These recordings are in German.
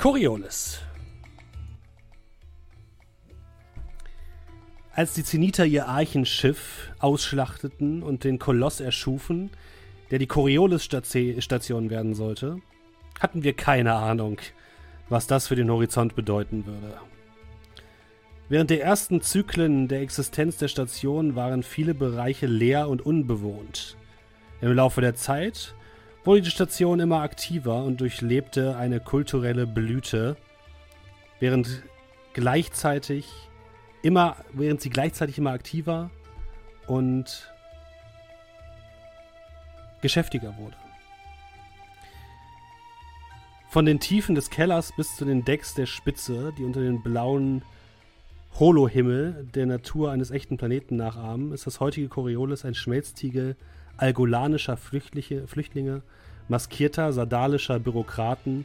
Coriolis. Als die Zeniter ihr Archenschiff ausschlachteten und den Koloss erschufen, der die Coriolis-Station werden sollte, hatten wir keine Ahnung, was das für den Horizont bedeuten würde. Während der ersten Zyklen der Existenz der Station waren viele Bereiche leer und unbewohnt. Im Laufe der Zeit wurde die Station immer aktiver und durchlebte eine kulturelle Blüte, während gleichzeitig immer, während sie gleichzeitig immer aktiver und geschäftiger wurde. Von den Tiefen des Kellers bis zu den Decks der Spitze, die unter den blauen Holohimmel der Natur eines echten Planeten nachahmen, ist das heutige Coriolis ein Schmelztiegel algolanischer Flüchtliche, Flüchtlinge, maskierter sardalischer Bürokraten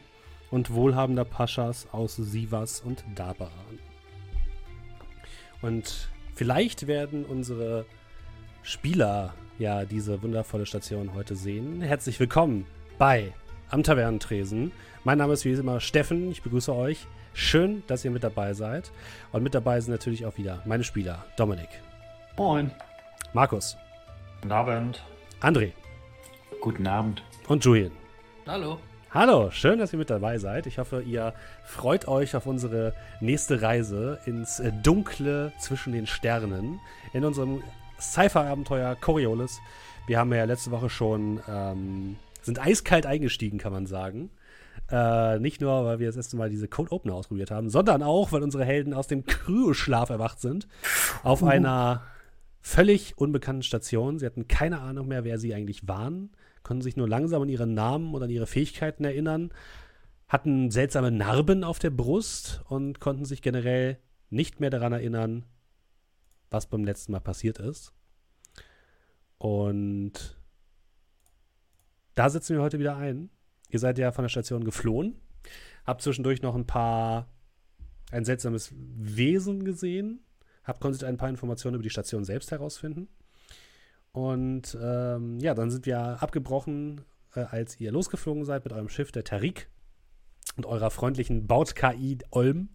und wohlhabender Paschas aus Sivas und Dabaran. Und vielleicht werden unsere Spieler ja diese wundervolle Station heute sehen. Herzlich willkommen bei Am Tavernentresen. Mein Name ist wie immer Steffen. Ich begrüße euch. Schön, dass ihr mit dabei seid. Und mit dabei sind natürlich auch wieder meine Spieler. Dominik. Moin. Markus. Guten Abend. André. Guten Abend. Und Julian. Hallo. Hallo, schön, dass ihr mit dabei seid. Ich hoffe, ihr freut euch auf unsere nächste Reise ins Dunkle zwischen den Sternen in unserem Sci-Fi-Abenteuer Coriolis. Wir haben ja letzte Woche schon, ähm, sind eiskalt eingestiegen, kann man sagen. Äh, nicht nur, weil wir das erste Mal diese Code Opener ausprobiert haben, sondern auch, weil unsere Helden aus dem Kryoschlaf erwacht sind. Auf uh. einer völlig unbekannten Station. Sie hatten keine Ahnung mehr, wer sie eigentlich waren konnten sich nur langsam an ihren Namen oder an ihre Fähigkeiten erinnern, hatten seltsame Narben auf der Brust und konnten sich generell nicht mehr daran erinnern, was beim letzten Mal passiert ist. Und da sitzen wir heute wieder ein. Ihr seid ja von der Station geflohen, habt zwischendurch noch ein paar, ein seltsames Wesen gesehen, habt konntet ein paar Informationen über die Station selbst herausfinden. Und ähm, ja, dann sind wir abgebrochen, äh, als ihr losgeflogen seid mit eurem Schiff, der Tarik, und eurer freundlichen Baut-KI Olm.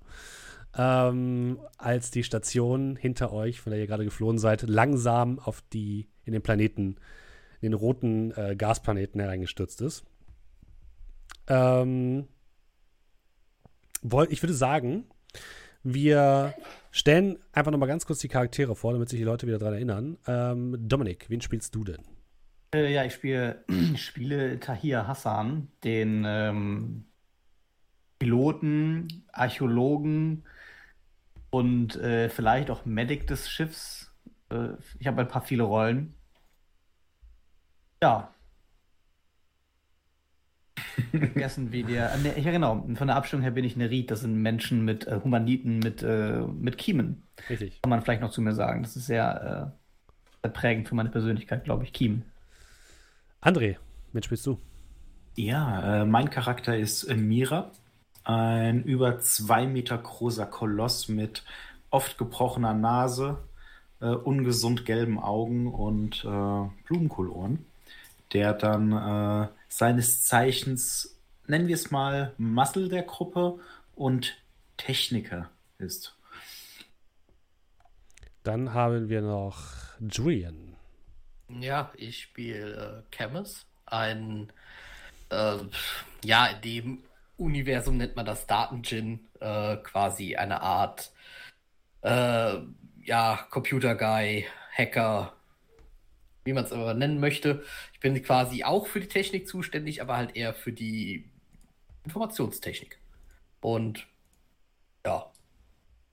Ähm, als die Station hinter euch, von der ihr gerade geflohen seid, langsam auf die, in den Planeten, in den roten äh, Gasplaneten hereingestürzt ist. Ähm, ich würde sagen, wir stellen einfach nochmal ganz kurz die Charaktere vor, damit sich die Leute wieder daran erinnern. Ähm, Dominik, wen spielst du denn? Äh, ja, ich spiele, spiele Tahir Hassan, den ähm, Piloten, Archäologen und äh, vielleicht auch Medic des Schiffs. Äh, ich habe ein paar viele Rollen. Ja, vergessen, wie der. Ne, ja, genau. Von der Abstimmung her bin ich Nerit. Das sind Menschen mit äh, Humaniten, mit, äh, mit Kiemen. Richtig. Kann man vielleicht noch zu mir sagen. Das ist sehr, äh, sehr prägend für meine Persönlichkeit, glaube ich. Kiemen. André, wen spielst du? Ja, äh, mein Charakter ist äh, Mira. Ein über zwei Meter großer Koloss mit oft gebrochener Nase, äh, ungesund gelben Augen und Blumenkohlohren der dann äh, seines Zeichens, nennen wir es mal, Muscle der Gruppe und Techniker ist. Dann haben wir noch Julian. Ja, ich spiele äh, Camus, ein, äh, ja, in dem Universum nennt man das Daten-Gin, äh, quasi eine Art, äh, ja, Computer-Guy, Hacker, wie man es aber nennen möchte. Ich bin quasi auch für die Technik zuständig, aber halt eher für die Informationstechnik. Und ja,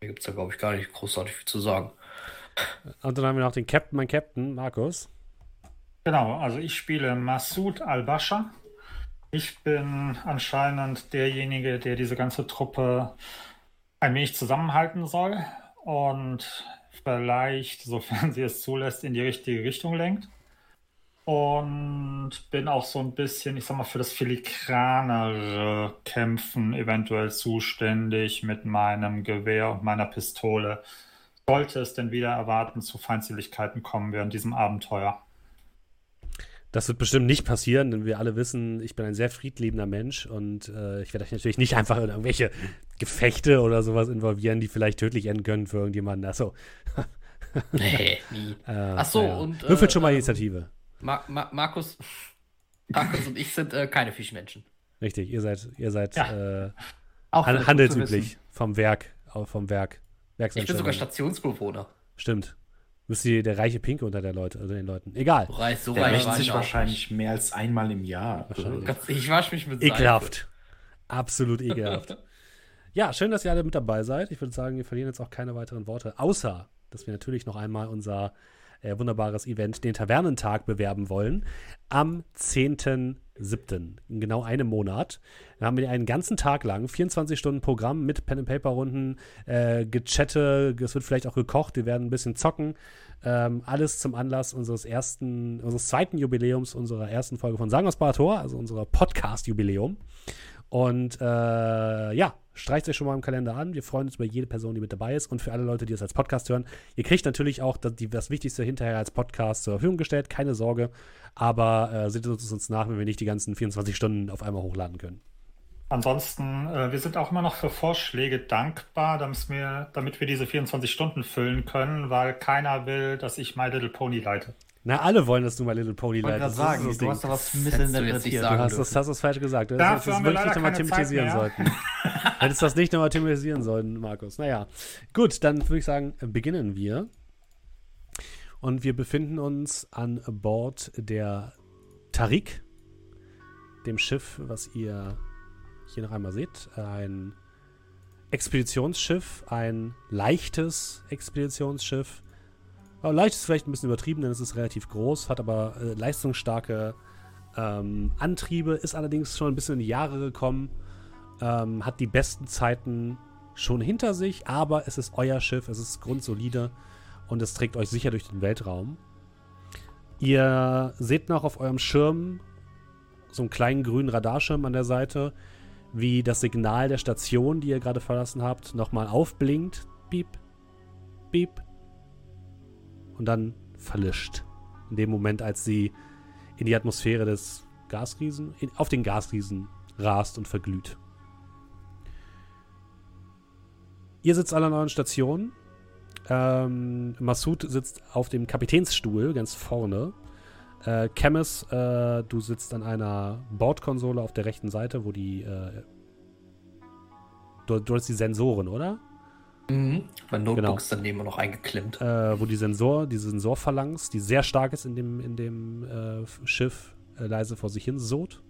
da gibt es da, glaube ich, gar nicht großartig viel zu sagen. Und dann haben wir noch den Captain, mein Captain, Markus. Genau, also ich spiele Massoud Al-Basha. Ich bin anscheinend derjenige, der diese ganze Truppe ein wenig zusammenhalten soll. Und vielleicht, sofern sie es zulässt, in die richtige Richtung lenkt. Und bin auch so ein bisschen, ich sag mal, für das filigranere Kämpfen eventuell zuständig mit meinem Gewehr und meiner Pistole. Sollte es denn wieder erwarten zu Feindseligkeiten kommen während diesem Abenteuer? Das wird bestimmt nicht passieren, denn wir alle wissen, ich bin ein sehr friedliebender Mensch und äh, ich werde euch natürlich nicht einfach in irgendwelche Gefechte oder sowas involvieren, die vielleicht tödlich enden können für irgendjemanden. Achso. nee, nie. Äh, Achso, naja. und. Würfelt schon mal ähm, Initiative. Ma Ma Markus, Markus und ich sind äh, keine Fischmenschen. Richtig, ihr seid, ihr seid Ja. äh, handelsüblich vom Werk, vom Werk. Ich bin sogar. Stationsbewohner. Stimmt. Du bist die, der reiche Pinke unter der Leute, unter den Leuten. Egal. So reich, so Der wäscht sich wahrscheinlich mehr als einmal im Jahr. Ich wasche mich mit Seife. Ekelhaft. Absolut ekelhaft. ja, schön, dass ihr alle mit dabei seid. Ich würde sagen, wir verlieren jetzt auch keine weiteren Worte, außer, dass wir natürlich noch einmal unser äh, wunderbares Event, den Tavernentag, bewerben wollen. Am 10.07., in genau einem Monat. Da haben wir einen ganzen Tag lang, 24 Stunden Programm mit Pen-and-Paper-Runden, äh, Gechatte, es wird vielleicht auch gekocht, wir werden ein bisschen zocken. Ähm, alles zum Anlass unseres ersten, unseres zweiten Jubiläums, unserer ersten Folge von Sagen aus Barator, also unserer Podcast-Jubiläum. Und äh, ja, streicht euch schon mal im Kalender an. Wir freuen uns über jede Person, die mit dabei ist. Und für alle Leute, die es als Podcast hören, ihr kriegt natürlich auch das, die, das Wichtigste hinterher als Podcast zur Verfügung gestellt. Keine Sorge. Aber äh, seht es uns nach, wenn wir nicht die ganzen 24 Stunden auf einmal hochladen können. Ansonsten, äh, wir sind auch immer noch für Vorschläge dankbar, damit damit wir diese 24 Stunden füllen können, weil keiner will, dass ich My Little Pony leite. Na, alle wollen, dass du My Little Pony gerade Das ist sagen, das du Ding. hast da was du nicht missinterpretiert. sagen Du hast das, hast das falsch gesagt. Das Dafür hättest das wirklich leider nochmal thematisieren sollten. hättest das nicht nochmal thematisieren sollen, Markus. Naja, gut, dann würde ich sagen, beginnen wir. Und wir befinden uns an Bord der Tarik, dem Schiff, was ihr hier noch einmal seht. Ein Expeditionsschiff, ein leichtes Expeditionsschiff. Aber leicht ist vielleicht ein bisschen übertrieben, denn es ist relativ groß, hat aber äh, leistungsstarke ähm, Antriebe, ist allerdings schon ein bisschen in die Jahre gekommen, ähm, hat die besten Zeiten schon hinter sich, aber es ist euer Schiff, es ist grundsolide und es trägt euch sicher durch den Weltraum. Ihr seht noch auf eurem Schirm so einen kleinen grünen Radarschirm an der Seite, wie das Signal der Station, die ihr gerade verlassen habt, nochmal aufblinkt. Piep, piep. Und dann verlischt. In dem Moment, als sie in die Atmosphäre des Gasriesen, in, auf den Gasriesen rast und verglüht. Ihr sitzt alle an euren Stationen. Ähm, Massoud sitzt auf dem Kapitänsstuhl ganz vorne. Äh, Chemis, äh, du sitzt an einer Bordkonsole auf der rechten Seite, wo die. Äh, du, du hast die Sensoren, oder? Mhm. Mein Notebook Genau. ist daneben noch eingeklemmt. Äh, wo die Sensor, die Sensorphalanx, die sehr stark ist in dem, in dem äh, Schiff, äh, leise vor sich hin sot.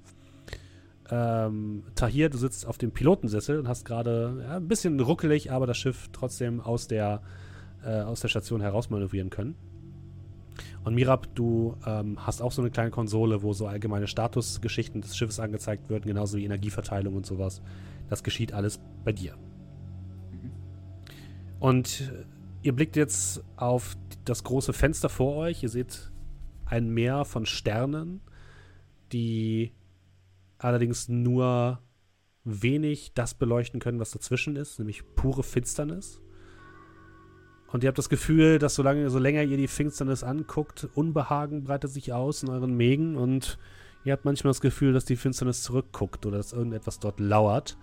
Ähm, Tahir, du sitzt auf dem Pilotensessel und hast gerade ja, ein bisschen ruckelig, aber das Schiff trotzdem aus der, äh, aus der Station herausmanövrieren können. Und Mirab, du ähm, hast auch so eine kleine Konsole, wo so allgemeine Statusgeschichten des Schiffes angezeigt werden, genauso wie Energieverteilung und sowas. Das geschieht alles bei dir. Und ihr blickt jetzt auf das große Fenster vor euch. Ihr seht ein Meer von Sternen, die allerdings nur wenig das beleuchten können, was dazwischen ist, nämlich pure Finsternis. Und ihr habt das Gefühl, dass solange, so länger ihr die Finsternis anguckt, Unbehagen breitet sich aus in euren Mägen und ihr habt manchmal das Gefühl, dass die Finsternis zurückguckt oder dass irgendetwas dort lauert.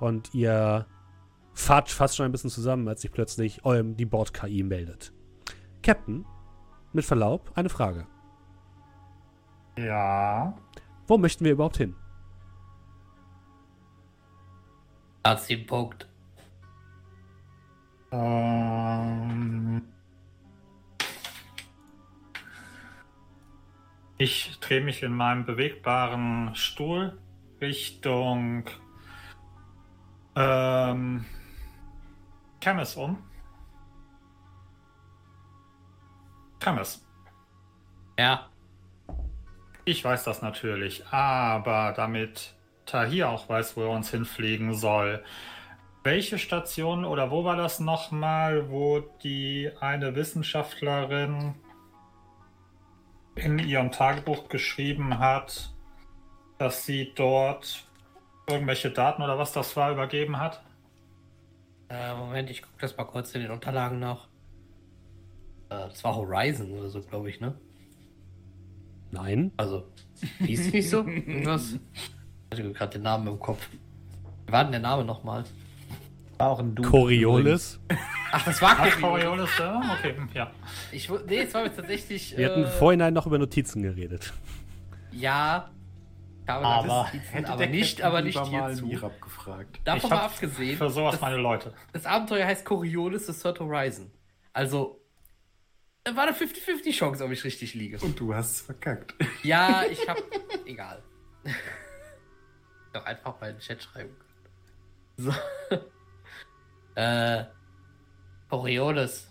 Und ihr fahrt fast schon ein bisschen zusammen, als sich plötzlich eurem die Bord-KI meldet. Captain, mit Verlaub, eine Frage. Ja. Wo möchten wir überhaupt hin? Hat's den Punkt. Ähm, ich drehe mich in meinem bewegbaren Stuhl Richtung ähm, Chemis um. Chemis. Ja. Ich weiß das natürlich, aber damit Tahir auch weiß, wo er uns hinfliegen soll. Welche Station oder wo war das nochmal, wo die eine Wissenschaftlerin in ihrem Tagebuch geschrieben hat, dass sie dort irgendwelche Daten oder was das war übergeben hat? Äh, Moment, ich gucke das mal kurz in den Unterlagen nach. Äh, das war Horizon oder so, glaube ich, ne? Nein. Also, hieß es nicht so? Irgendwas? Ich hatte gerade den Namen im Kopf. Wie war denn der Name nochmal? War auch ein Dude. Coriolis. Ach, das war Hat Coriolis. Coriolis da? Okay, hm, ja. Ich, nee, es war mir tatsächlich. Wir hatten äh, vorhin noch über Notizen geredet. Ja. Aber Notizen, aber nicht, Captain aber nicht hierzu. Mirab gefragt. Davon Ich mal abgesehen. Für sowas meine Leute. Das Abenteuer heißt Coriolis The Third Horizon. Also, da war eine 50-50 Chance, ob ich richtig liege. Und du hast es verkackt. Ja, ich hab. egal. Doch einfach mal in den Chat schreiben können. So. äh. Coriolis.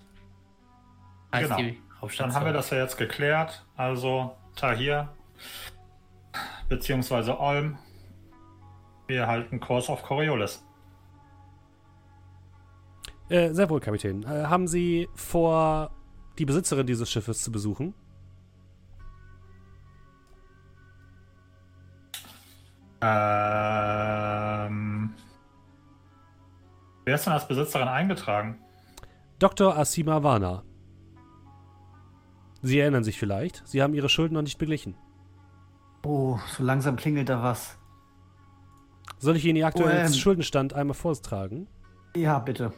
Heißt Genau. Dann haben wir das ja jetzt geklärt. Also Tahir beziehungsweise Olm. Wir halten Kurs auf Coriolis. Äh, sehr wohl, Kapitän. Äh, haben Sie vor, die Besitzerin dieses Schiffes zu besuchen? Ähm, wer ist denn als Besitzerin eingetragen? Dr. Asima Warner. Sie erinnern sich vielleicht, Sie haben Ihre Schulden noch nicht beglichen. Oh, so langsam klingelt da was. Soll ich Ihnen Ihr aktuellen ähm. Schuldenstand einmal vortragen? Ja, bitte.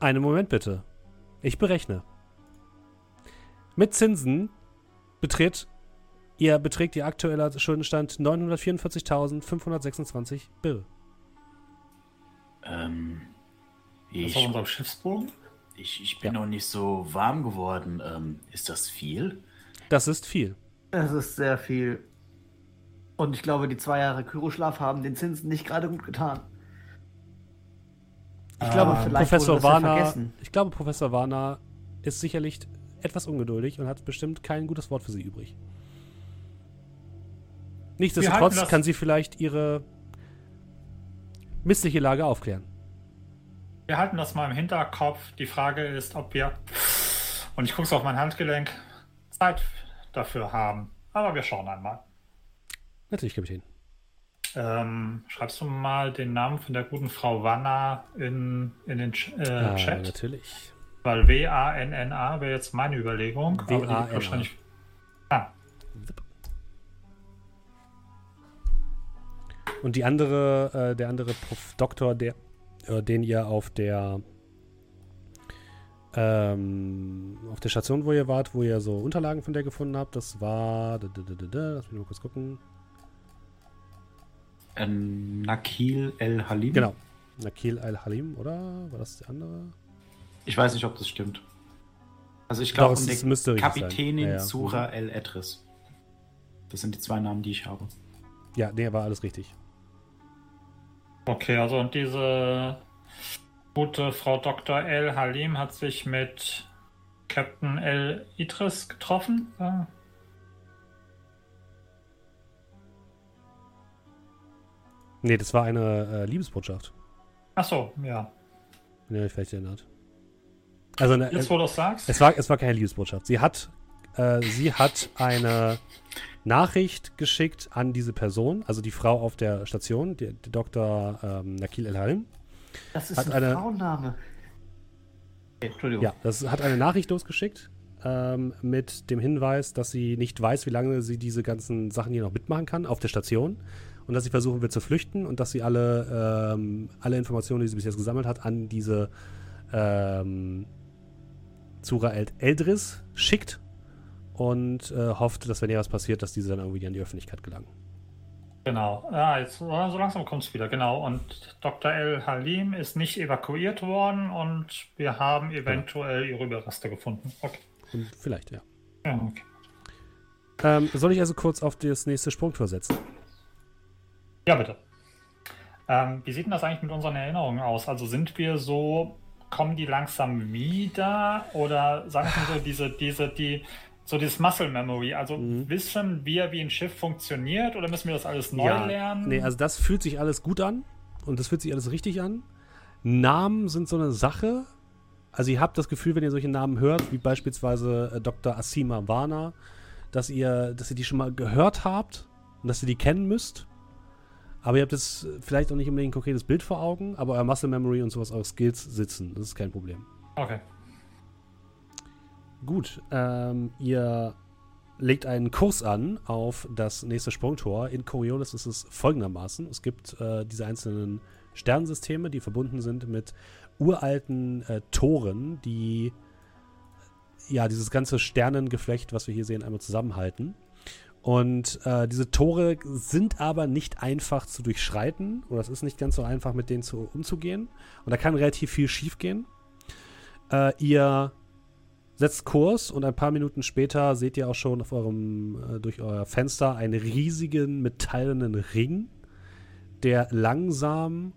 Einen Moment bitte. Ich berechne. Mit Zinsen betritt ihr, beträgt Ihr aktueller Schuldenstand 944.526 Bill. Ähm, Das ich, ist auf unserem Schiffsbogen. ich, ich bin noch nicht so warm geworden. Ähm, ist das viel? Das ist viel. Es ist sehr viel. Und ich glaube, die zwei Jahre Kyroschlaf haben den Zinsen nicht gerade gut getan. Ich glaube, Ah, vielleicht Professor wurde Warner, vergessen. ich glaube, Professor Warner ist sicherlich etwas ungeduldig und hat bestimmt kein gutes Wort für Sie übrig. Nichtsdestotrotz kann sie vielleicht Ihre missliche Lage aufklären. Wir halten das mal im Hinterkopf. Die Frage ist, ob wir, und ich gucke auf mein Handgelenk, Zeit dafür haben. Aber wir schauen einmal. Natürlich, Kapitän. Ähm, schreibst du mal den Namen von der guten Frau Wanna in, in den Ch äh, Ah, Chat? natürlich. Weil W-A-N-N-A wäre jetzt meine Überlegung. aber die W-A-N-A. wird wahrscheinlich. Ah, Und die andere, äh, der andere Prof Doktor, der, äh, den ihr auf der ähm, auf der Station, wo ihr wart, wo ihr so Unterlagen von der gefunden habt, das war. da, da, da, da, da, Lass mich mal kurz gucken. Ähm, Nakil El Halim. Genau. Nakil Al-Halim, oder? War das der andere? Ich weiß nicht, ob das stimmt. Also ich glaube, es um ist- die müsste richtig sein. Kapitänin Ja, ja. Sura El Edris. Das sind die zwei Namen, die ich habe. Ja, nee, war alles richtig. okay, also und diese gute Frau Dr. El Halim hat sich mit Captain El Idris getroffen. Ja. Nee, das war eine äh, Liebesbotschaft, Ach so, ja. wenn ihr euch vielleicht erinnert. Also, eine, Jetzt, wo du es sagst. Es war, es war keine Liebesbotschaft. Sie hat, äh, sie hat eine Nachricht geschickt an diese Person, also die Frau auf der Station, die, die Dr. Ähm, Nakil El-Halim. Das ist Hat ein eine- Frauenname. Okay, Entschuldigung. Ja, das hat eine Nachricht losgeschickt ähm, mit dem Hinweis, dass sie nicht weiß, wie lange sie diese ganzen Sachen hier noch mitmachen kann auf der Station und dass sie versuchen wird zu flüchten und dass sie alle, ähm, alle Informationen, die sie bis jetzt gesammelt hat, an diese ähm, Zura El Eldris schickt und äh, hofft, dass wenn ihr was passiert, dass diese dann irgendwie an die Öffentlichkeit gelangen. Genau. Ja, jetzt so langsam kommt es wieder, genau. Und Dr. El Halim ist nicht evakuiert worden und wir haben eventuell ihre Überreste gefunden. Okay. Vielleicht, ja. Ja, okay. Ähm, soll ich also kurz auf das nächste Sprungtor setzen? Ja, bitte. Ähm, wie sieht denn das eigentlich mit unseren Erinnerungen aus? Also sind wir so, kommen die langsam wieder oder sagen wir so, diese, diese, die, so dieses Muscle Memory, also Mhm. wissen wir, wie ein Schiff funktioniert oder müssen wir das alles neu lernen? Nee, also das fühlt sich alles gut an und das fühlt sich alles richtig an. Namen sind so eine Sache. Also ihr habt das Gefühl, wenn ihr solche Namen hört, wie beispielsweise äh, Dr. Asima Warner, dass ihr, dass ihr die schon mal gehört habt und dass ihr die kennen müsst. Aber ihr habt jetzt vielleicht auch nicht unbedingt ein konkretes Bild vor Augen, aber euer Muscle Memory und sowas, eure Skills sitzen. Das ist kein Problem. Okay. Gut, ähm, ihr legt einen Kurs an auf das nächste Sprungtor. In Coriolis ist es folgendermaßen: Es gibt äh, diese einzelnen Sternensysteme, die verbunden sind mit uralten äh, Toren, die ja dieses ganze Sternengeflecht, was wir hier sehen, einmal zusammenhalten. Und äh, diese Tore sind aber nicht einfach zu durchschreiten, oder es ist nicht ganz so einfach, mit denen zu, umzugehen. Und da kann relativ viel schiefgehen. Äh, ihr setzt Kurs und ein paar Minuten später seht ihr auch schon auf eurem, äh, durch euer Fenster einen riesigen metallenen Ring, der langsam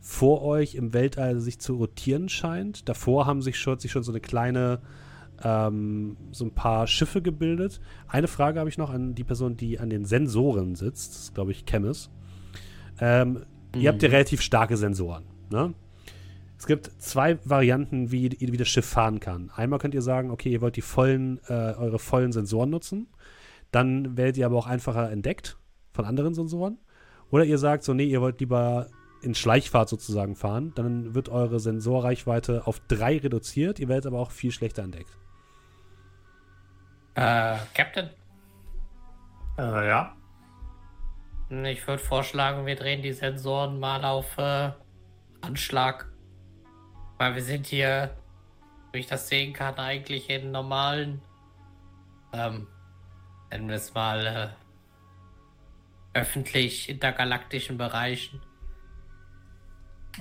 vor euch im Weltall sich zu rotieren scheint. Davor haben sich schon, sich schon so eine kleine, ähm, so ein paar Schiffe gebildet. Eine Frage habe ich noch an die Person, die an den Sensoren sitzt. Das ist, glaube ich, Chemis. Ähm, mhm. Ihr habt ja relativ starke Sensoren. Ne? Es gibt zwei Varianten, wie, wie das Schiff fahren kann. Einmal könnt ihr sagen, okay, ihr wollt die vollen, äh, eure vollen Sensoren nutzen. Dann werdet ihr aber auch einfacher entdeckt von anderen Sensoren. Oder ihr sagt so, nee, ihr wollt lieber in Schleichfahrt sozusagen fahren. Dann wird eure Sensorreichweite auf drei reduziert. Ihr werdet aber auch viel schlechter entdeckt. Äh, Captain? Äh, ja. Ich würde vorschlagen, wir drehen die Sensoren mal auf äh, Anschlag. Weil wir sind hier, wie ich das sehen kann, eigentlich in normalen, ähm, nennen wir es mal, äh, öffentlich intergalaktischen Bereichen.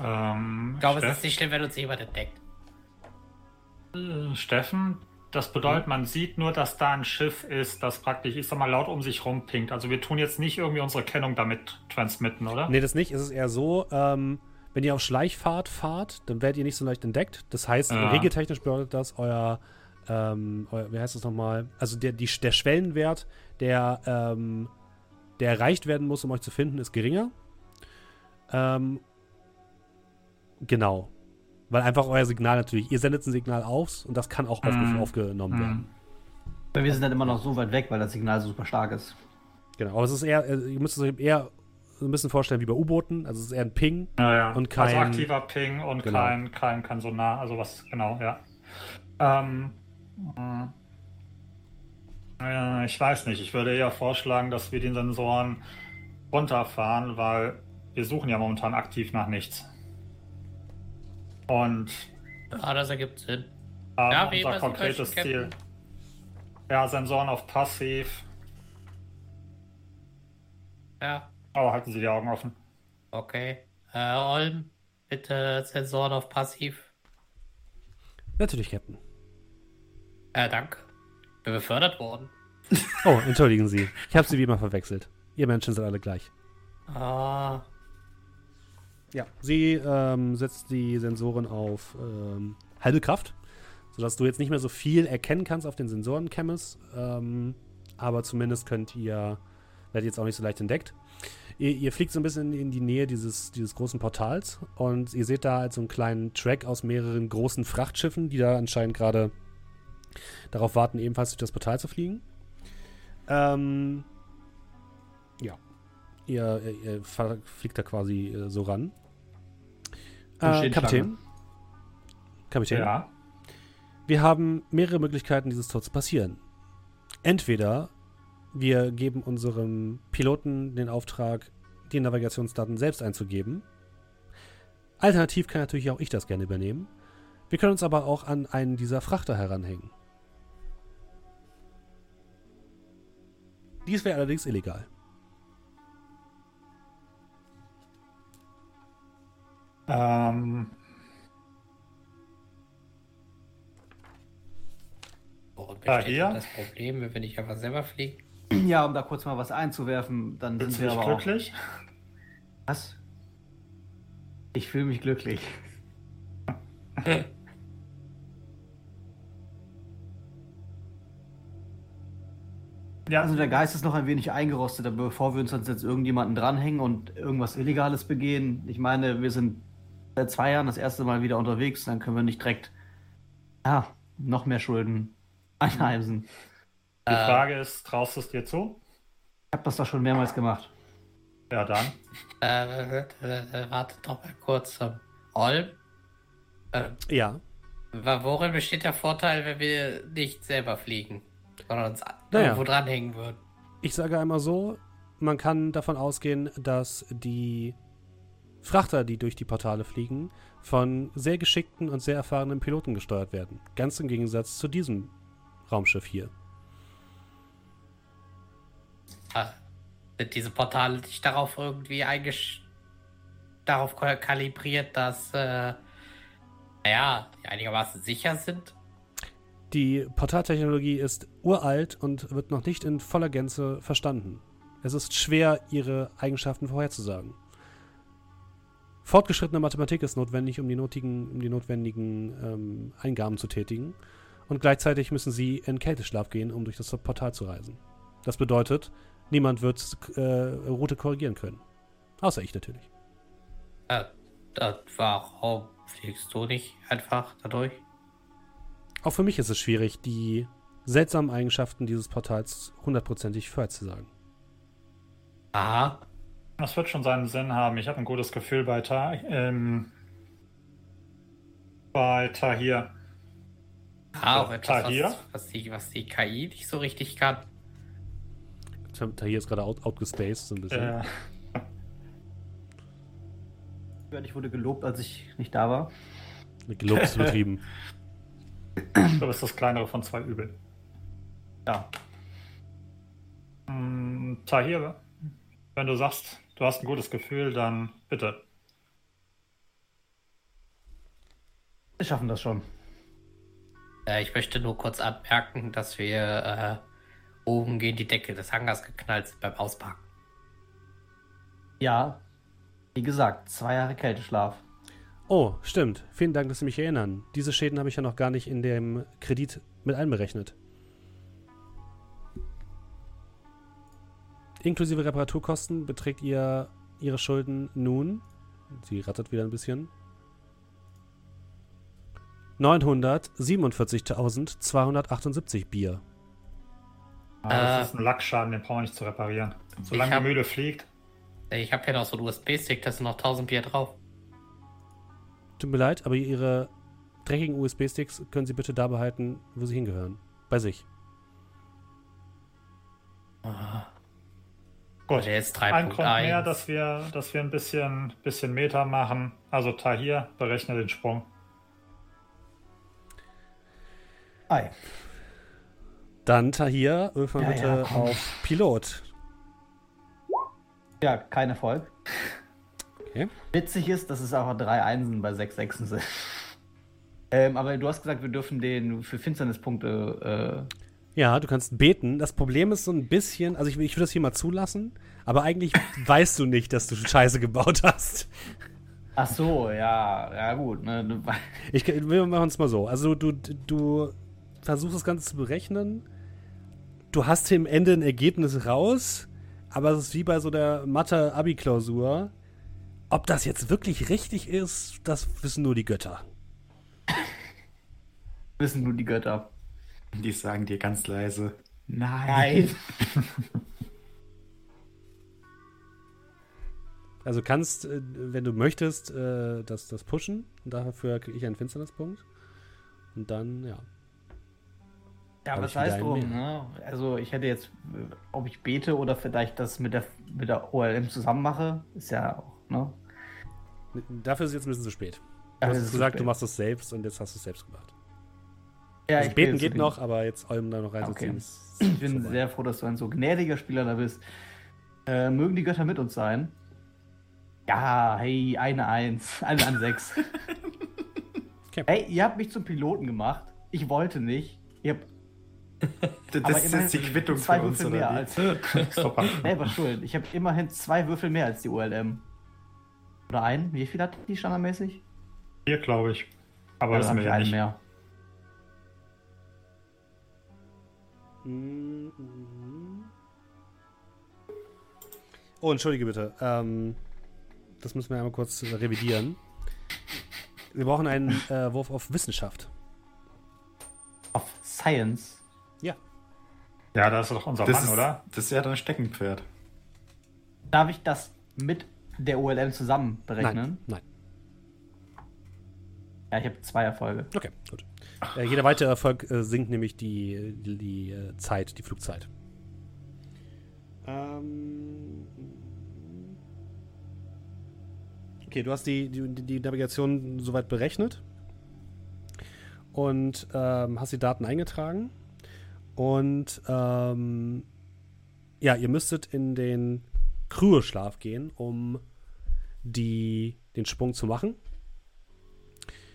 Ähm, Ich glaube, es Steff- ist nicht schlimm, wenn uns jemand entdeckt. Äh, Steffen, das bedeutet, man sieht nur, dass da ein Schiff ist, das praktisch, ich sag mal, laut um sich rumpinkt. Also wir tun jetzt nicht irgendwie unsere Kennung damit transmitten, oder? Nee, das nicht. Es ist eher so, ähm, wenn ihr auf Schleichfahrt fahrt, dann werdet ihr nicht so leicht entdeckt. Das heißt, Ja. regeltechnisch bedeutet das, euer, ähm, euer wie heißt das nochmal? Also der, die, der Schwellenwert, der, ähm, der erreicht werden muss, um euch zu finden, ist geringer. Ähm, genau. Weil einfach euer Signal natürlich, ihr sendet ein Signal aus und das kann auch Mhm. aufgenommen werden. Hm. Weil wir sind dann immer noch so weit weg, weil das Signal so super stark ist. Genau. Aber es ist eher, äh, ihr müsst es euch eher so ein bisschen vorstellen wie bei U-Booten. Also es ist eher ein Ping. Ja, ja. Und also kein- aktiver Ping und Genau. kein, kein, kein Sonar, also was, genau, ja. Ähm, äh, ich weiß nicht, ich würde eher vorschlagen, dass wir den Sensoren runterfahren, weil wir suchen ja momentan aktiv nach nichts. Und Ah, das ergibt Sinn. haben Ja, unser konkretes Ziel. Ja, Sensoren auf passiv. Ja, Oh, halten Sie die Augen offen. okay. Äh, Olm, bitte Sensoren auf Passiv. Natürlich, Captain. Äh, danke. Bin befördert worden. Oh, entschuldigen Sie. Ich habe Sie wie immer verwechselt. Ihr Menschen sind alle gleich. Ah, Ja, sie ähm, setzt die Sensoren auf ähm, halbe Kraft, sodass du jetzt nicht mehr so viel erkennen kannst auf den Sensoren, Chemis. Ähm, aber zumindest könnt ihr, werdet jetzt auch nicht so leicht entdeckt. Ihr, ihr fliegt so ein bisschen in die Nähe dieses, dieses großen Portals und ihr seht da halt so einen kleinen Track aus mehreren großen Frachtschiffen, die da anscheinend gerade darauf warten, ebenfalls durch das Portal zu fliegen. Ähm, ja. Ihr, ihr, ihr fliegt da quasi äh, so ran. Äh, Kapitän. Kapitän. Ja. Wir haben mehrere Möglichkeiten, dieses Tor zu passieren. Entweder wir geben unserem Piloten den Auftrag, die Navigationsdaten selbst einzugeben. Alternativ kann natürlich auch ich das gerne übernehmen. Wir können uns aber auch an einen dieser Frachter heranhängen. Dies wäre allerdings illegal. Ähm, worin Ja, besteht hier? denn das Problem, wenn wir nicht einfach selber fliegen? Ja, um da kurz mal was einzuwerfen, dann sind sind wir aber auch. glücklich? Was? Ich fühle mich glücklich. Ja, Also der Geist ist noch ein wenig eingerostet, aber bevor wir uns jetzt irgendjemanden dranhängen und irgendwas Illegales begehen, ich meine, wir sind seit zwei Jahren das erste Mal wieder unterwegs, dann können wir nicht direkt, ja, noch mehr Schulden einheimsen. Die Äh, Frage ist, traust du es dir zu? Ich habe das doch schon mehrmals gemacht. Ja, dann. Äh, wartet doch mal kurz. ähm, Olm? Äh, Ja. worin besteht der Vorteil, wenn wir nicht selber fliegen? sondern uns Naja. irgendwo dranhängen wird. Ich sage einmal so, man kann davon ausgehen, dass die Frachter, die durch die Portale fliegen, von sehr geschickten und sehr erfahrenen Piloten gesteuert werden. Ganz im Gegensatz zu diesem Raumschiff hier. Sind diese Portale nicht darauf irgendwie eingesch darauf ka- kalibriert, dass äh, naja, die einigermaßen sicher sind? Die Portaltechnologie ist uralt und wird noch nicht in voller Gänze verstanden. Es ist schwer, ihre Eigenschaften vorherzusagen. Fortgeschrittene Mathematik ist notwendig, um die, notigen, um die notwendigen ähm, Eingaben zu tätigen. Und gleichzeitig müssen sie in Kälteschlaf gehen, um durch das Portal zu reisen. Das bedeutet, niemand wird äh, Route korrigieren können. Außer ich natürlich. Äh, warum fliegst du nicht einfach dadurch? Auch für mich ist es schwierig, die seltsamen Eigenschaften dieses Portals hundertprozentig vorherzusagen. Aha. Das wird schon seinen Sinn haben. Ich habe ein gutes Gefühl bei, Ta ähm, bei Tahir. Ah, auch So, etwas, Tahir? was, was, die, was die KI nicht so richtig kann. Tahir ist gerade out, outgespaced so ein bisschen. Äh, Ich wurde gelobt, als ich nicht da war. Gelobt ist übertrieben. du bist das kleinere von zwei Übeln. Ja. Mm, Tahir, wenn du sagst, du hast ein gutes Gefühl, dann bitte. Wir schaffen das schon. Äh, ich möchte nur kurz anmerken, dass wir äh, oben gegen die Decke des Hangars geknallt beim Auspacken. Ja. Wie gesagt, zwei Jahre Kälteschlaf. Oh, stimmt. Vielen Dank, dass Sie mich erinnern. Diese Schäden habe ich ja noch gar nicht in dem Kredit mit einberechnet. Inklusive Reparaturkosten beträgt ihr Ihre Schulden nun, sie rattert wieder ein bisschen, 947.278 Bier. Ah, Äh, das ist ein Lackschaden, den brauchen wir nicht zu reparieren. Solange hab- die Mühle fliegt. Äh, Ich habe hier noch so einen USB-Stick, da sind noch 1000 Bier drauf. Tut mir leid, aber Ihre dreckigen USB-Sticks können Sie bitte da behalten, wo sie hingehören. Bei sich. Gut. Der ist Ein Grund mehr, 3.1. dass wir, dass wir ein bisschen, bisschen Meter machen. Also Tahir, berechne den Sprung. Ei. Dann Tahir, wirf mal Ja, bitte ja, auf Pilot. Ja, kein Erfolg. Okay. Witzig ist, dass es aber drei Einsen bei sechs Sechsen sind. ähm, aber du hast gesagt, wir dürfen den für Finsternispunkte. Äh, Ja, du kannst beten. Das Problem ist so ein bisschen, also ich, will- ich würde das hier mal zulassen, aber eigentlich weißt du nicht, dass du Scheiße gebaut hast. ach so, ja, ja gut. Ne, Ich, wir machen es mal so. Also du, du versuchst das Ganze zu berechnen. Du hast hier im Ende ein Ergebnis raus, aber es ist wie bei so der Mathe-Abi-Klausur. Ob das jetzt wirklich richtig ist, das wissen nur die Götter. wissen nur die Götter. Die sagen dir ganz leise, nein. Nein. Also kannst, äh, wenn du möchtest, äh, das, das pushen. Und dafür kriege ich einen Finsternispunkt. Und dann, ja. Ja, was heißt drum? Ne? Also ich hätte jetzt, ob ich bete oder vielleicht das mit der mit der OLM zusammen mache, ist ja auch, ne? Dafür ist es jetzt ein bisschen zu spät. Du Dafür hast gesagt, zu du spät. machst es selbst und jetzt hast du es selbst gemacht. Ja, also ich beten geht noch, aber jetzt Olm da noch reinzuziehen Okay. ist Ich bin vorbei. sehr froh, dass du ein so gnädiger Spieler da bist. Äh, mögen die Götter mit uns sein? Ja, hey, eine Eins, eine an sechs. Okay. Hey, ihr habt mich zum Piloten gemacht. Ich wollte nicht. Ihr habt Das aber ist jetzt die Quittung zwei für uns, Würfel mehr oder wie? als selber schuld. Ich habe immerhin zwei Würfel mehr als die ULM. Oder einen? Wie viel hat die standardmäßig? Hier, glaube ich. Aber Ja, das dann ist habe mir ich ja nicht. mehr. Mhm. Oh, entschuldige bitte. Ähm, das müssen wir einmal kurz revidieren. Wir brauchen einen äh, Wurf auf Wissenschaft. Auf Science. Ja, das ist doch unser Das Mann, ist, oder? das ist ja dein Steckenpferd. Darf ich das mit der OLM zusammen Nein, berechnen? nein. Ja, ich habe zwei Erfolge. Okay, gut. Äh, jeder weitere Erfolg äh, sinkt nämlich die, die, die äh, Zeit, die Flugzeit. Ähm. Okay, du hast die, die, die Navigation soweit berechnet und ähm, hast die Daten eingetragen. Und ähm, ja, ihr müsstet in den Kryoschlaf gehen, um die, den Sprung zu machen.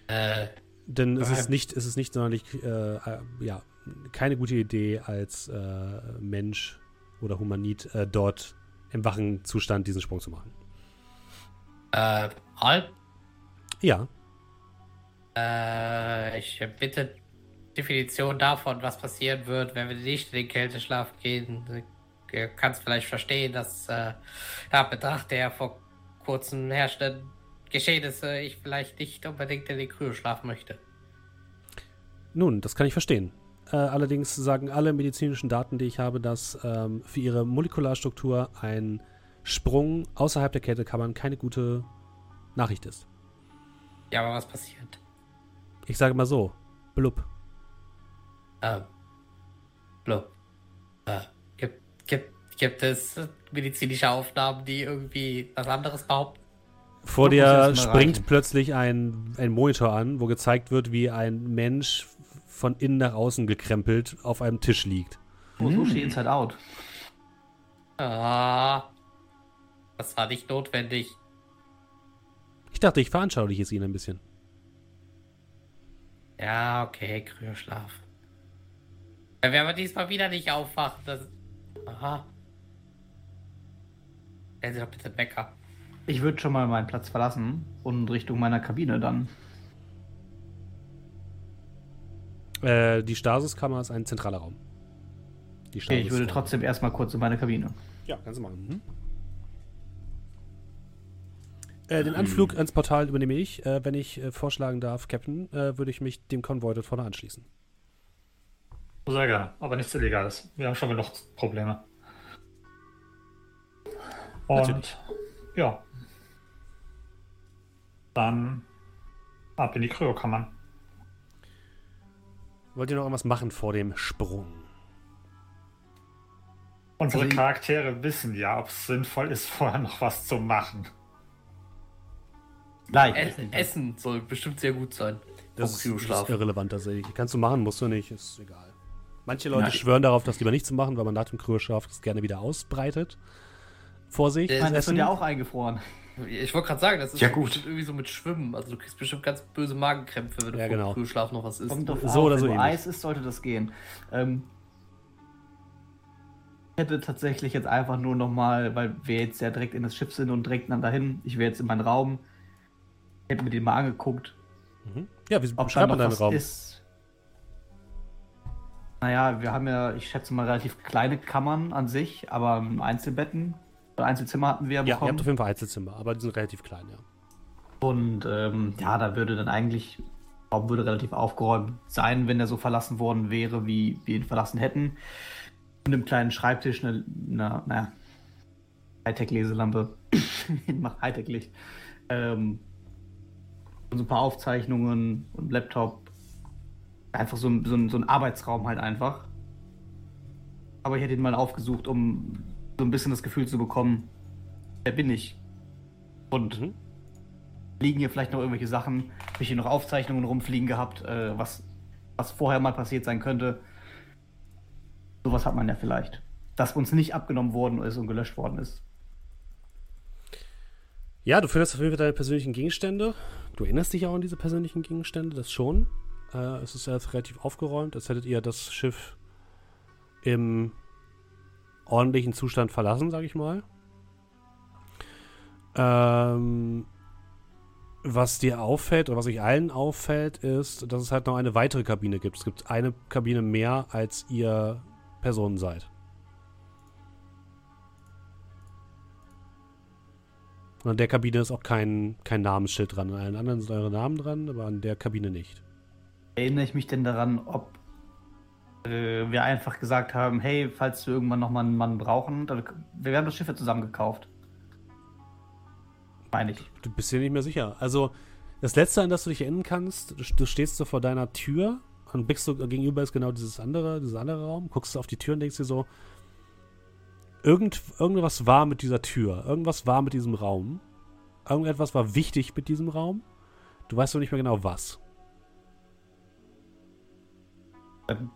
Äh, Denn es ist nicht, es ist nicht sonderlich, äh, äh, ja, keine gute Idee als äh, Mensch oder Humanit äh, dort im wachen Zustand diesen Sprung zu machen. äh, halt. Ja, Äh, ich bitte Definition davon, was passieren wird, wenn wir nicht in den Kälteschlaf gehen. Du kannst vielleicht verstehen, dass äh, ja, Betracht der vor kurzem herrschenden Geschehnisse ich vielleicht nicht unbedingt in den Kryoschlaf möchte. nun, das kann ich verstehen. Äh, allerdings sagen alle medizinischen Daten, die ich habe, dass ähm, für ihre Molekularstruktur ein Sprung außerhalb der Kältekammern keine gute Nachricht ist. Ja, aber was passiert? Ich sage mal so, blub. Ähm, blub. Äh, gibt, gibt, gibt es medizinische Aufnahmen, die irgendwie was anderes behaupten? Vor dir springt reichen. plötzlich ein, ein Monitor an, wo gezeigt wird, wie ein Mensch von innen nach außen gekrempelt auf einem Tisch liegt. Oh, Sushi Inside Out. Ah, das war nicht notwendig. Ich dachte, ich veranschauliche es Ihnen ein bisschen. Ja, okay, Kryoschlaf. Wenn wir aber diesmal wieder nicht aufwachen, das. Aha. Stellen Sie doch bitte einen Wecker. Ich würde schon mal meinen Platz verlassen und Richtung meiner Kabine dann. Äh, die Stasiskammer ist ein zentraler Raum. Die Okay, ich würde trotzdem erstmal kurz in meine Kabine. Ja, kannst du machen. Mhm. Äh, den Anflug ans Portal übernehme ich. Äh, wenn ich äh, vorschlagen darf, Captain, äh, würde ich mich dem Konvoi dort vorne anschließen. Sehr gerne, aber nichts Illegales. Wir haben schon genug Probleme. Und Natürlich. ja. Dann ab in die Kryokammern. Wollt ihr noch irgendwas machen vor dem Sprung? Unsere Also Charaktere wissen ja, ob es sinnvoll ist, vorher noch was zu machen. Gleich. Essen, Essen soll bestimmt sehr gut sein. Das ist, ist irrelevant tatsächlich. Kannst du machen, musst du nicht, ist egal. Manche Leute ich- schwören darauf, das lieber nicht zu machen, weil man nach dem Kryoschlaf das gerne wieder ausbreitet. Vorsicht, Äh, Ich meine, das Essen. wird ja auch eingefroren. Ich wollte gerade sagen, das ist Ja, gut. irgendwie so mit Schwimmen. Also du kriegst bestimmt ganz böse Magenkrämpfe, wenn du Ja, vor genau. dem Kryoschlaf noch was isst. Kommt drauf So an, oder wenn so nur ähnlich. Eis ist, sollte das gehen. Ähm, ich hätte tatsächlich jetzt einfach nur nochmal, weil wir jetzt ja direkt in das Schiff sind und direkt dann dahin. Ich wäre jetzt in meinen Raum. Ich hätte mir den mal angeguckt, Mhm. Ja, wie ob noch man deinen Raum? ist. Naja, wir haben ja, ich schätze mal, relativ kleine Kammern an sich, aber Einzelbetten, Einzelzimmer hatten wir Ja, ihr bekommen. habt auf jeden Fall Einzelzimmer, aber die sind relativ klein, ja. Und ähm, ja, da würde dann eigentlich, der Raum würde relativ aufgeräumt sein, wenn er so verlassen worden wäre, wie wir ihn verlassen hätten. Mit einem kleinen Schreibtisch, eine, eine naja, Hightech-Leselampe, macht Hightech-Licht. Ähm, und so ein paar Aufzeichnungen und Laptop. Einfach so, ein- so, so ein Arbeitsraum halt einfach. Aber ich hätte ihn mal aufgesucht, um so ein bisschen das Gefühl zu bekommen, wer bin ich? Und Mhm. liegen hier vielleicht noch irgendwelche Sachen? Habe ich hier noch Aufzeichnungen rumfliegen gehabt, äh, was, was vorher mal passiert sein könnte? Sowas hat man ja vielleicht. Dass uns nicht abgenommen worden ist und gelöscht worden ist. Ja, du findest auf jeden Fall deine persönlichen Gegenstände. Du erinnerst dich auch an diese persönlichen Gegenstände, das schon. Äh, es ist jetzt relativ aufgeräumt, als hättet ihr das Schiff im ordentlichen Zustand verlassen, sag ich mal. Ähm, was dir auffällt, oder was euch allen auffällt, ist, dass es halt noch eine weitere Kabine gibt. Es gibt eine Kabine mehr, als ihr Personen seid. Und an der Kabine ist auch kein, kein Namensschild dran. An allen anderen sind eure Namen dran, aber an der Kabine nicht. Erinnere ich mich denn daran, ob äh, wir einfach gesagt haben, hey, falls wir irgendwann nochmal einen Mann brauchen, dann, wir haben das Schiff ja zusammen gekauft. Meine ich. Du bist dir nicht mehr sicher. Also, das letzte, an das du dich erinnern kannst, du, du stehst so vor deiner Tür Und blickst du gegenüber ist genau dieses andere, dieser andere Raum, guckst du auf die Tür und denkst dir so, irgend, irgendwas war mit dieser Tür, irgendwas war mit diesem Raum, irgendetwas war wichtig mit diesem Raum. Du weißt noch nicht mehr genau was. Kann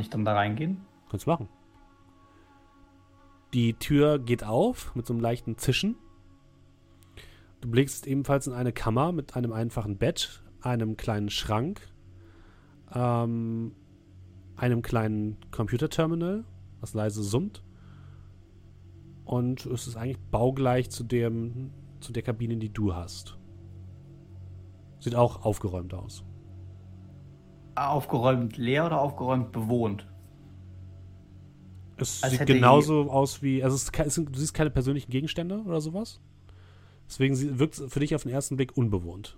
ich dann da reingehen? Kannst machen. Die Tür geht auf mit so einem leichten Zischen. Du blickst ebenfalls in eine Kammer mit einem einfachen Bett, einem kleinen Schrank, ähm, einem kleinen Computerterminal, was leise summt. Und es ist eigentlich baugleich zu, dem, zu der Kabine, die du hast. Sieht auch aufgeräumt aus. Aufgeräumt leer oder aufgeräumt bewohnt? Es Als sieht genauso aus wie. Also, es es du siehst keine persönlichen Gegenstände oder sowas. Deswegen wirkt es für dich auf den ersten Blick unbewohnt.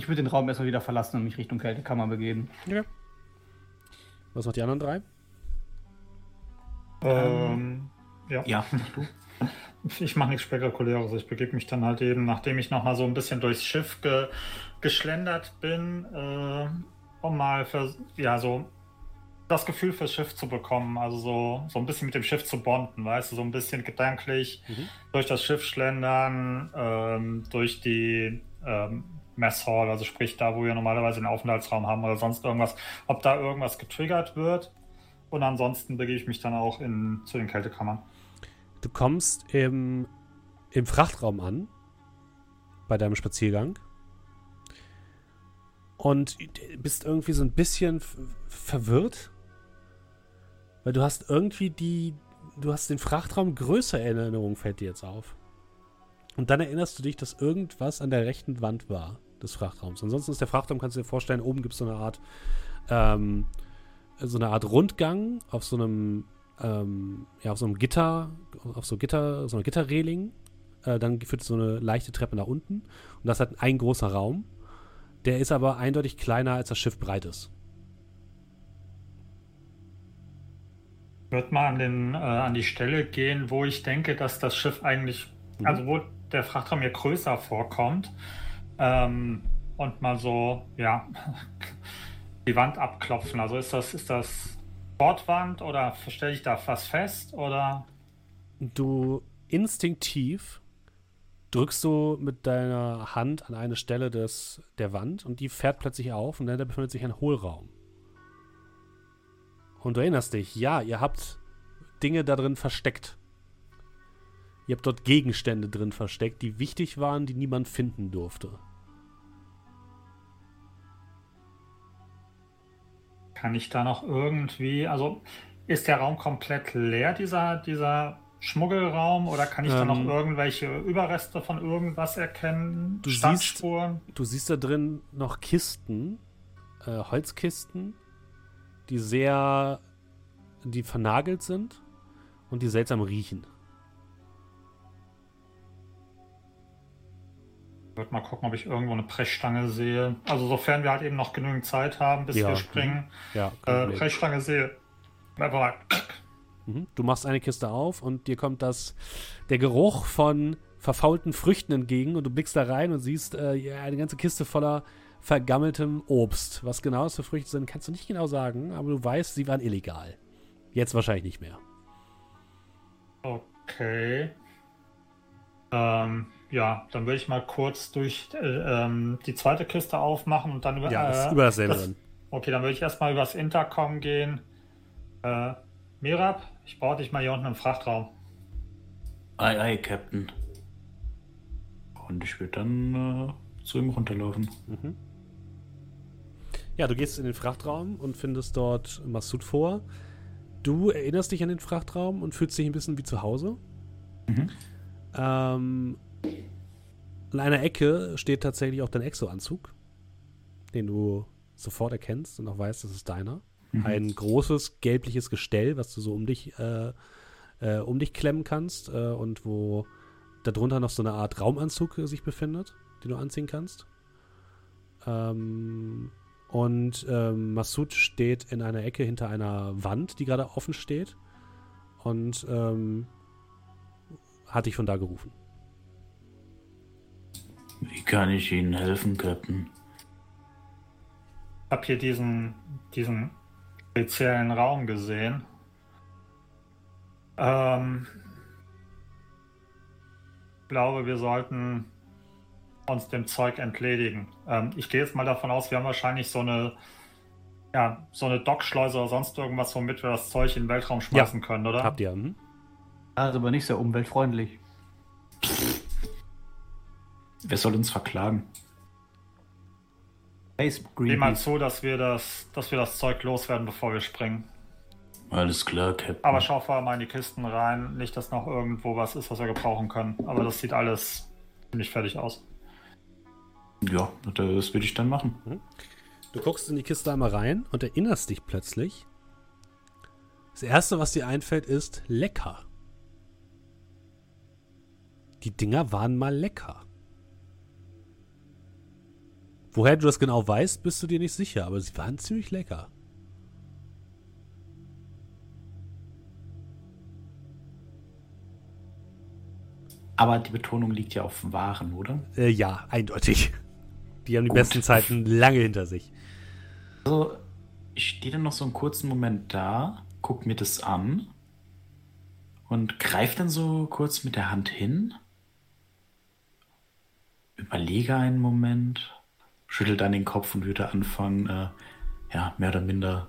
Ich würde den Raum erstmal wieder verlassen und mich Richtung Kältekammer begeben. Was noch die anderen drei? Ähm, ja. Ja, Ich mache nichts Spektakuläres. Ich begebe mich dann halt eben, nachdem ich noch mal so ein bisschen durchs Schiff ge geschlendert bin, äh, um mal für, ja, so das Gefühl fürs Schiff zu bekommen. Also so, so ein bisschen mit dem Schiff zu bonden, weißt du, so ein bisschen gedanklich Mhm. durch das Schiff schlendern, ähm, durch die ähm, Messhall, also sprich da, wo wir normalerweise den Aufenthaltsraum haben oder sonst irgendwas, ob da irgendwas getriggert wird. Und ansonsten begebe ich mich dann auch in, zu den Kältekammern. Du kommst im, im Frachtraum an, bei deinem Spaziergang. Und bist irgendwie so ein bisschen verwirrt. Weil du hast irgendwie die. Du hast den Frachtraum größer in Erinnerung, fällt dir jetzt auf. Und dann erinnerst du dich, dass irgendwas an der rechten Wand war des Frachtraums. Ansonsten ist der Frachtraum, kannst du dir vorstellen, oben gibt es so eine Art. Ähm, so eine Art Rundgang auf so einem ähm, ja, auf so einem Gitter, auf so Gitter, so einer Gitterreling. Äh, dann führt so eine leichte Treppe nach unten. Und das hat ein großer Raum. Der ist aber eindeutig kleiner, als das Schiff breit ist. würde mal an, den, äh, an die Stelle gehen, wo ich denke, dass das Schiff eigentlich, Mhm. also wo der Frachtraum mir größer vorkommt. Ähm, und mal so, ja, die Wand abklopfen. Also ist das, ist das Bordwand oder stelle ich da was fest? Oder Du instinktiv drückst du mit deiner Hand an eine Stelle des, der Wand und die fährt plötzlich auf und dann befindet sich ein Hohlraum. Und du erinnerst dich, ja, ihr habt Dinge da drin versteckt. Ihr habt dort Gegenstände drin versteckt, die wichtig waren, die niemand finden durfte. Kann ich da noch irgendwie, also ist der Raum komplett leer, dieser, dieser Schmuggelraum, oder kann ich da noch Ähm, irgendwelche Überreste von irgendwas erkennen? Du siehst-? Du siehst da drin noch Kisten, äh, Holzkisten, die sehr, die vernagelt sind und die seltsam riechen. Würde mal gucken, ob ich irgendwo eine Brechstange sehe. Also sofern wir halt eben noch genügend Zeit haben, bis Ja. wir springen. Ja, kein Äh, Problem. Brechstange sehe. Mal. Mhm. Du machst eine Kiste auf und dir kommt das, der Geruch von verfaulten Früchten entgegen und du blickst da rein und siehst äh, ja, eine ganze Kiste voller vergammeltem Obst. Was genau das für Früchte sind, kannst du nicht genau sagen, aber du weißt, sie waren illegal. Jetzt wahrscheinlich nicht mehr. Okay. Ähm, ja, dann würde ich mal kurz durch äh, ähm, die zweite Kiste aufmachen und dann über. Ja, ist äh, über dasselbe das- drin. Okay, dann würde ich erstmal übers Intercom gehen. Äh, Mirab, ich brauche dich mal hier unten im Frachtraum. Ei, ei, Captain. Und ich würde dann äh, zu ihm runterlaufen. Mhm. Ja, du gehst in den Frachtraum und findest dort Massoud vor. Du erinnerst dich an den Frachtraum und fühlst dich ein bisschen wie zu Hause. Mhm. Ähm, in einer Ecke steht tatsächlich auch dein Exo-Anzug, den du sofort erkennst und auch weißt, das ist deiner. Mhm. Ein großes gelbliches Gestell, was du so um dich, äh, äh, um dich klemmen kannst äh, und wo darunter noch so eine Art Raumanzug sich befindet, den du anziehen kannst. Ähm, und ähm, Massoud steht in einer Ecke hinter einer Wand, die gerade offen steht und ähm, hat dich von da gerufen. Wie kann ich Ihnen helfen, Captain? Ich habe hier diesen, diesen speziellen Raum gesehen. Ähm, glaube, wir sollten uns dem Zeug entledigen. Ähm, ich gehe jetzt mal davon aus, wir haben wahrscheinlich so eine, ja, so eine Dockschleuse oder sonst irgendwas, womit wir das Zeug in den Weltraum schmeißen können, oder? Habt ihr? Hm? Also aber nicht sehr umweltfreundlich. Wer soll uns verklagen? Space Sieh mal Greenpeace. zu, dass wir das, dass wir das Zeug loswerden, bevor wir springen. Alles klar, Captain. Aber schau vorher mal in die Kisten rein. Nicht, dass noch irgendwo was ist, was wir gebrauchen können. Aber das sieht alles ziemlich fertig aus. Ja, das würde ich dann machen. Du guckst in die Kiste einmal rein und erinnerst dich plötzlich. Das erste, was dir einfällt, ist lecker. Die Dinger waren mal lecker. Woher du das genau weißt, bist du dir nicht sicher, aber sie waren ziemlich lecker. Aber die Betonung liegt ja auf Waren, oder? Äh, ja, eindeutig. Die haben die Gut. besten Zeiten lange hinter sich. Also, ich stehe dann noch so einen kurzen Moment da, guck mir das an und greife dann so kurz mit der Hand hin, überlege einen Moment, schüttel dann den Kopf und würde anfangen, äh, ja, mehr oder minder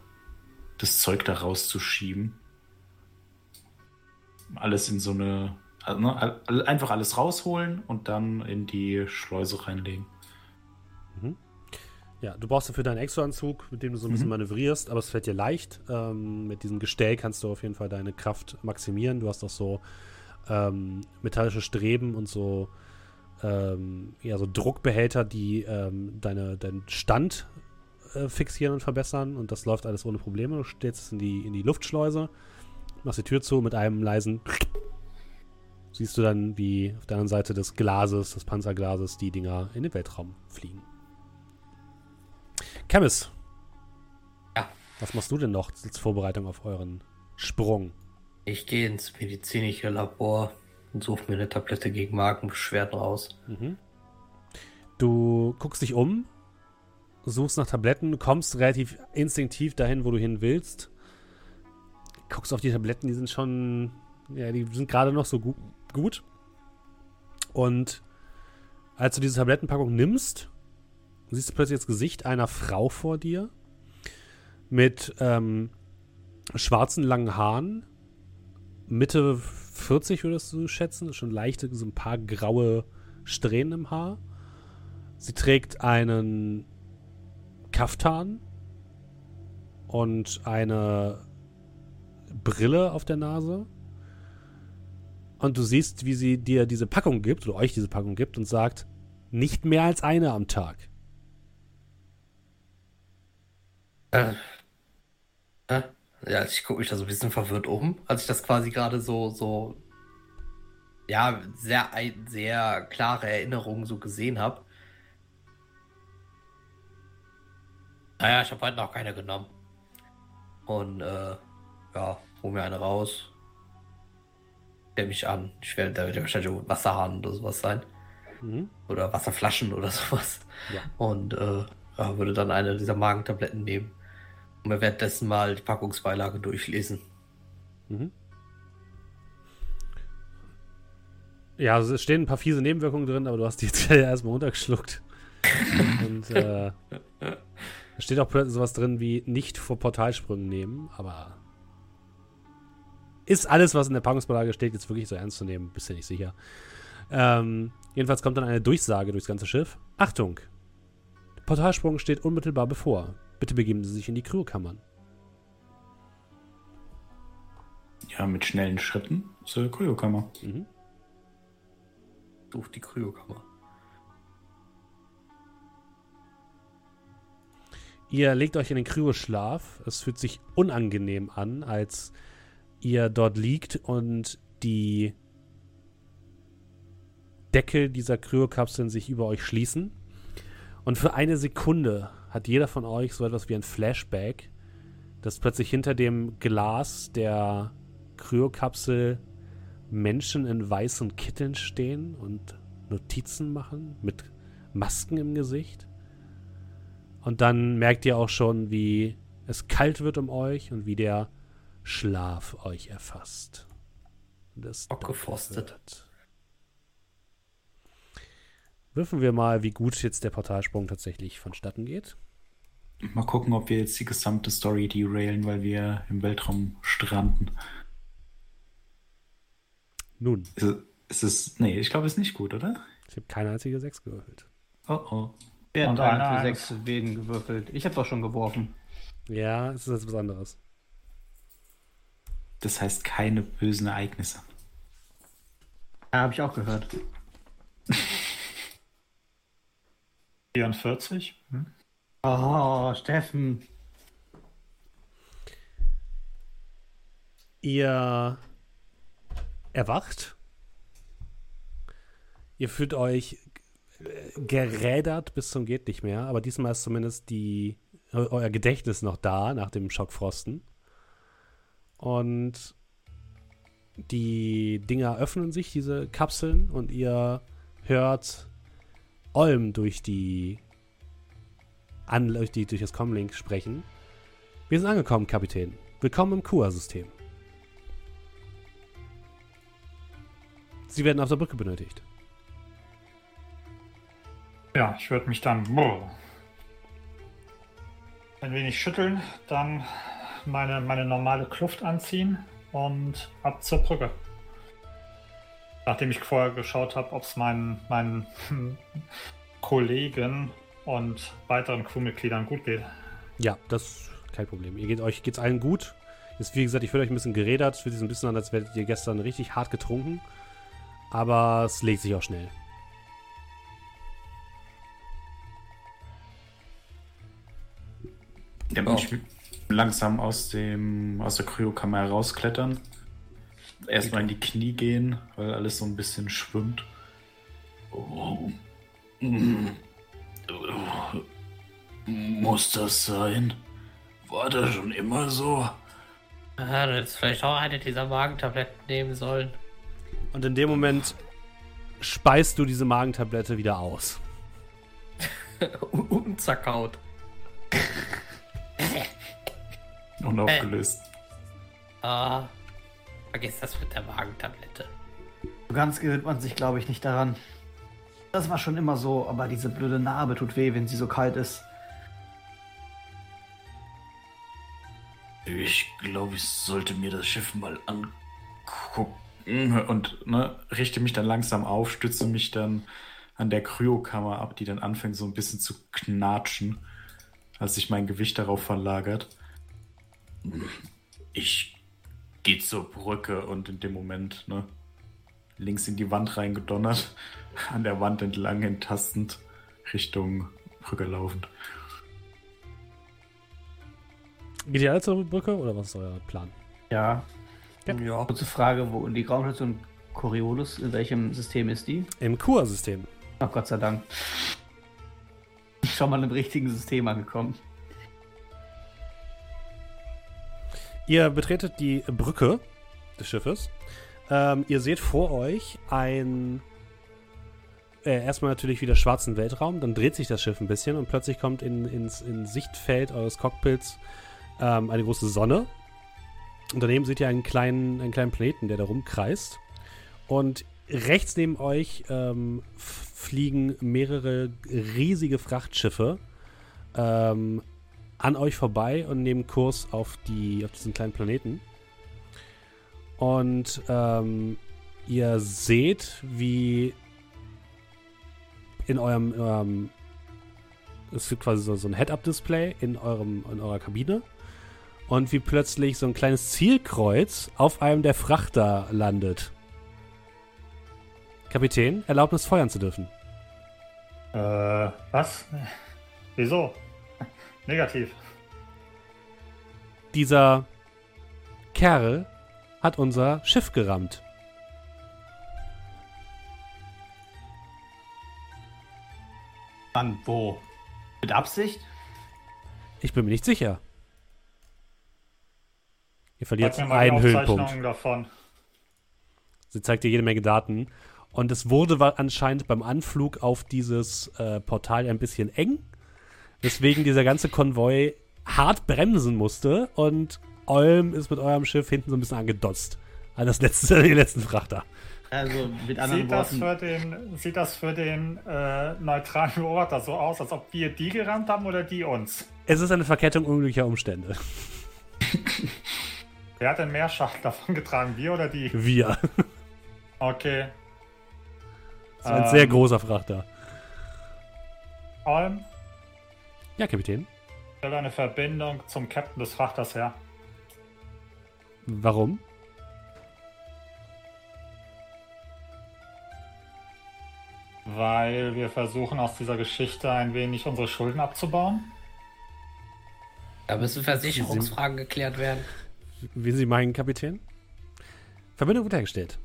das Zeug da rauszuschieben. Alles in so eine, also, ne, einfach alles rausholen und dann in die Schleuse reinlegen. Ja, du brauchst dafür deinen Exoanzug, mit dem du so ein bisschen manövrierst, aber es fällt dir leicht. Ähm, mit diesem Gestell kannst du auf jeden Fall deine Kraft maximieren. Du hast auch so ähm, metallische Streben und so, ähm, ja, so Druckbehälter, die ähm, deine, deinen Stand äh, fixieren und verbessern. Und das läuft alles ohne Probleme. Du stellst es in die, in die Luftschleuse, machst die Tür zu mit einem leisen. Siehst du dann, wie auf der anderen Seite des Glases, des Panzerglases, die Dinger in den Weltraum fliegen. Chemis. Ja. Was machst du denn noch als Vorbereitung auf euren Sprung? Ich gehe ins medizinische Labor und suche mir eine Tablette gegen Magenbeschwerden raus. Mhm. Du guckst dich um, suchst nach Tabletten, kommst relativ instinktiv dahin, wo du hin willst. Guckst auf die Tabletten, die sind schon, ja, die sind gerade noch so gu gut. Und als du diese Tablettenpackung nimmst, siehst du plötzlich das Gesicht einer Frau vor dir mit ähm, schwarzen langen Haaren, Mitte 40 würdest du schätzen, schon leichte, so ein paar graue Strähnen im Haar. Sie trägt einen Kaftan und eine Brille auf der Nase. Und du siehst, wie sie dir diese Packung gibt, oder euch diese Packung gibt und sagt, nicht mehr als eine am Tag. Äh, ja, ich gucke mich da so ein bisschen verwirrt um, als ich das quasi gerade so, so, ja, sehr, sehr klare Erinnerungen so gesehen habe. Naja, ich habe heute noch keine genommen. Und, äh, ja, hol mir eine raus. Stell mich an. Ich werde, da wird ja wahrscheinlich irgendwo Wasserhahn oder sowas sein. Mhm. Oder Wasserflaschen oder sowas. Ja. Und, äh, ja, würde dann eine dieser Magentabletten nehmen. Und mir währenddessen mal die Packungsbeilage durchlesen. Mhm. Ja, also es stehen ein paar fiese Nebenwirkungen drin, aber du hast die jetzt ja erstmal runtergeschluckt. Und äh, steht auch plötzlich sowas drin wie nicht vor Portalsprüngen nehmen, aber ist alles, was in der Packungsbeilage steht, jetzt wirklich so ernst zu nehmen? Bist du nicht sicher. Ähm, jedenfalls kommt dann eine Durchsage durchs ganze Schiff. Achtung! Portalsprung steht unmittelbar bevor. Bitte begeben Sie sich in die Crewkammern. Ja, mit schnellen Schritten zur Kryokammer. Mhm. Such die Kryokammer. Ihr legt euch in den Kryoschlaf. Es fühlt sich unangenehm an, als ihr dort liegt und die Deckel dieser Kryokapseln sich über euch schließen. Und für eine Sekunde hat jeder von euch so etwas wie ein Flashback, das plötzlich hinter dem Glas der Kryokapsel Menschen in weißen Kitteln stehen und Notizen machen mit Masken im Gesicht. Und dann merkt ihr auch schon, wie es kalt wird um euch und wie der Schlaf euch erfasst. Es Auch gefrostet. wird. Würfen wir mal, wie gut jetzt der Portalsprung tatsächlich vonstatten geht. Mal gucken, ob wir jetzt die gesamte Story derailen, weil wir im Weltraum stranden. Nun, Ist es, ist es nee, ich glaube, es ist nicht gut, oder? ich habe keine einzige 6 gewürfelt. Oh oh. Wer Und hat eine für eins. sechs Wegen gewürfelt? Ich habe doch schon geworfen. Ja, es ist jetzt was anderes. Das heißt keine bösen Ereignisse. Ja, habe ich auch gehört. 44. Hm? Oh, Steffen. Ihr erwacht. Ihr fühlt euch gerädert bis zum geht nicht mehr, aber diesmal ist zumindest die, eu- euer Gedächtnis noch da nach dem Schockfrosten. Und die Dinger öffnen sich, diese Kapseln, und ihr hört Olm durch die, an, durch, die durch das Comlink sprechen. Wir sind angekommen, Kapitän. Willkommen im Kua-System. Sie werden auf der Brücke benötigt. Ja, ich würde mich dann brr, ein wenig schütteln, dann meine, meine normale Kluft anziehen und ab zur Brücke. Nachdem ich vorher geschaut habe, ob es meinen, meinen Kollegen und weiteren Crewmitgliedern gut geht. Ja, das ist kein Problem. Ihr geht euch geht's allen gut. Ist wie gesagt, ich fühle euch ein bisschen gerädert. Es fühlt sich ein bisschen an, als wäret ihr gestern richtig hart getrunken. Aber es legt sich auch schnell. Dann Oh. muss ich langsam aus, dem, aus der Kryokammer herausklettern. Erstmal in die Knie gehen, weil alles so ein bisschen schwimmt. Oh. Muss das sein? War das schon immer so? Ah, du hättest vielleicht auch eine dieser Magentabletten nehmen sollen. Und in dem Moment speist du diese Magentablette wieder aus. Unzerkaut. Unaufgelöst. Ah, vergiss das mit der Magentablette. So ganz gewöhnt man sich, glaube ich, nicht daran. Das war schon immer so, aber diese blöde Narbe tut weh, wenn sie so kalt ist. Ich glaube, ich sollte mir das Schiff mal angucken. Und ne, richte mich dann langsam auf, stütze mich dann an der Kryokammer ab, die dann anfängt so ein bisschen zu knatschen, als sich mein Gewicht darauf verlagert. Ich gehe zur Brücke und in dem Moment ne, links in die Wand reingedonnert, an der Wand entlang enttastend, Richtung Brücke laufend. Geht ihr alle zur Brücke oder was ist euer Plan? Ja. Ja. Ja. Kurze Frage, wo die Raumstation Coriolis, in welchem System ist die? Im Kua-System. Ach Gott sei Dank. Schon mal im richtigen System angekommen. Ihr betretet die Brücke des Schiffes. Ähm, ihr seht vor euch ein. Äh, erstmal natürlich wieder schwarzen Weltraum, dann dreht sich das Schiff ein bisschen und plötzlich kommt in, ins in Sichtfeld eures Cockpits ähm, eine große Sonne. Und daneben seht ihr einen kleinen, einen kleinen Planeten, der da rumkreist. Und rechts neben euch ähm, fliegen mehrere riesige Frachtschiffe ähm, an euch vorbei und nehmen Kurs auf, die, auf diesen kleinen Planeten. Und ähm, ihr seht, wie in eurem, eurem es gibt quasi so, so ein Head-Up-Display in, in eurer Kabine und wie plötzlich so ein kleines Zielkreuz auf einem der Frachter landet. Kapitän, Erlaubnis feuern zu dürfen. Äh, was? Wieso? Negativ. Dieser Kerl hat unser Schiff gerammt. Wann, wo? Mit Absicht? Ich bin mir nicht sicher. Ihr verliert einen Höhenpunkt. Davon. Sie zeigt dir jede Menge Daten. Und es wurde anscheinend beim Anflug auf dieses äh, Portal ein bisschen eng, weswegen dieser ganze Konvoi hart bremsen musste und Olm ist mit eurem Schiff hinten so ein bisschen angedotzt. An das letzte, an den letzten Frachter. Also mit anderen Sieht das, Worten, für den, sieht das für den äh, neutralen Beobachter so aus, als ob wir die gerammt haben oder die uns? Es ist eine Verkettung unglücklicher Umstände. Wer hat denn mehr Schaden davon getragen, wir oder die? Wir. Okay. Das ist ein Ähm. sehr großer Frachter. Olm, Ja, Kapitän. stell eine Verbindung zum Captain des Frachters her. Warum? Weil wir versuchen, aus dieser Geschichte ein wenig unsere Schulden abzubauen. Da müssen Versicherungsfragen geklärt werden. Wie Sie meinen, Kapitän? Verbindung wird hergestellt.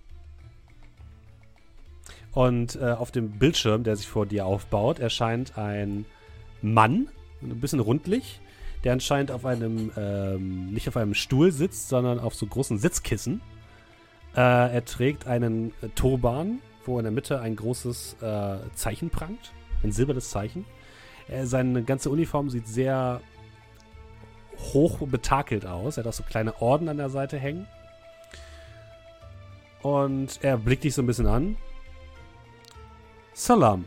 Und äh, auf dem Bildschirm, der sich vor dir aufbaut, erscheint ein Mann, ein bisschen rundlich, der anscheinend auf einem, ähm, nicht auf einem Stuhl sitzt, sondern auf so großen Sitzkissen. Äh, er trägt einen äh, Turban, wo in der Mitte ein großes äh, Zeichen prangt, ein silbernes Zeichen. Äh, seine ganze Uniform sieht sehr hoch betakelt aus. Er hat auch so kleine Orden an der Seite hängen. Und er blickt dich so ein bisschen an. Salam,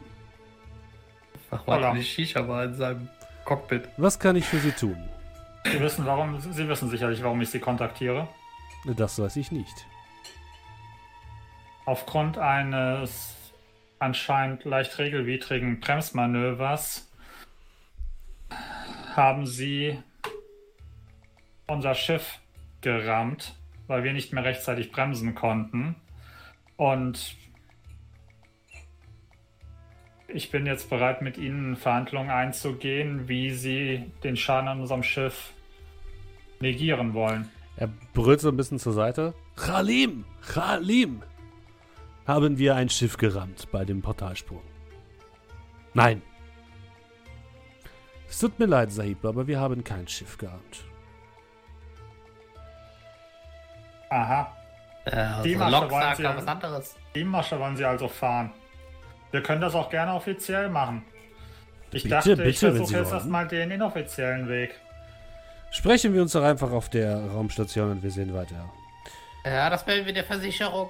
Mach mal die Shisha mal in seinem Cockpit. was kann ich für Sie tun? Sie wissen, warum, Sie wissen sicherlich, warum ich Sie kontaktiere. Das weiß ich nicht. Aufgrund eines anscheinend leicht regelwidrigen Bremsmanövers haben sie unser Schiff gerammt, weil wir nicht mehr rechtzeitig bremsen konnten. Und ich bin jetzt bereit, mit Ihnen in Verhandlungen einzugehen, wie Sie den Schaden an unserem Schiff negieren wollen. Er brüllt so ein bisschen zur Seite. Khalim! Khalim! Haben wir ein Schiff gerammt bei dem Portalsprung? Nein. Es tut mir leid, Sahib, aber wir haben kein Schiff gerammt. Aha, Äh, also Die Masche Lok wollen Sie was anderes. Die Masche wollen Sie also fahren. Wir können das auch gerne offiziell machen. Ich Bitte, dachte, bitte, ich versuche Sie jetzt erstmal den inoffiziellen Weg. Sprechen wir uns doch einfach auf der Raumstation und wir sehen weiter. Ja, das melden wir der Versicherung.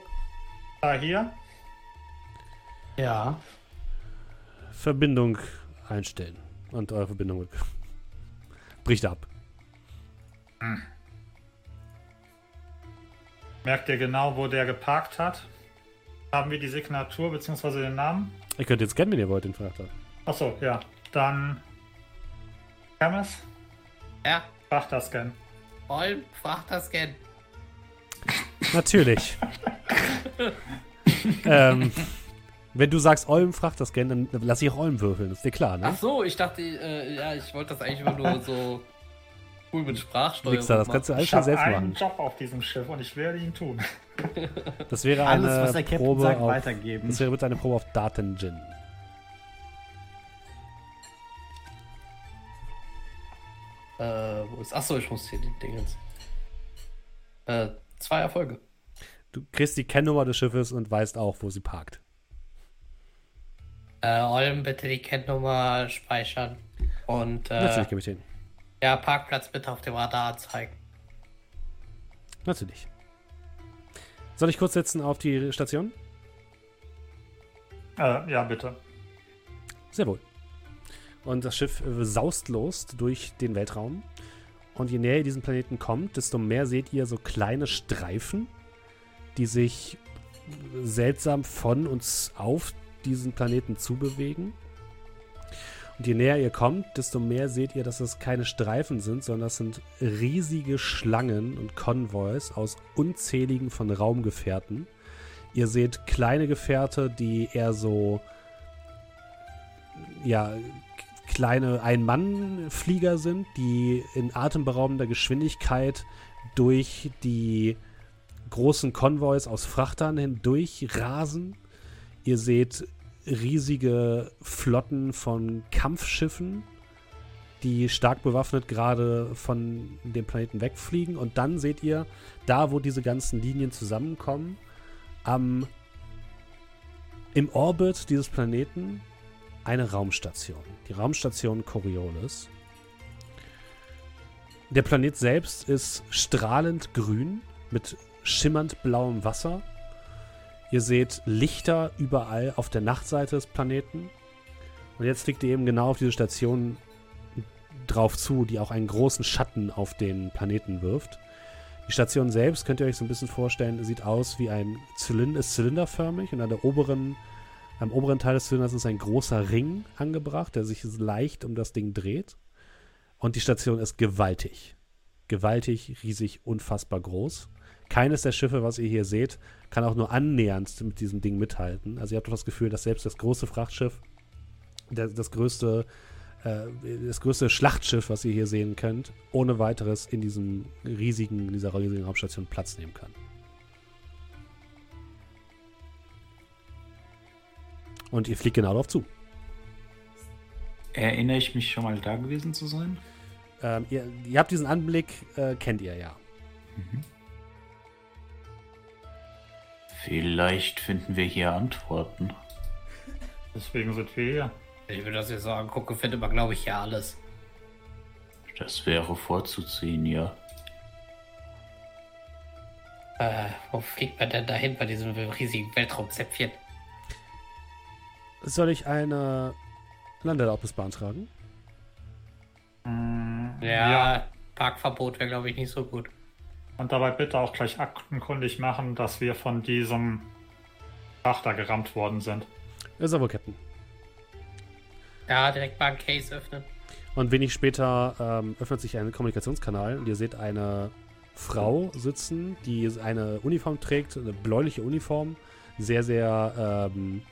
Da hier. ja. Verbindung einstellen. Und eure Verbindung bricht ab. Merkt ihr genau, wo der geparkt hat? Haben wir die Signatur bzw. den Namen? Ihr könnt jetzt scannen, wenn ihr wollt, den Frachter. Achso, ja. Dann. Hermes, Ja, Frachterscan. Olm, Frachterscan. Natürlich. ähm, wenn du sagst Olm gerne, dann lass ich auch Olm würfeln. Ist dir klar, ne? Ach so, ich dachte, äh, ja, ich wollte das eigentlich immer nur so cool mit Sprachsteuerung Nix da, das kannst du alles Ich schon habe selbst einen machen. Job auf diesem Schiff und ich werde ihn tun. Das wäre Alles, eine was der Captain Probe sagt, auf, weitergeben. Das wäre bitte eine Probe auf Datengin. Äh, wo ist. Achso, ich muss hier die Dingens. Äh, zwei Erfolge. Du kriegst die Kennnummer des Schiffes und weißt auch, wo sie parkt. Äh, Olm, bitte die Kennnummer speichern. Und, äh, Natürlich, Kapitän. Ja, Parkplatz bitte auf dem Radar anzeigen. Natürlich. Soll ich kurz setzen auf die Station? Äh, ja, bitte. Sehr wohl. Und das Schiff äh, saust los durch den Weltraum. Und je näher ihr diesen Planeten kommt, desto mehr seht ihr so kleine Streifen, die sich seltsam von uns auf diesen Planeten zubewegen. Und je näher ihr kommt, desto mehr seht ihr, dass es keine Streifen sind, sondern das sind riesige Schlangen und Konvois aus unzähligen von Raumgefährten. Ihr seht kleine Gefährte, die eher so ja, kleine Ein-Mann-Flieger sind, die in atemberaubender Geschwindigkeit durch die großen Konvois aus Frachtern hindurch rasen. Ihr seht riesige Flotten von Kampfschiffen, die stark bewaffnet gerade von dem Planeten wegfliegen. Und dann seht ihr, da wo diese ganzen Linien zusammenkommen, am, im Orbit dieses Planeten eine Raumstation. Die Raumstation Coriolis. Der Planet selbst ist strahlend grün mit schimmernd blauem Wasser. Ihr seht Lichter überall auf der Nachtseite des Planeten. Und jetzt fliegt ihr eben genau auf diese Station drauf zu, die auch einen großen Schatten auf den Planeten wirft. Die Station selbst könnt ihr euch so ein bisschen vorstellen, sieht aus wie ein Zylinder, ist zylinderförmig und an der oberen, am oberen Teil des Zylinders ist ein großer Ring angebracht, der sich leicht um das Ding dreht. Und die Station ist gewaltig. Gewaltig, riesig, unfassbar groß. Keines der Schiffe, was ihr hier seht, kann auch nur annähernd mit diesem Ding mithalten. Also ihr habt doch das Gefühl, dass selbst das große Frachtschiff, der, das größte äh, das größte Schlachtschiff, was ihr hier sehen könnt, ohne weiteres in diesem riesigen, in dieser riesigen Raumstation Platz nehmen kann. Und ihr fliegt genau darauf zu. Erinnere ich mich schon mal da gewesen zu sein? Ähm, ihr, ihr, habt diesen Anblick, äh, kennt ihr ja. Mhm. Vielleicht finden wir hier Antworten. Deswegen sind wir hier. Ich mir das jetzt so angucke, findet man, glaube ich, ja alles. Das wäre vorzuziehen, ja. Äh, wo fliegt man denn dahin bei diesem riesigen Weltraumzäpfchen? Soll ich eine Landeerlaubnis beantragen? Ja, ja, Parkverbot wäre, glaube ich, nicht so gut. Und dabei bitte auch gleich aktenkundig machen, dass wir von diesem Frachter gerammt worden sind. Ist aber Captain. Ja, direkt mal einen Case öffnen. Und wenig später ähm, öffnet sich ein Kommunikationskanal und ihr seht eine Frau sitzen, die eine Uniform trägt, eine bläuliche Uniform. Sehr, sehr, ähm,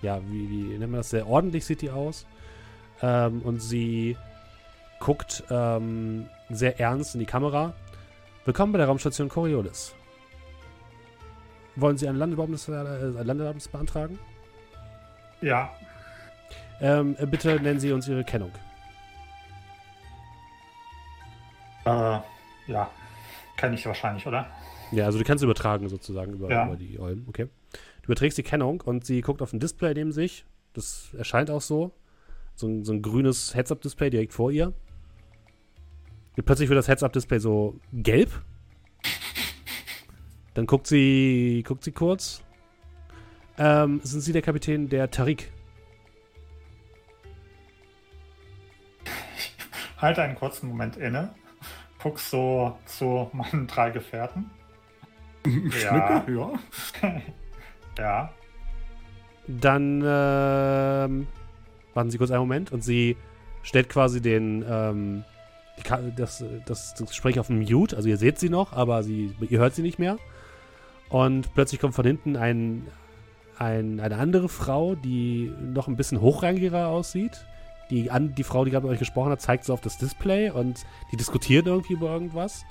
ja, wie, wie nennt man das? Sehr ordentlich sieht die aus. Ähm, und sie guckt ähm, sehr ernst in die Kamera. Willkommen bei der Raumstation Coriolis. Wollen Sie eine Landeerlaubnis, äh, beantragen? Ja, ähm, bitte nennen Sie uns Ihre Kennung. Äh, ja. Kenne ich wahrscheinlich, oder? Ja, also du kannst übertragen sozusagen über, ja. über die Eulen. Okay. Du überträgst die Kennung und sie guckt auf ein Display neben sich. Das erscheint auch so. So ein, so ein grünes Heads-Up-Display direkt vor ihr. Plötzlich wird das Heads-Up-Display so gelb. Dann guckt sie, guckt sie kurz. Ähm, sind Sie der Kapitän der Tarik? Halt einen kurzen Moment inne, guckst so zu meinen drei Gefährten. ja. ja. ja. Dann ähm, warten Sie kurz einen Moment und sie stellt quasi den ähm, das, das, das Gespräch auf Mute. Also ihr seht sie noch, aber sie, ihr hört sie nicht mehr. Und plötzlich kommt von hinten ein, ein, eine andere Frau, die noch ein bisschen hochrangiger aussieht die, an, die Frau, die gerade mit euch gesprochen hat, zeigt so auf das Display und die diskutiert irgendwie über irgendwas.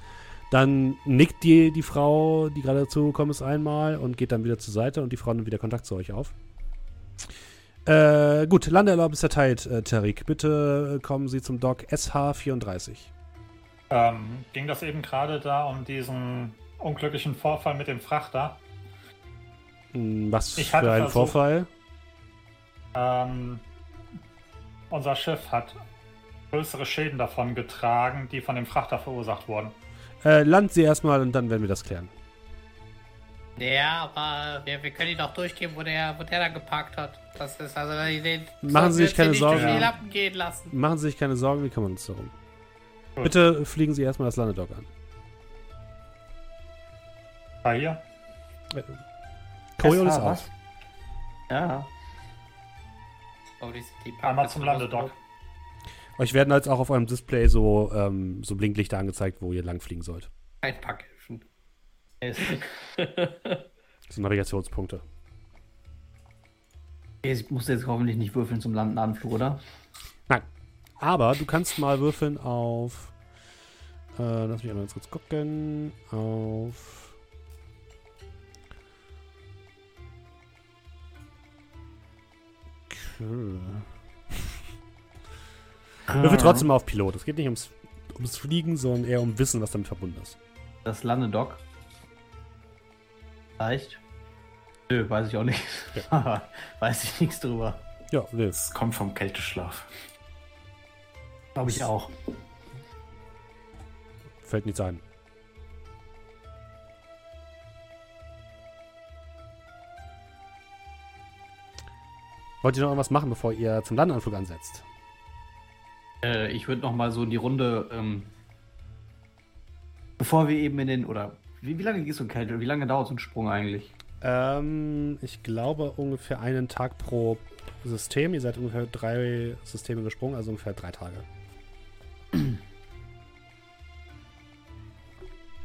Dann nickt die, die Frau, die gerade dazugekommen ist, einmal und geht dann wieder zur Seite und die Frau nimmt wieder Kontakt zu euch auf. Äh, gut, Landeerlaubnis erteilt, äh, Tarik. Bitte kommen Sie zum Dock SH34. Ähm, ging das eben gerade da um diesen unglücklichen Vorfall mit dem Frachter? Hm, was ich für ein versucht, Vorfall? Ähm, unser Schiff hat größere Schäden davon getragen, die von dem Frachter verursacht wurden. Äh, land sie erstmal und dann werden wir das klären. Ja, aber wir, wir können ihn doch durchgeben, wo der, wo der da geparkt hat. Das ist also den Machen Sie sich keine Sorgen. Die Lappen gehen lassen. Machen Sie sich keine Sorgen, wir kümmern uns darum. Gut. Bitte fliegen Sie erstmal das Landedock an. Bei hier? Äh, Coriolis aus. Ja. Oh, Einmal zum Landedock. Euch werden jetzt auch auf eurem Display so, ähm, so Blinklichter angezeigt, wo ihr langfliegen sollt. Ein Packhilfen. das sind Navigationspunkte. Ich muss jetzt hoffentlich nicht würfeln zum Landenanflug, oder? Nein. Aber du kannst mal würfeln auf. Äh, lass mich einmal ganz kurz gucken. Auf. Würfel trotzdem mal auf Pilot. Es geht nicht ums, ums Fliegen, sondern eher um Wissen, was damit verbunden ist. Das Landedock. Leicht. Nö, weiß ich auch nicht. weiß ich nichts drüber. Ja, nö. Es kommt vom Kälteschlaf. Glaube ich auch. Fällt nichts ein. Wollt ihr noch irgendwas machen, bevor ihr zum Landeanflug ansetzt? Äh, ich würde noch mal so in die Runde, ähm, bevor wir eben in den, oder wie, wie lange geht so ein Kälte? Wie lange dauert so ein Sprung eigentlich? Ähm, ich glaube ungefähr einen Tag pro System. Ihr seid ungefähr drei Systeme gesprungen, also ungefähr drei Tage.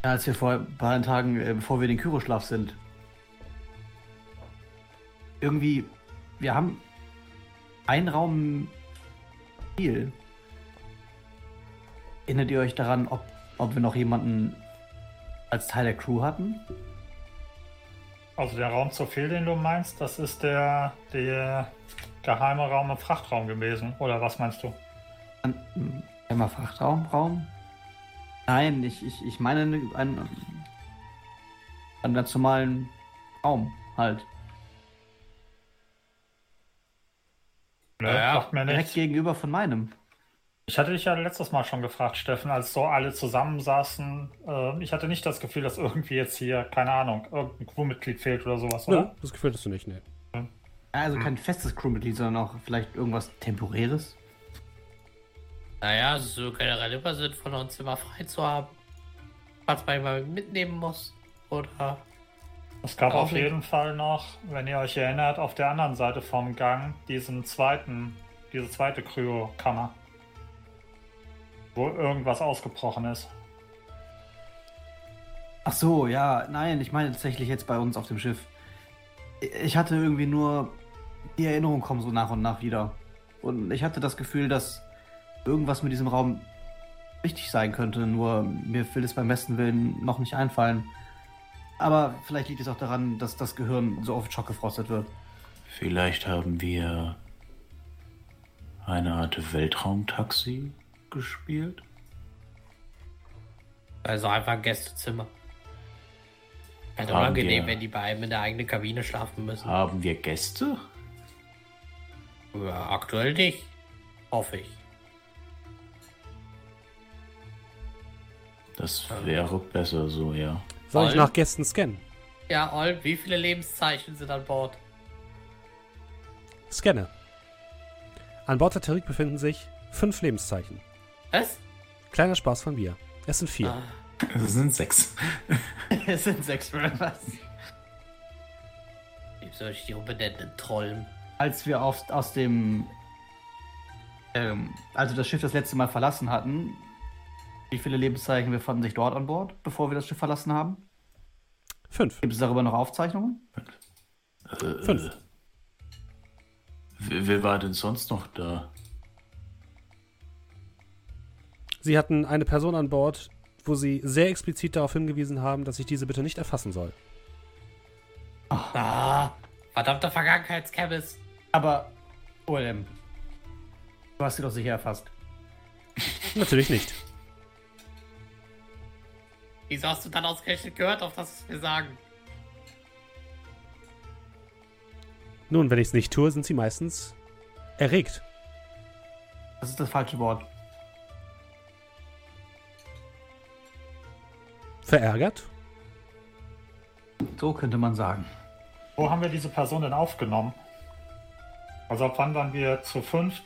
Ja, als wir vor ein paar Tagen, äh, bevor wir in den Kyroschlaf sind. Irgendwie, wir haben einen Raum viel. Erinnert ihr euch daran, ob, ob wir noch jemanden als Teil der Crew hatten? Also der Raum zu viel, den du meinst, das ist der, der geheime Raum im Frachtraum gewesen. Oder was meinst du? Einmal Frachtraum, Raum? Nein, ich, ich, ich meine einen, einen, einen ganz normalen Raum halt. Nö, Ja, sagt mir Direkt gegenüber von meinem. Ich hatte dich ja letztes Mal schon gefragt, Steffen, als so alle zusammensaßen. Äh, ich hatte nicht das Gefühl, dass irgendwie jetzt hier, keine Ahnung, irgendein Crewmitglied fehlt oder sowas, oder? das Gefühl hast du nicht, ne. Also kein festes Crewmitglied, sondern auch vielleicht irgendwas Temporäres. Naja, so generell immer sind von uns immer frei zu haben. Falls man mal mitnehmen muss. Oder. Es gab auf nicht. jeden Fall noch, wenn ihr euch erinnert, auf der anderen Seite vom Gang diesen zweiten, diese zweite Kryokammer. Wo irgendwas ausgebrochen ist. Ach so, ja, nein, ich meine tatsächlich jetzt bei uns auf dem Schiff. Ich hatte irgendwie nur die Erinnerungen kommen so nach und nach wieder. Und ich hatte das Gefühl, dass irgendwas mit diesem Raum wichtig sein könnte, nur mir will es beim besten Willen noch nicht einfallen. Aber vielleicht liegt es auch daran, dass das Gehirn so oft schockgefrostet wird. Vielleicht haben wir eine Art Weltraumtaxi gespielt. Also einfach ein Gästezimmer. Also Haben unangenehm, wir- wenn die beiden in der eigenen Kabine schlafen müssen. Haben wir Gäste? Ja, aktuell nicht. Hoffe ich. Das wäre besser so, ja. Soll ich Voll. nach Gästen scannen? Ja, Olm, wie viele Lebenszeichen sind an Bord? Scanne. An Bord der Tarik befinden sich fünf Lebenszeichen. Was? Kleiner Spaß von mir. Es sind vier. Ah, Es sind sechs. es sind sechs Rivers. wie soll ich die umbenennen? Trollen. Als wir auf, aus dem. Ähm, also das Schiff das letzte Mal verlassen hatten, wie viele Lebenszeichen befanden sich dort an Bord, bevor wir das Schiff verlassen haben? Fünf. Gibt es darüber noch Aufzeichnungen? Äh, Fünf. Wer, wer war denn sonst noch da? Sie hatten eine Person an Bord, wo sie sehr explizit darauf hingewiesen haben, dass ich diese bitte nicht erfassen soll. Ah, verdammter Vergangenheitschemist. Aber, OLM, du hast sie doch sicher erfasst. Natürlich nicht. Wieso hast du dann ausgerechnet gehört, auf das wir sagen? Nun, wenn ich es nicht tue, sind sie meistens erregt. Das ist das falsche Wort. Verärgert? So könnte man sagen. Wo haben wir diese Person denn aufgenommen? Also ab wann waren wir zu fünft?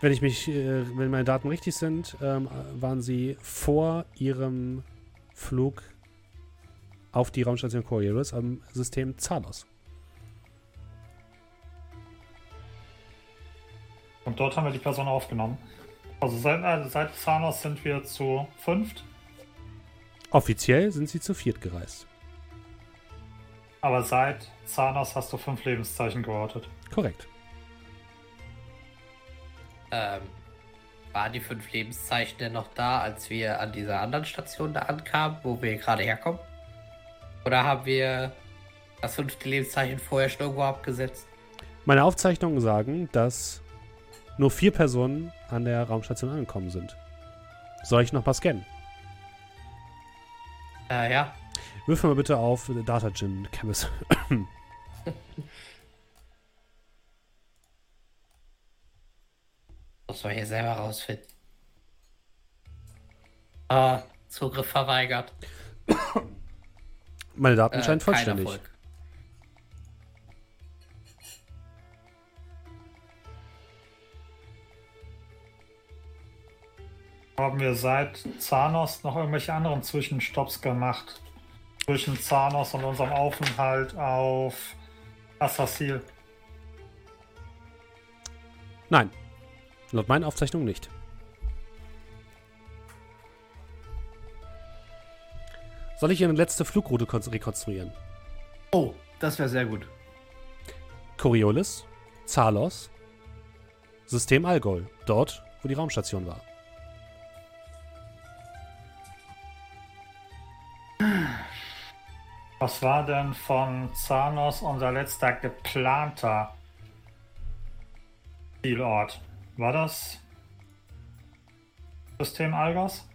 Wenn ich mich, äh, wenn meine Daten richtig sind, ähm, waren sie vor ihrem Flug auf die Raumstation Coriolis am System Zalos. Und dort haben wir die Person aufgenommen. Also seit, also seit Thanos sind wir zu fünft, Offiziell sind sie zu viert gereist. aber seit Thanos hast du fünf Lebenszeichen geortet. Korrekt. Ähm, waren die fünf Lebenszeichen denn noch da, als wir an dieser anderen Station da ankamen, wo wir gerade herkommen? Oder haben wir das fünfte Lebenszeichen vorher schon irgendwo abgesetzt? Meine Aufzeichnungen sagen, dass nur vier Personen an der Raumstation angekommen sind. Soll ich noch mal scannen? Äh, ja. Würfel mal bitte auf Data Gin Chemist. Muss man hier selber rausfinden. Ah, Zugriff verweigert. Meine Daten Äh, scheinen kein vollständig. Erfolg. Haben wir seit Zanos noch irgendwelche anderen Zwischenstopps gemacht? Zwischen Zanos und unserem Aufenthalt auf Assassil. Nein. Laut meinen Aufzeichnungen nicht. Soll ich Ihre letzte Flugroute kon- rekonstruieren? Oh, das wäre sehr gut. Coriolis, Zalos, System Algol, dort, wo die Raumstation war. Was war denn von Zanos unser letzter geplanter Zielort? War das System Algos?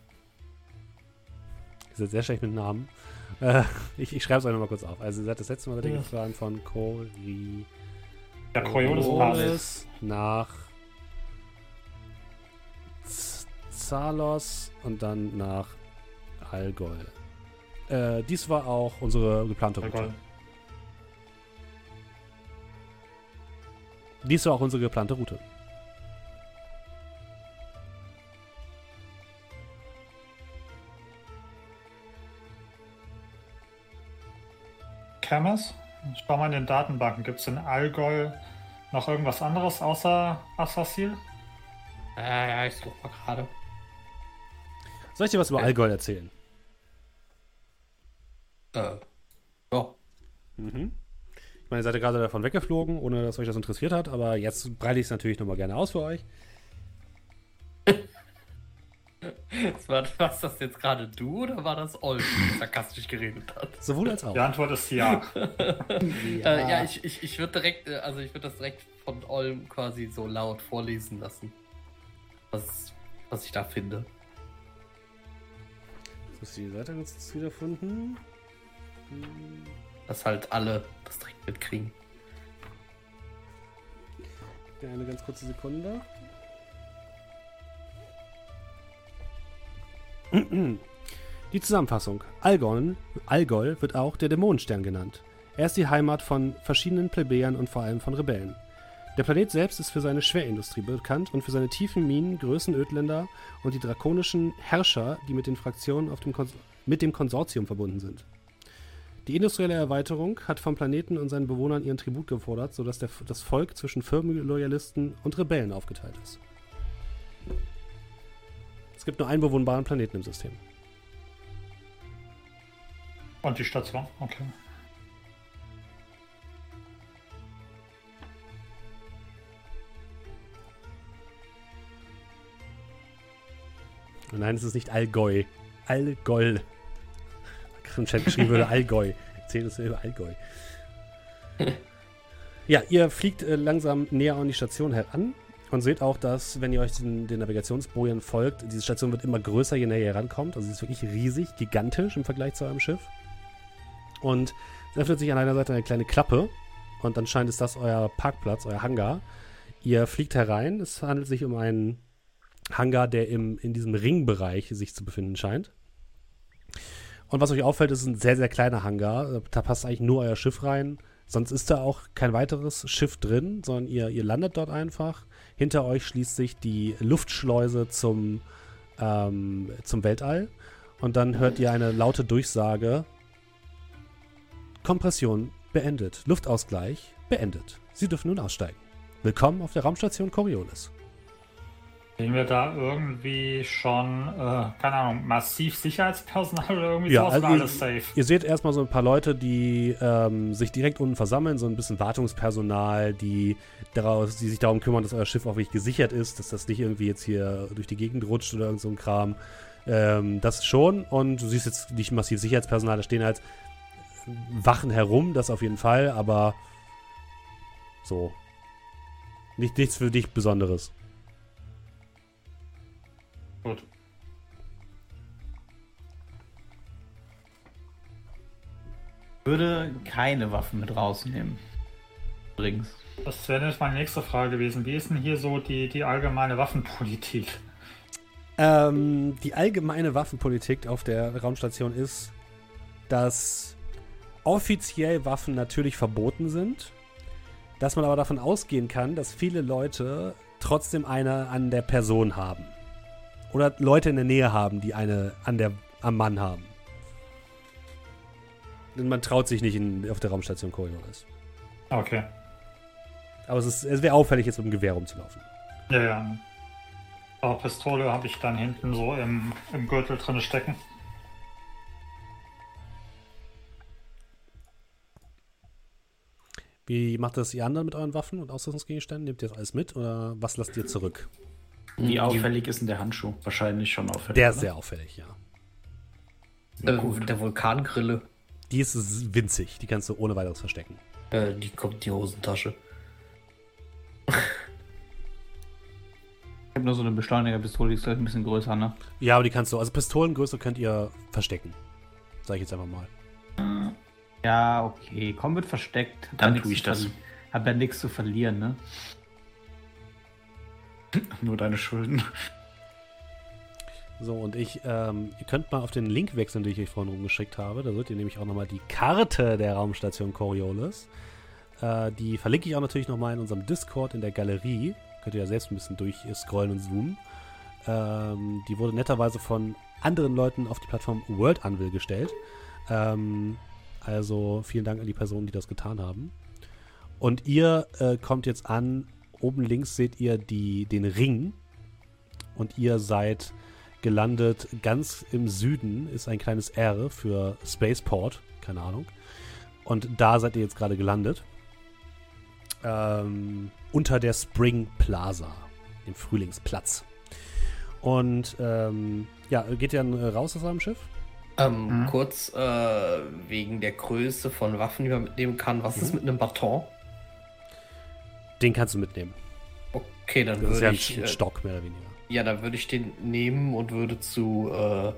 Ihr seid sehr schlecht mit Namen. Äh, ich ich schreibe es euch nochmal kurz auf. Also, ihr seid das letzte Mal ihr Ja. gefahren von Coriolis Der Coriolis Pass. nach Z- Zalos und dann nach Algol. Äh, dies war auch unsere geplante Route. Dies war auch unsere geplante Route. Camas? Schau mal in den Datenbanken. Gibt es in Allgäu noch irgendwas anderes außer Assassil? Ja, ja, ich suche mal gerade. Soll ich dir was über Okay. Algol erzählen? Äh, ja. Mhm. Ich meine, ihr seid ja gerade davon weggeflogen, ohne dass euch das interessiert hat, aber jetzt breite ich es natürlich nochmal gerne aus für euch. War, war's das jetzt gerade du oder war das Olf, der sarkastisch geredet hat? Sowohl als auch. Die Antwort ist ja. Äh, ja, ich, ich, ich würde direkt, äh, also ich würde das direkt von Olm quasi so laut vorlesen lassen. Was, was ich da finde. So ist die Seite jetzt wiedergefunden. Dass halt alle das direkt mitkriegen. Ja, eine ganz kurze Sekunde. Die Zusammenfassung. Algon, Algol wird auch der Dämonenstern genannt. Er ist die Heimat von verschiedenen Plebejern und vor allem von Rebellen. Der Planet selbst ist für seine Schwerindustrie bekannt und für seine tiefen Minen, Größen Ödländer und die drakonischen Herrscher, die mit den Fraktionen auf dem mit dem Konsortium verbunden sind. Die industrielle Erweiterung hat vom Planeten und seinen Bewohnern ihren Tribut gefordert, sodass der, das Volk zwischen Firmenloyalisten und Rebellen aufgeteilt ist. Es gibt nur einen bewohnbaren Planeten im System. Und die Station? Okay. Und nein, es ist nicht Allgäu. Allgäu. Im Chat geschrieben würde Allgäu. Zählt es über Allgäu. Ja, ihr fliegt äh, langsam näher an die Station heran und seht auch, dass, wenn ihr euch den, den Navigationsbojen folgt, diese Station wird immer größer, je näher ihr rankommt. Also sie ist wirklich riesig, gigantisch im Vergleich zu eurem Schiff. Und es öffnet sich an einer Seite eine kleine Klappe und anscheinend ist das euer Parkplatz, euer Hangar. Ihr fliegt herein. Es handelt sich um einen Hangar, der im, in diesem Ringbereich sich zu befinden scheint. Und was euch auffällt, ist ein sehr, sehr kleiner Hangar. Da passt eigentlich nur euer Schiff rein. Sonst ist da auch kein weiteres Schiff drin, sondern ihr, ihr landet dort einfach. Hinter euch schließt sich die Luftschleuse zum, ähm, zum Weltall. Und dann hört ihr eine laute Durchsage. Kompression beendet. Luftausgleich beendet. Sie dürfen nun aussteigen. Willkommen auf der Raumstation Coriolis. Sehen wir da irgendwie schon, äh, keine Ahnung, massiv Sicherheitspersonal oder irgendwie Ja, sowas also ihr- alles safe? Ihr seht erstmal so ein paar Leute, die ähm, sich direkt unten versammeln, so ein bisschen Wartungspersonal, die, daraus, die sich darum kümmern, dass euer Schiff auch wirklich gesichert ist, dass das nicht irgendwie jetzt hier durch die Gegend rutscht oder irgend so ein Kram. Ähm, das schon. Und du siehst jetzt nicht massiv Sicherheitspersonal, da stehen halt Wachen herum, das auf jeden Fall, aber so. Nicht, nichts für dich Besonderes. Gut. Würde keine Waffen mit rausnehmen. Übrigens. Das wäre nämlich meine nächste Frage gewesen. Wie ist denn hier so die, die allgemeine Waffenpolitik? Ähm, die allgemeine Waffenpolitik auf der Raumstation ist, dass offiziell Waffen natürlich verboten sind, dass man aber davon ausgehen kann, dass viele Leute trotzdem eine an der Person haben. Oder Leute in der Nähe haben, die eine an der, am Mann haben. Denn man traut sich nicht in, auf der Raumstation Coriolis. Okay. Aber es, ist- es wäre auffällig, jetzt mit dem Gewehr rumzulaufen. Ja, ja. Aber Pistole habe ich dann hinten so im, im Gürtel drin stecken. Wie macht das ihr anderen mit euren Waffen und Ausrüstungsgegenständen? Nehmt ihr das alles mit oder was lasst ihr zurück? Wie auffällig ist denn der Handschuh? Wahrscheinlich schon auffällig. Der ist oder? sehr auffällig, ja. Äh, der Vulkangrille, Die ist winzig, die kannst du ohne weiteres verstecken. äh, die kommt in die Hosentasche. Ich habe nur so eine Beschleunigerpistole, die ist vielleicht ein bisschen größer, ne? Ja, aber die kannst du, also Pistolengröße könnt ihr verstecken. Sag ich jetzt einfach mal. Ja, okay. Komm, wird versteckt. Hab Dann ja tue ich das. Hab ja nichts zu verlieren, ne? Nur deine Schulden. So, und ich, ähm, ihr könnt mal auf den Link wechseln, den ich euch vorhin rumgeschickt habe. Da seht ihr nämlich auch nochmal die Karte der Raumstation Coriolis. Äh, die verlinke ich auch natürlich nochmal in unserem Discord in der Galerie. Könnt ihr ja selbst ein bisschen durchscrollen und zoomen. Ähm, die wurde netterweise von anderen Leuten auf die Plattform World Anvil gestellt. Ähm, also vielen Dank an die Personen, die das getan haben. Und ihr äh, kommt jetzt an. Oben links seht ihr die, den Ring. Und ihr seid gelandet ganz im Süden. Ist ein kleines R für Spaceport. Keine Ahnung. Und da seid ihr jetzt gerade gelandet. Ähm, unter der Spring Plaza. Dem Frühlingsplatz. Und ähm, ja, geht ihr dann äh, raus aus eurem Schiff? Ähm, Mhm. Kurz äh, wegen der Größe von Waffen, die man mitnehmen kann. Was ist mit einem Baton? Den kannst du mitnehmen. Okay, dann Das ist würde ja ein, ich. ein Äh, Stock, mehr oder weniger. ja, dann würde ich den nehmen und würde zu äh,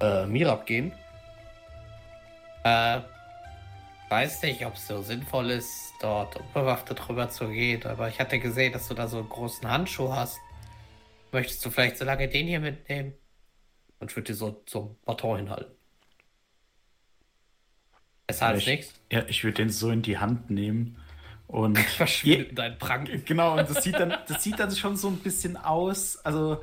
äh, Mirab gehen. Äh, weiß nicht, ob es so sinnvoll ist, dort unbewaffnet rüber zu gehen, aber ich hatte gesehen, dass du da so einen großen Handschuh hast. Möchtest du vielleicht so lange den hier mitnehmen? Und ich würde dir so zum Baton hinhalten. Besser als Ich- nichts. Ja, ich würde den so in die Hand nehmen und. Verschwindet in deinen Pranken. Genau, und das sieht dann, das sieht dann schon so ein bisschen aus, also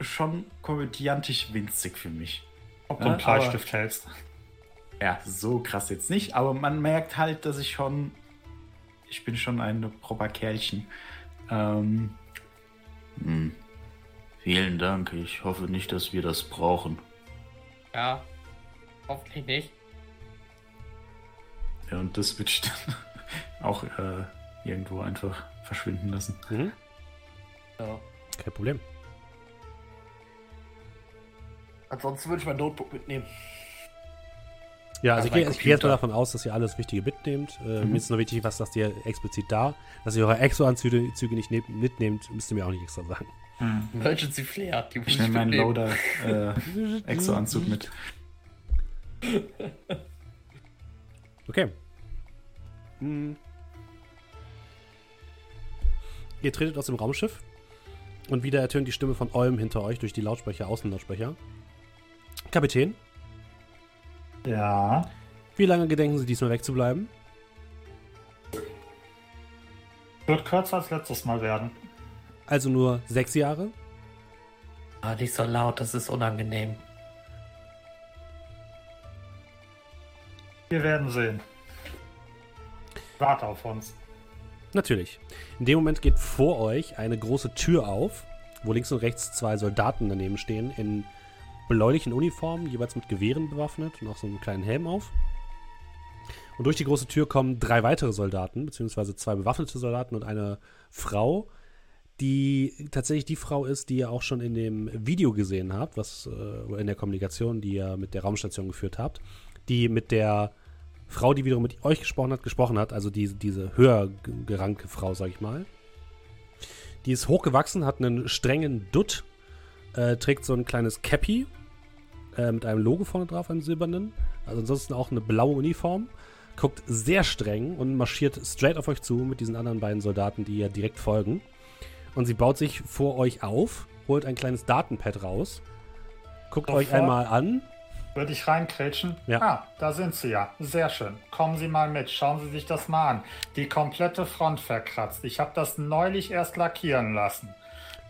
schon komödiantisch winzig für mich. Ob du Ja, einen Bleistift hältst. Ja, so krass jetzt nicht, aber man merkt halt, dass ich schon, ich bin schon ein proper Kerlchen. Ähm, hm. Vielen Dank, ich hoffe nicht, dass wir das brauchen. Ja, hoffentlich nicht. Ja, und das ich dann auch äh, irgendwo einfach verschwinden lassen. Mhm. Ja. Kein Problem. Ansonsten würde ich mein Notebook mitnehmen. Ja, also Also ich gehe ich gehe jetzt mal davon aus, dass ihr alles Wichtige mitnehmt. Äh, Mhm. Mir ist nur wichtig, was lasst ihr explizit da. Dass ihr eure Exo-Anzüge Züge nicht ne mitnehmt, müsst ihr mir auch nicht extra sagen. Hm. Emergency Flare, die muss Ich nehme meinen mitnehmen. Loader äh, Exo-Anzug mit. Okay. Hm. Ihr tretet aus dem Raumschiff und wieder ertönt die Stimme von Olm hinter euch durch die Lautsprecher, Außenlautsprecher. Kapitän, Ja. wie lange gedenken Sie diesmal wegzubleiben? Wird kürzer als letztes Mal werden. Also nur sechs Jahre? Ah, nicht so laut, das ist unangenehm. Wir werden sehen. Warte auf uns. Natürlich. In dem Moment geht vor euch eine große Tür auf, wo links und rechts zwei Soldaten daneben stehen, in bläulichen Uniformen, jeweils mit Gewehren bewaffnet und auch so einen kleinen Helm auf. Und durch die große Tür kommen drei weitere Soldaten, beziehungsweise zwei bewaffnete Soldaten und eine Frau, die tatsächlich die Frau ist, die ihr auch schon in dem Video gesehen habt, was äh, in der Kommunikation, die ihr mit der Raumstation geführt habt, die mit der Frau, die wiederum mit euch gesprochen hat, gesprochen hat, also diese, diese höher ge- gerankte Frau, sag ich mal. Die ist hochgewachsen, hat einen strengen Dutt, äh, trägt so ein kleines Cappy äh, mit einem Logo vorne drauf, einem silbernen. Also ansonsten auch eine blaue Uniform. Guckt sehr streng und marschiert straight auf euch zu mit diesen anderen beiden Soldaten, die ihr direkt folgen. Und sie baut sich vor euch auf, holt ein kleines Datenpad raus, guckt Sofort. euch einmal an. Würde ich reinkrätschen? Ja. Ah, da sind sie ja. Sehr schön. Kommen Sie mal mit. Schauen Sie sich das mal an. Die komplette Front verkratzt. Ich habe das neulich erst lackieren lassen.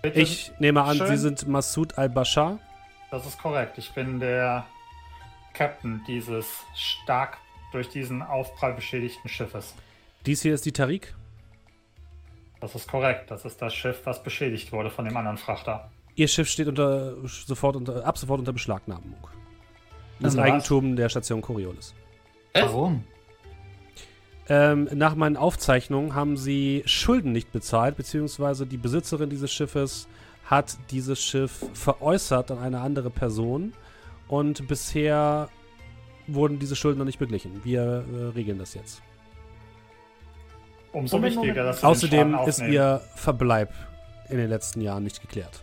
Bitte, Ich nehme an, schön. Sie sind Massoud al-Bashar. Das ist korrekt. Ich bin der Captain dieses stark durch diesen Aufprall beschädigten Schiffes. Dies hier ist die Tariq. Das ist korrekt. Das ist das Schiff, was beschädigt wurde von dem anderen Frachter. Ihr Schiff steht unter, sofort unter, ab sofort unter Beschlagnahmung. Das Was? Eigentum der Station Coriolis. Warum? Ähm, nach meinen Aufzeichnungen haben sie Schulden nicht bezahlt, beziehungsweise die Besitzerin dieses Schiffes hat dieses Schiff veräußert an eine andere Person und bisher wurden diese Schulden noch nicht beglichen. Wir äh, regeln das jetzt. Umso Moment, wichtiger, dass Sie den Außerdem ist ihr Verbleib in den letzten Jahren nicht geklärt.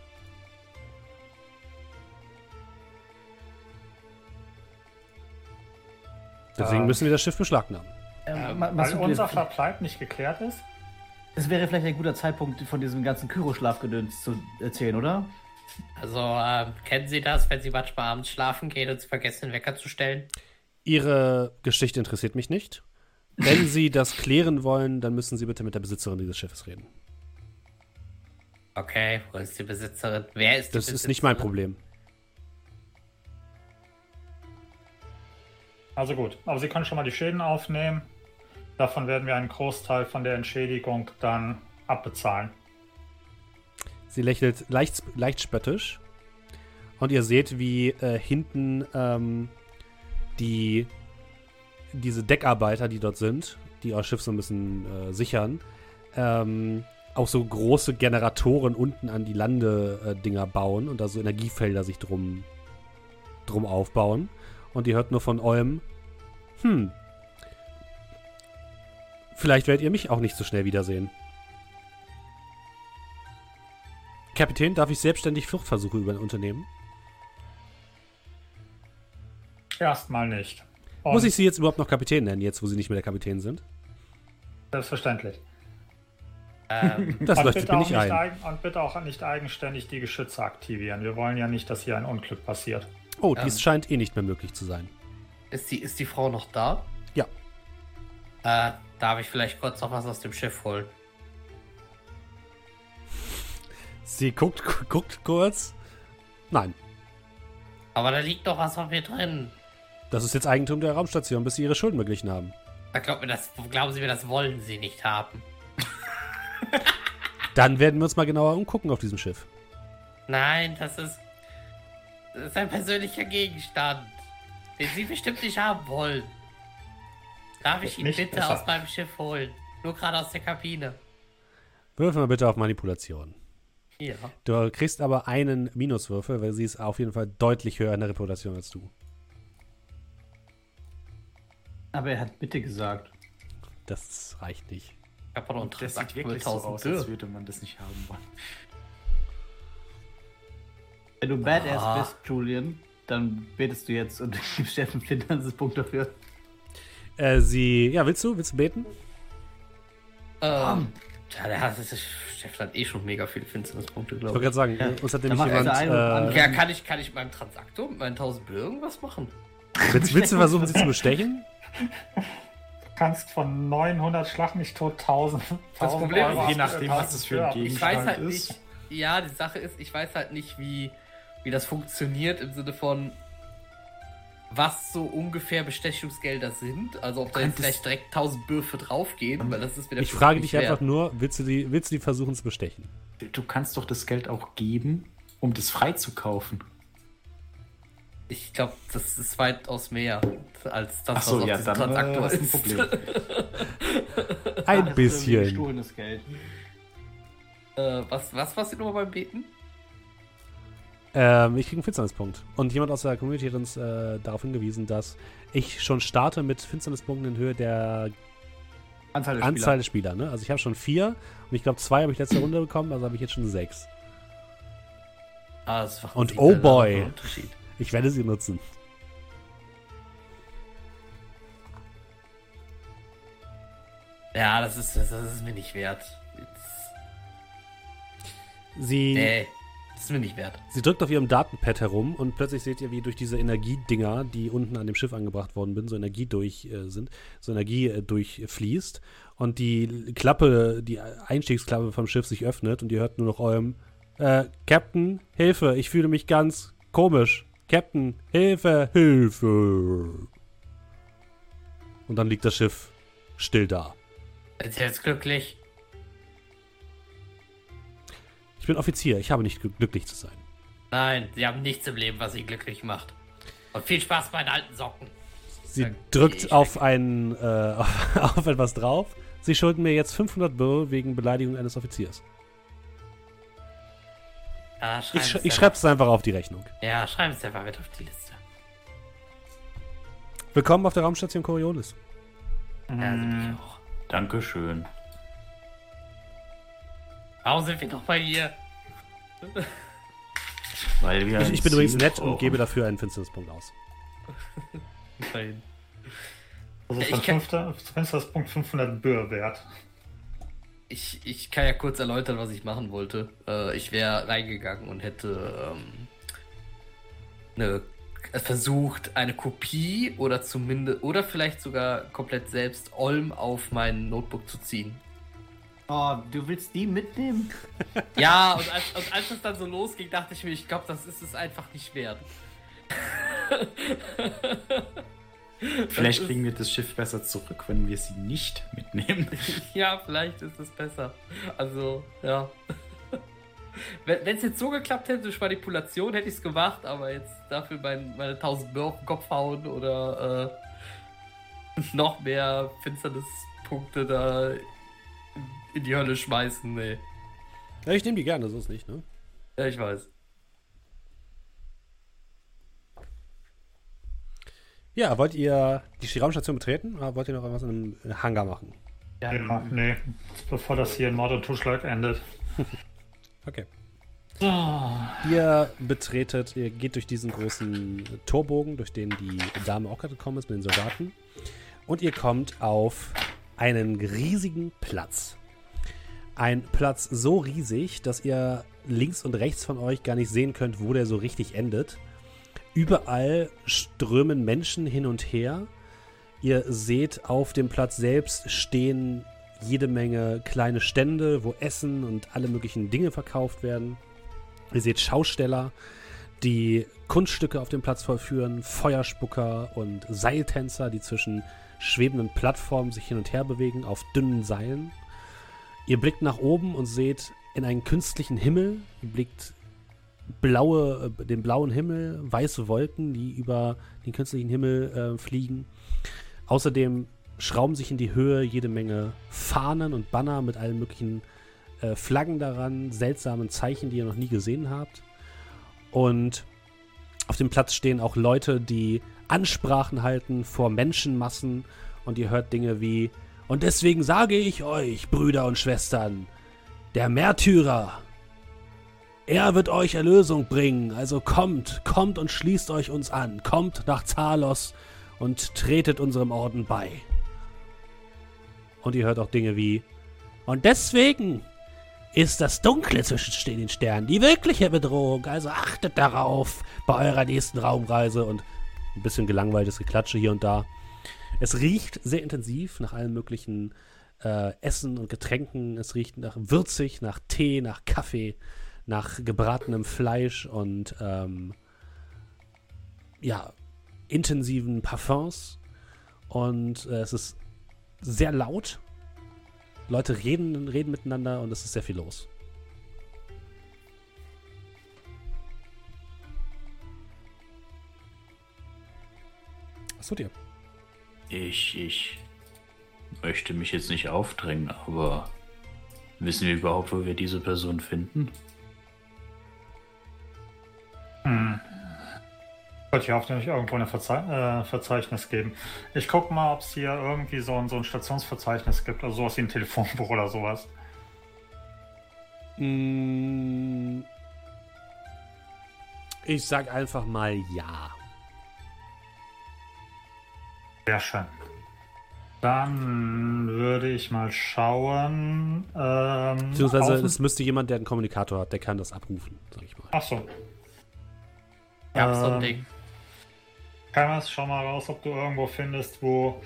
Deswegen Ähm. müssen wir das Schiff beschlagnahmen. Ähm, Ma- weil unser Verbleib nicht geklärt ist? Es wäre vielleicht ein guter Zeitpunkt, von diesem ganzen Kyroschlafgedöns zu erzählen, oder? Also, ähm, kennen Sie das, wenn Sie manchmal abends schlafen gehen und Sie vergessen, den Wecker zu stellen? Ihre Geschichte interessiert mich nicht. Wenn Sie das klären wollen, dann müssen Sie bitte mit der Besitzerin dieses Schiffes reden. Okay, wo ist die Besitzerin? Wer ist die Das ist nicht mein? Problem. Also gut, aber Sie können schon mal die Schäden aufnehmen. Davon werden wir einen Großteil von der Entschädigung dann abbezahlen. Sie lächelt leicht, leicht spöttisch. Und ihr seht, wie äh, hinten ähm, die diese Deckarbeiter, die dort sind, die euer Schiff so ein bisschen äh, sichern, ähm, auch so große Generatoren unten an die Landedinger bauen und da so Energiefelder sich drum, drum aufbauen. Und ihr hört nur von Olm, hm, vielleicht werdet ihr mich auch nicht so schnell wiedersehen. Kapitän, darf ich selbstständig Fluchtversuche über unternehmen? Erstmal nicht. Und Muss ich Sie jetzt überhaupt noch Kapitän nennen, jetzt wo Sie nicht mehr der Kapitän sind? Selbstverständlich. Ähm, Das leuchtet mir nicht nicht ein. eigen, und bitte auch nicht eigenständig die Geschütze aktivieren. Wir wollen ja nicht, dass hier ein Unglück passiert. Oh, dies Ähm. scheint eh nicht mehr möglich zu sein. ist, die, ist die Frau noch da? Ja. Äh, darf ich vielleicht kurz noch was aus dem Schiff holen? Sie guckt, gu- guckt kurz. Nein, Aber da liegt doch was von mir drin. das ist jetzt Eigentum der Raumstation, bis Sie Ihre Schulden beglichen haben. Da glaub mir das, glauben Sie mir, das wollen Sie nicht haben. Dann werden wir uns mal genauer umgucken auf diesem Schiff. Nein, das ist, das ist ein persönlicher Gegenstand, den Sie bestimmt nicht haben wollen. Darf ich ihn bitte besser. aus meinem Schiff holen? Nur gerade aus der Kabine. Würfel mal bitte auf Manipulation. Ja. Du kriegst aber einen Minuswürfel, weil sie ist auf jeden Fall deutlich höher in der Reputation als du. Aber er hat bitte gesagt. Das reicht nicht. Ich hab doch noch Das sieht wirklich so aus, als würde man das nicht haben wollen. Wenn du Badass Ah. bist, Julian, dann betest du jetzt und gibst Steffen Finderns-Punkt dafür. Äh, sie, ja, willst du? Willst du beten? Ähm, ja, der hat, das ist, Stefan hat eh schon mega viele Finsternispunkte, Ich wollte glaube ich. gerade sagen, Ja. uns hat Da nämlich jemand. andere- Äh, Ja, kann ich, kann ich mit meinem Transaktor, mit meinen 1000 Blöcken irgendwas machen? willst, willst du versuchen, sie zu bestechen? Du kannst von 900 Schlag nicht tot 1000. Das Problem ist, je nachdem, was das für ein Gegen Ich weiß halt ist. nicht. Ja, die Sache ist, ich weiß halt nicht, wie, wie das funktioniert im Sinne von, was so ungefähr Bestechungsgelder sind. Also ob da jetzt vielleicht direkt 1000 Bürfe draufgehen, weil das ist wieder Ich frage dich einfach nur, willst du die, willst du die versuchen zu bestechen? Du kannst doch das Geld auch geben, um das freizukaufen. Ich glaube, das ist weitaus mehr als das, so, was auf ja, diesem dann Transaktor äh, ist ein. Problem. Ein bisschen. Gestohlenes Geld. äh, was, was war die Nummer beim Beten? Ähm, ich kriege einen Finsternispunkt. Und jemand aus der Community hat uns äh, darauf hingewiesen, dass ich schon starte mit Finsternispunkten in Höhe der Anzahl der Anzahl der Spieler, ne? Also ich habe schon vier und ich glaube zwei habe ich letzte Runde bekommen, also habe ich jetzt schon sechs. Ah, das macht Und oh boy. Ich werde sie nutzen. Ja, das ist, das, das ist mir nicht wert. Jetzt, Sie, nee, das ist mir nicht wert. sie drückt auf ihrem Datenpad herum und plötzlich seht ihr, wie durch diese Energiedinger, die unten an dem Schiff angebracht worden sind, so Energie durch äh, sind, so Energie äh, durchfließt und die Klappe, die Einstiegsklappe vom Schiff sich öffnet und ihr hört nur noch eurem äh, Captain, Hilfe, ich fühle mich ganz komisch. Captain, Hilfe, Hilfe. Und dann liegt das Schiff still da. Sie jetzt glücklich? Ich bin Offizier, ich habe nicht gl- glücklich zu sein. Nein, Sie haben nichts im Leben, was Sie glücklich macht. Und viel Spaß bei den alten Socken. Sie Dann drückt auf ein, äh, auf, auf etwas drauf. Sie schulden mir jetzt 500 Bill wegen Beleidigung eines Offiziers. Ja, Ich, sch ich einfach- schreibe es einfach auf die Rechnung. Ja, schreiben Sie einfach mit auf die Liste. Willkommen auf der Raumstation Coriolis. Ja, Sie Mhm. mich auch. Dankeschön. Warum sind wir noch bei ihr? Weil wir Ich, ich bin übrigens nett und gebe dafür einen Finsternispunkt aus. Nein. Also Ich von kann- 500 Fensterspunkt 500 Böhr wert. Ich, ich kann ja kurz erläutern, was ich machen wollte. Äh, ich wäre reingegangen und hätte ähm, eine, versucht, eine Kopie oder zumindest oder vielleicht sogar komplett selbst Olm auf mein Notebook zu ziehen. Oh, du willst die mitnehmen? Ja, und als, und als es dann so losging, dachte ich mir, ich glaube, das ist es einfach nicht wert. Vielleicht Das kriegen wir das Schiff besser zurück, wenn wir sie nicht mitnehmen. Ja, vielleicht ist es besser. Also, ja. Wenn es jetzt so geklappt hätte durch Manipulation, hätte ich es gemacht, aber jetzt dafür mein, meine 1000 Böhr auf den Kopf hauen oder äh, noch mehr Finsternispunkte da in, die Hölle schmeißen, nee. Ja, ich nehme die gerne, so ist nicht, ne? Ja, ich weiß. Ja, wollt ihr die Raumstation betreten oder wollt ihr noch was in einem Hangar machen? Ja, nee. Bevor das hier in Mord und Totschlag endet. Okay. So. Ihr betretet, ihr geht durch diesen großen Torbogen, durch den die Dame auch gerade gekommen ist mit den Soldaten. Und ihr kommt auf einen riesigen Platz. Ein Platz so riesig, dass ihr links und rechts von euch gar nicht sehen könnt, wo der so richtig endet. Überall strömen Menschen hin und her. Ihr seht auf dem Platz selbst stehen jede Menge kleine Stände, wo Essen und alle möglichen Dinge verkauft werden. Ihr seht Schausteller, die Kunststücke auf dem Platz vollführen, Feuerspucker und Seiltänzer, die zwischen schwebenden Plattformen sich hin und her bewegen auf dünnen Seilen. Ihr blickt nach oben und seht in einen künstlichen Himmel. Ihr blickt blaue, äh, den blauen Himmel, weiße Wolken, die über den künstlichen Himmel äh, fliegen. Außerdem schrauben sich in die Höhe jede Menge Fahnen und Banner mit allen möglichen äh, Flaggen daran, seltsamen Zeichen, die ihr noch nie gesehen habt. Und auf dem Platz stehen auch Leute, die Ansprachen halten vor Menschenmassen und ihr hört Dinge wie Und deswegen sage ich euch, Brüder und Schwestern, der Märtyrer, er wird euch Erlösung bringen, also kommt, kommt und schließt euch uns an, kommt nach Zalos und tretet unserem Orden bei. Und ihr hört auch Dinge wie Und deswegen ist das Dunkle zwischen den Sternen die wirkliche Bedrohung. Also achtet darauf bei eurer nächsten Raumreise und ein bisschen gelangweiltes Geklatsche hier und da. Es riecht sehr intensiv nach allen möglichen äh, Essen und Getränken. Es riecht nach würzig, nach Tee, nach Kaffee, nach gebratenem Fleisch und ähm, ja, intensiven Parfums. Und äh, es ist sehr laut. Leute reden, reden miteinander und es ist sehr viel los. Tut ihr? Ich, ich möchte mich jetzt nicht aufdrängen, aber wissen wir überhaupt, wo wir diese Person finden? Hm. Wird hier hoffentlich irgendwo ein Verzei äh, Verzeichnis geben. Ich gucke mal, ob es hier irgendwie so ein, so ein Stationsverzeichnis gibt, also sowas wie ein Telefonbuch oder sowas. Mm, Ich sag einfach mal ja. Sehr schön. Dann würde ich mal schauen. Ähm, Beziehungsweise außen- es müsste jemand, der einen Kommunikator hat, der kann das abrufen, sag ich mal. Ach so. Ja, so ein Ähm, Ding. Kamas, schau mal raus, ob du irgendwo findest, wo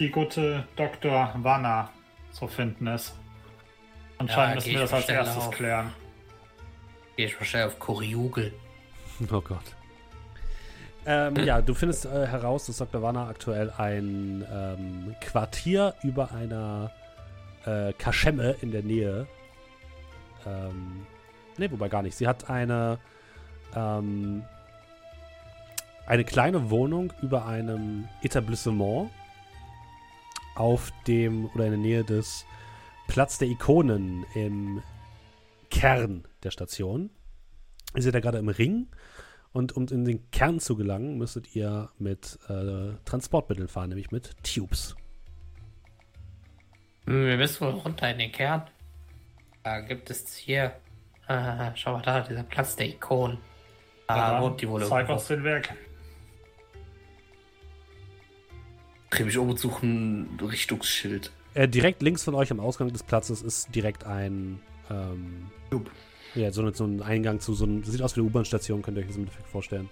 die gute Dr. Wanna zu finden ist. Anscheinend Ja, müssen wir das als erstes auf. klären. Gehe ich mal schnell auf Koriugel. Oh Gott. Ähm, ja, du findest äh, heraus, dass Dr. Wanner aktuell ein ähm, Quartier über einer äh, Kaschemme in der Nähe. Ähm, ne, wobei gar nicht. Sie hat eine ähm, eine kleine Wohnung über einem Etablissement auf dem oder in der Nähe des Platz der Ikonen im Kern der Station. Ihr seid da gerade im Ring und um in den Kern zu gelangen, müsstet ihr mit äh, Transportmitteln fahren, nämlich mit Tubes. Hm, Wir müssen wohl runter in den Kern. Da gibt es hier. Äh, schau mal da, dieser Platz der Ikonen. Da wohnt die wohl Zeig irgendwo. uns den Weg. Dreh mich um und suche ein Richtungsschild. Äh, direkt links von euch am Ausgang des Platzes ist direkt ein ähm, Tube. Ja, so, so ein Eingang zu so einem, sieht aus wie eine U-Bahn-Station, könnt ihr euch das im Endeffekt vorstellen.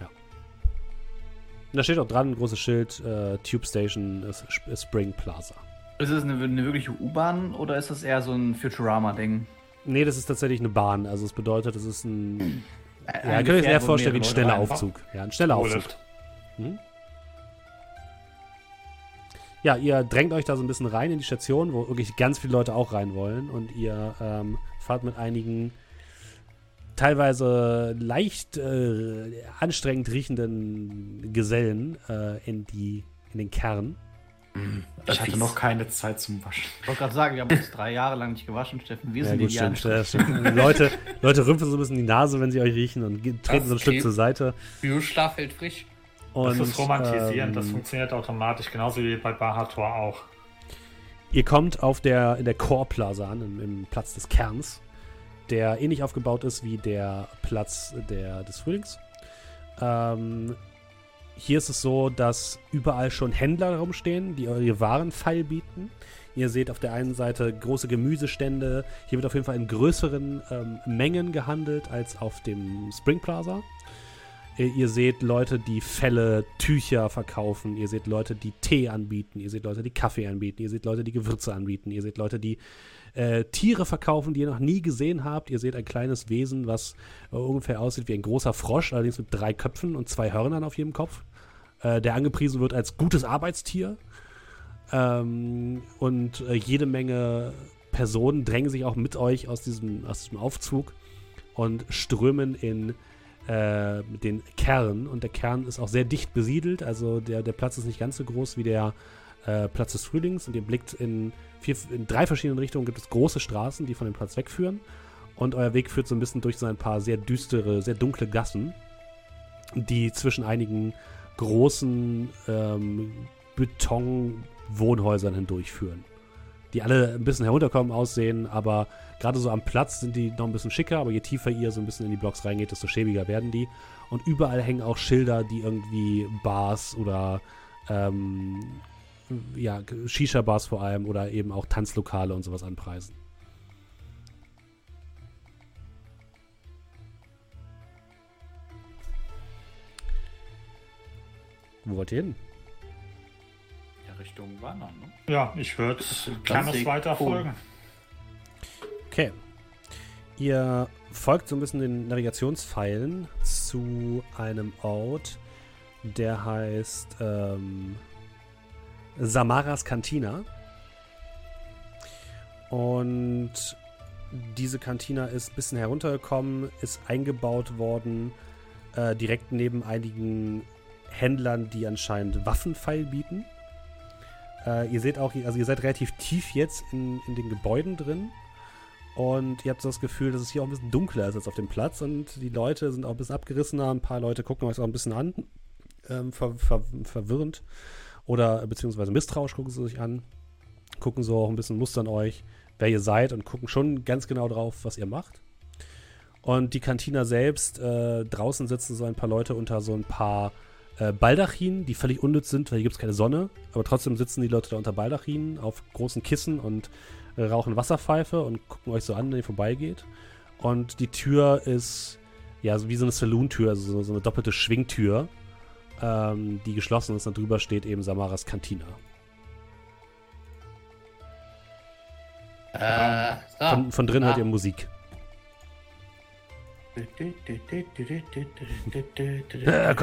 Ja. Und da steht auch dran, ein großes Schild, äh, Tube Station ist Sp- Spring Plaza. Ist es eine, eine wirkliche U-Bahn oder ist das eher so ein Futurama-Ding? Nee, das ist tatsächlich eine Bahn. Also es bedeutet, es ist ein. Äh, Ja, ein könnt ihr euch eher vorstellen wie ein schneller Aufzug. Ja, ein schneller Aufzug. Mhm. Ja, ihr drängt euch da so ein bisschen rein in die Station, wo wirklich ganz viele Leute auch rein wollen. Und ihr ähm, fahrt mit einigen teilweise leicht äh, anstrengend riechenden Gesellen äh, in, die, in den Kern. Ich hatte noch keine Zeit zum Waschen. Ich wollte gerade sagen, wir haben uns drei Jahre lang nicht gewaschen, Steffen. Wir Ja, sind gut, die stimmt, stimmt. Leute, Leute rümpfen so ein bisschen die Nase, wenn sie euch riechen und treten Das so ein Stück zur Seite. Bioschlaf hält frisch. Und, Das ist romantisierend, das ähm, funktioniert automatisch, genauso wie bei Bahator auch. Ihr kommt auf der, in der Core Plaza an, im, im Platz des Kerns, der ähnlich aufgebaut ist wie der Platz der, des Frühlings. Ähm, hier ist es so, dass überall schon Händler rumstehen, die eure Waren feil bieten. Ihr seht auf der einen Seite große Gemüsestände. Hier wird auf jeden Fall in größeren ähm, Mengen gehandelt als auf dem Spring Plaza. Ihr, ihr seht Leute, die Felle, Tücher verkaufen. Ihr seht Leute, die Tee anbieten. Ihr seht Leute, die Kaffee anbieten. Ihr seht Leute, die Gewürze anbieten. Ihr seht Leute, die äh, Tiere verkaufen, die ihr noch nie gesehen habt. Ihr seht ein kleines Wesen, was äh, ungefähr aussieht wie ein großer Frosch, allerdings mit drei Köpfen und zwei Hörnern auf jedem Kopf, äh, der angepriesen wird als gutes Arbeitstier. Ähm, und äh, jede Menge Personen drängen sich auch mit euch aus diesem, aus diesem Aufzug und strömen in äh, den Kern. Und der Kern ist auch sehr dicht besiedelt. Also der, der Platz ist nicht ganz so groß wie der äh, Platz des Frühlings. Und ihr blickt in, vier, in drei verschiedenen Richtungen gibt es große Straßen, die von dem Platz wegführen. Und euer Weg führt so ein bisschen durch so ein paar sehr düstere, sehr dunkle Gassen, die zwischen einigen großen ähm, Betonwohnhäusern hindurchführen. Die alle ein bisschen herunterkommen aussehen, aber gerade so am Platz sind die noch ein bisschen schicker, aber je tiefer ihr so ein bisschen in die Blocks reingeht, desto schäbiger werden die. Und überall hängen auch Schilder, die irgendwie Bars oder ähm, ja, Shisha-Bars vor allem oder eben auch Tanzlokale und sowas anpreisen. Wo wollt ihr hin? Ja, Richtung Wanner, ne? Ja, ich würde Camus Weg. weiter Cool. folgen. Okay. Ihr folgt so ein bisschen den Navigationspfeilen zu einem Ort, der heißt ähm, Samaras Cantina. Und diese Cantina ist ein bisschen heruntergekommen, ist eingebaut worden, äh, direkt neben einigen Händlern, die anscheinend Waffenpfeil bieten. Äh, ihr seht auch, also ihr seid relativ tief jetzt in, in den Gebäuden drin. Und ihr habt so das Gefühl, dass es hier auch ein bisschen dunkler ist als auf dem Platz. Und die Leute sind auch ein bisschen abgerissener. Ein paar Leute gucken euch auch ein bisschen an. Ähm, ver ver verwirrend. Oder beziehungsweise misstrauisch gucken sie sich an. Gucken so auch ein bisschen mustern euch, wer ihr seid. Und gucken schon ganz genau drauf, was ihr macht. Und die Kantina selbst, äh, draußen sitzen so ein paar Leute unter so ein paar äh, Baldachinen, die völlig unnütz sind, weil hier gibt es keine Sonne. Aber trotzdem sitzen die Leute da unter Baldachinen auf großen Kissen und äh, rauchen Wasserpfeife und gucken euch so an, wenn ihr vorbeigeht. Und die Tür ist ja so wie so eine Saloon-Tür, also so, so eine doppelte Schwingtür, ähm, die geschlossen ist. Und drüber steht eben Samaras Kantina. Äh, so. Von, von drin Ah. hört ihr Musik. Äh,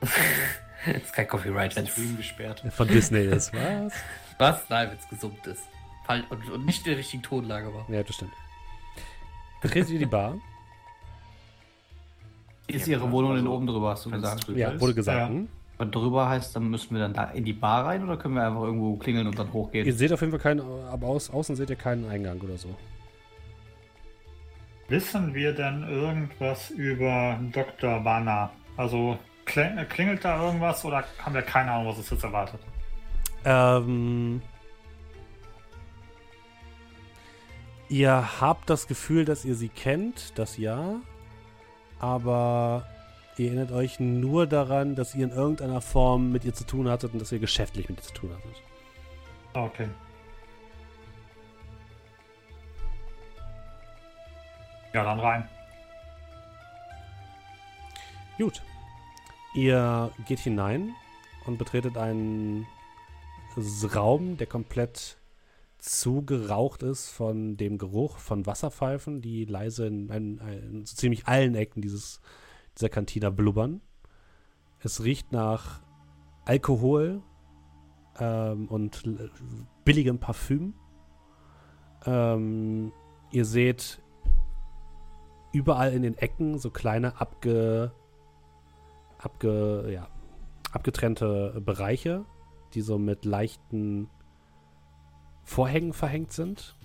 Copyright. ist kein Copyright, wenn Stream gesperrt. Von Disney ist. Was? Was? Nein, wenn es gesummt ist. Und, und nicht in der richtigen Tonlage war. Ja, das stimmt. Betretet ihr die Bar? Ist ihre Wohnung denn oben drüber, hast du gesagt? Ja, wurde gesagt. Ja. hm? Wenn drüber heißt, dann müssen wir dann da in die Bar rein oder können wir einfach irgendwo klingeln und dann hochgehen? Ihr seht auf jeden Fall keinen, aber aus, außen seht ihr keinen Eingang oder so. Wissen wir denn irgendwas über Dr. Wanner? Also kling- klingelt da irgendwas oder haben wir keine Ahnung, was es jetzt erwartet? Ähm, ihr habt das Gefühl, dass ihr sie kennt, das ja. Aber ihr erinnert euch nur daran, dass ihr in irgendeiner Form mit ihr zu tun hattet und dass ihr geschäftlich mit ihr zu tun hattet. Okay. Ja, dann rein. Gut. Ihr geht hinein und betretet einen Raum, der komplett zugeraucht ist von dem Geruch von Wasserpfeifen, die leise in, in, in so ziemlich allen Ecken dieses, dieser Kantina blubbern. Es riecht nach Alkohol ähm, und billigem Parfüm. Ähm, ihr seht überall in den Ecken so kleine abge, abge, ja, abgetrennte Bereiche, die so mit leichten Vorhängen verhängt sind.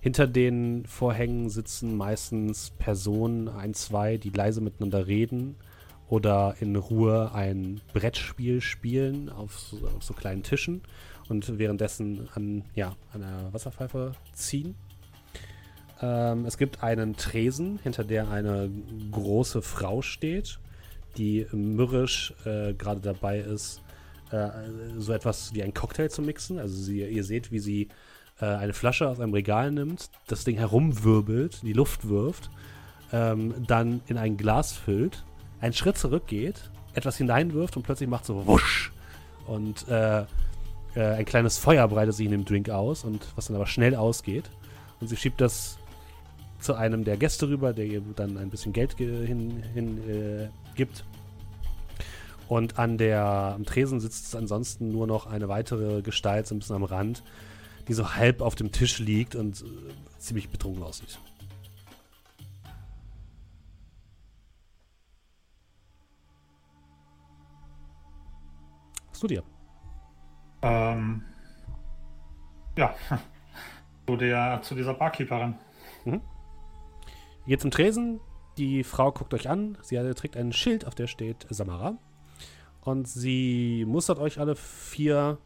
Hinter den Vorhängen sitzen meistens Personen, ein, zwei, die leise miteinander reden oder in Ruhe ein Brettspiel spielen auf so, auf so kleinen Tischen und währenddessen an, ja, an einer Wasserpfeife ziehen. Ähm, es gibt einen Tresen, hinter der eine große Frau steht, die mürrisch äh, gerade dabei ist, äh, so etwas wie einen Cocktail zu mixen. Also sie, ihr seht, wie sie äh, eine Flasche aus einem Regal nimmt, das Ding herumwirbelt, in die Luft wirft, ähm, dann in ein Glas füllt, einen Schritt zurückgeht, etwas hineinwirft und plötzlich macht so wusch und äh, äh, ein kleines Feuer breitet sich in dem Drink aus und was dann aber schnell ausgeht. Und sie schiebt das zu einem der Gäste rüber, der ihr dann ein bisschen Geld ge- hin, hin äh, gibt. Und an der, am Tresen sitzt ansonsten nur noch eine weitere Gestalt, so ein bisschen am Rand, die so halb auf dem Tisch liegt und äh, ziemlich betrunken aussieht. Was tut ihr? Ähm, ja, zu, der, zu dieser Barkeeperin. Ihr geht zum Tresen, die Frau guckt euch an, sie trägt ein Schild, auf der steht Samara. Und sie mustert euch alle vier.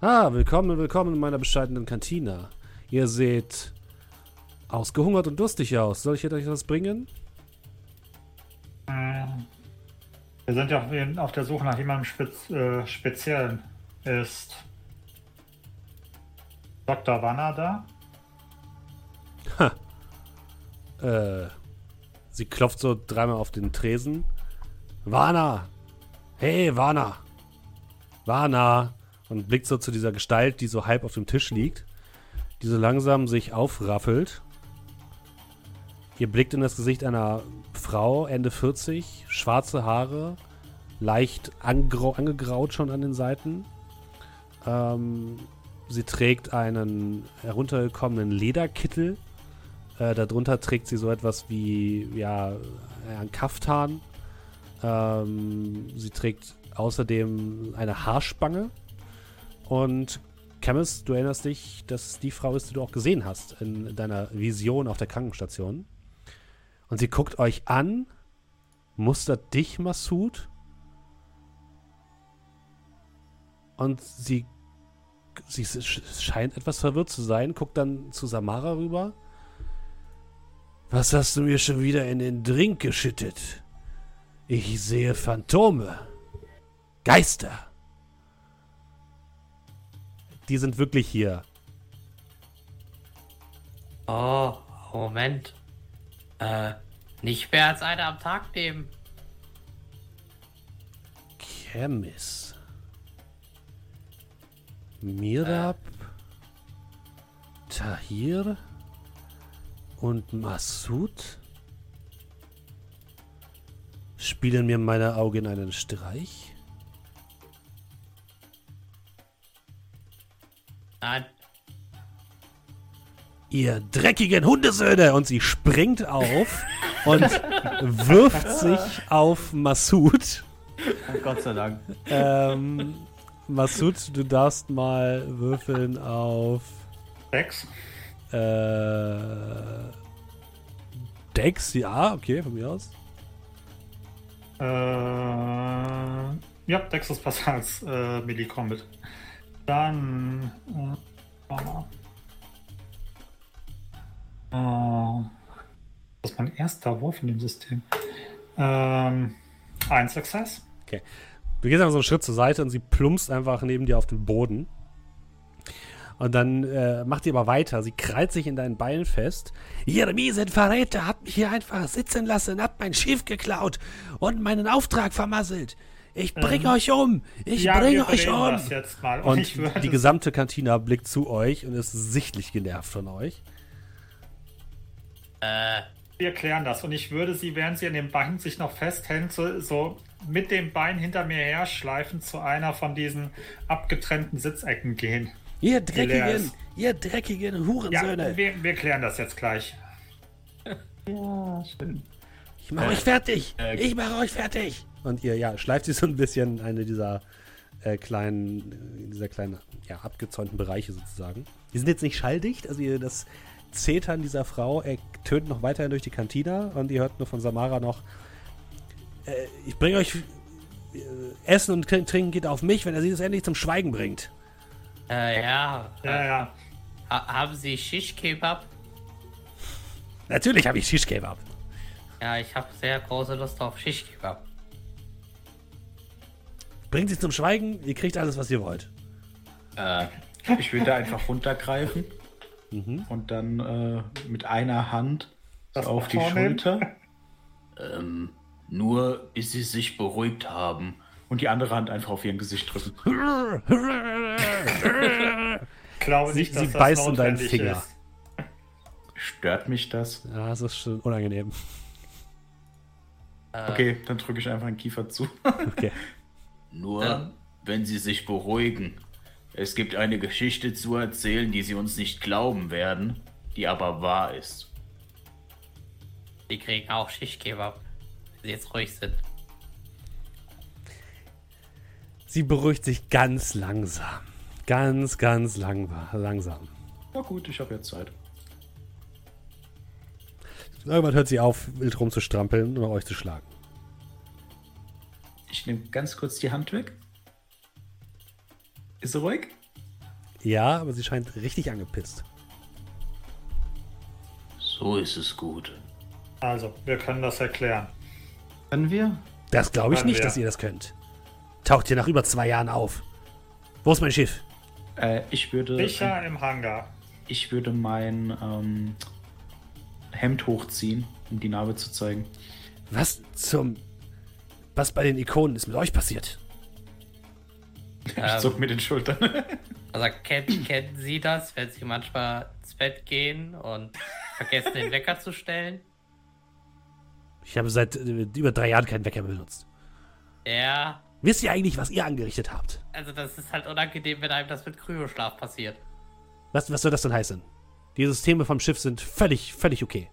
Ah, willkommen, willkommen in meiner bescheidenen Kantine. Ihr seht ausgehungert und durstig aus. Soll ich euch was bringen? Mm, Wir sind ja auf- der Suche nach jemandem Spez äh, Speziellen. Ist Dr. Wanner da? Äh, sie klopft so dreimal auf den Tresen. Warna! Hey, Warna! Warna! Und blickt so zu dieser Gestalt, die so halb auf dem Tisch liegt, die so langsam sich aufraffelt. Ihr blickt in das Gesicht einer Frau, Ende 40, schwarze Haare, leicht angegraut schon an den Seiten. Ähm, sie trägt einen heruntergekommenen Lederkittel. Äh, darunter trägt sie so etwas wie, ja, ein Kaftan. Ähm, sie trägt außerdem eine Haarspange und Camus, du erinnerst dich, dass die Frau ist, die du auch gesehen hast in deiner Vision auf der Krankenstation. Und sie guckt euch an, mustert dich, Massoud. Und sie, sie scheint etwas verwirrt zu sein, guckt dann zu Samara rüber. Was hast du mir schon wieder in den Drink geschüttet? Ich sehe Phantome. Geister. Die sind wirklich hier. Oh, Moment. Äh, nicht mehr als eine am Tag nehmen. Chemis. Mirab. Tahir. Und Massoud. Spielen mir meine Augen einen Streich? Nein. Ihr dreckigen Hundesöhne! Und sie springt auf und wirft sich auf Massoud. Oh, Gott sei Dank. Ähm, Massoud, du darfst mal würfeln auf Dex. Äh, Dex. Ja, okay, von mir aus. Äh, ja, Dex ist besser als äh, Melee Combat. Dann. Äh. Äh, das ist mein erster Wurf in dem System. Ähm, ein Success. Du gehst einfach so einen Schritt zur Seite und sie plumpst einfach neben dir auf den Boden. Und dann äh, macht sie aber weiter. Sie krallt sich in deinen Beinen fest. Ihr miesen Verräter hat mich hier einfach sitzen lassen, hat mein Schiff geklaut und meinen Auftrag vermasselt. Ich bring Ähm, euch um! Ich ja, bringe euch um! Und, Und die gesamte Kantina blickt zu euch und ist sichtlich genervt von euch. Äh, Wir klären das. Und ich würde sie, während sie an dem Bein sich noch festhält, so, so mit dem Bein hinter mir her schleifen zu einer von diesen abgetrennten Sitzecken gehen. Ihr dreckigen, ihr dreckigen Ja, Hurensöhne! wir, wir klären das jetzt gleich. Ja, schön. ich mach euch fertig! äh, ich mach euch fertig! Und ihr, ja, schleift sie so ein bisschen in eine dieser äh, kleinen, dieser kleinen, ja, abgezäunten Bereiche sozusagen. Die sind jetzt nicht schalldicht, also ihr, das Zetern dieser Frau tönt noch weiterhin durch die Kantina und ihr hört nur von Samara noch, äh, ich bringe euch äh, Essen und Trinken geht auf mich, wenn er sie das endlich zum Schweigen bringt. Äh, ja. Ja, ja. Ha haben Sie Shish Kebab? Natürlich habe ich Shish Kebab. Ja, ich habe sehr große Lust auf Shish Kebab. Bringt sie zum Schweigen, ihr kriegt alles, was ihr wollt. Äh, ich würde einfach runtergreifen und dann äh, mit einer Hand Das auf die vornehmen? Schulter Ähm, nur bis sie sich beruhigt haben. Und die andere Hand einfach auf ihren Gesicht drücken. Ich glaube Sie- nicht, dass sie das beißt in deinen Finger. ist. Stört mich das? Ja, das ist schon unangenehm. Okay, dann drücke ich einfach den Kiefer zu. Okay. Nur Ähm. wenn sie sich beruhigen. Es gibt eine Geschichte zu erzählen, die sie uns nicht glauben werden, die aber wahr ist. Die kriegen auch Shish Kebab. Wenn sie jetzt ruhig sind. Sie beruhigt sich ganz langsam. Ganz, ganz lang, langsam. Na gut, ich habe jetzt Zeit. Irgendwann hört sie auf, wild rumzustrampeln und euch zu schlagen. Ich nehme ganz kurz die Hand weg. Ist sie ruhig? Ja, aber sie scheint richtig angepisst. So ist es gut. Also, wir können das erklären. Können wir? Das glaube ich Können nicht, wir. dass ihr das könnt. Taucht hier nach über zwei Jahren auf. Wo ist mein Schiff? Äh, ich würde. Sicher im Hangar. Ich würde mein ähm, Hemd hochziehen, um die Narbe zu zeigen. Was zum. Was bei den Ikonen ist mit euch passiert? Ich Ähm. zuck mit den Schultern. Also kennen, kennen Sie das, wenn Sie manchmal ins Bett gehen und vergessen den Wecker zu stellen? Ich habe seit äh, über drei Jahren keinen Wecker mehr benutzt. Ja, Wisst ihr eigentlich, was ihr angerichtet habt? also das ist halt unangenehm, wenn einem das mit Kryoschlaf passiert. Was, was soll das denn heißen? Die Systeme vom Schiff sind völlig, völlig okay.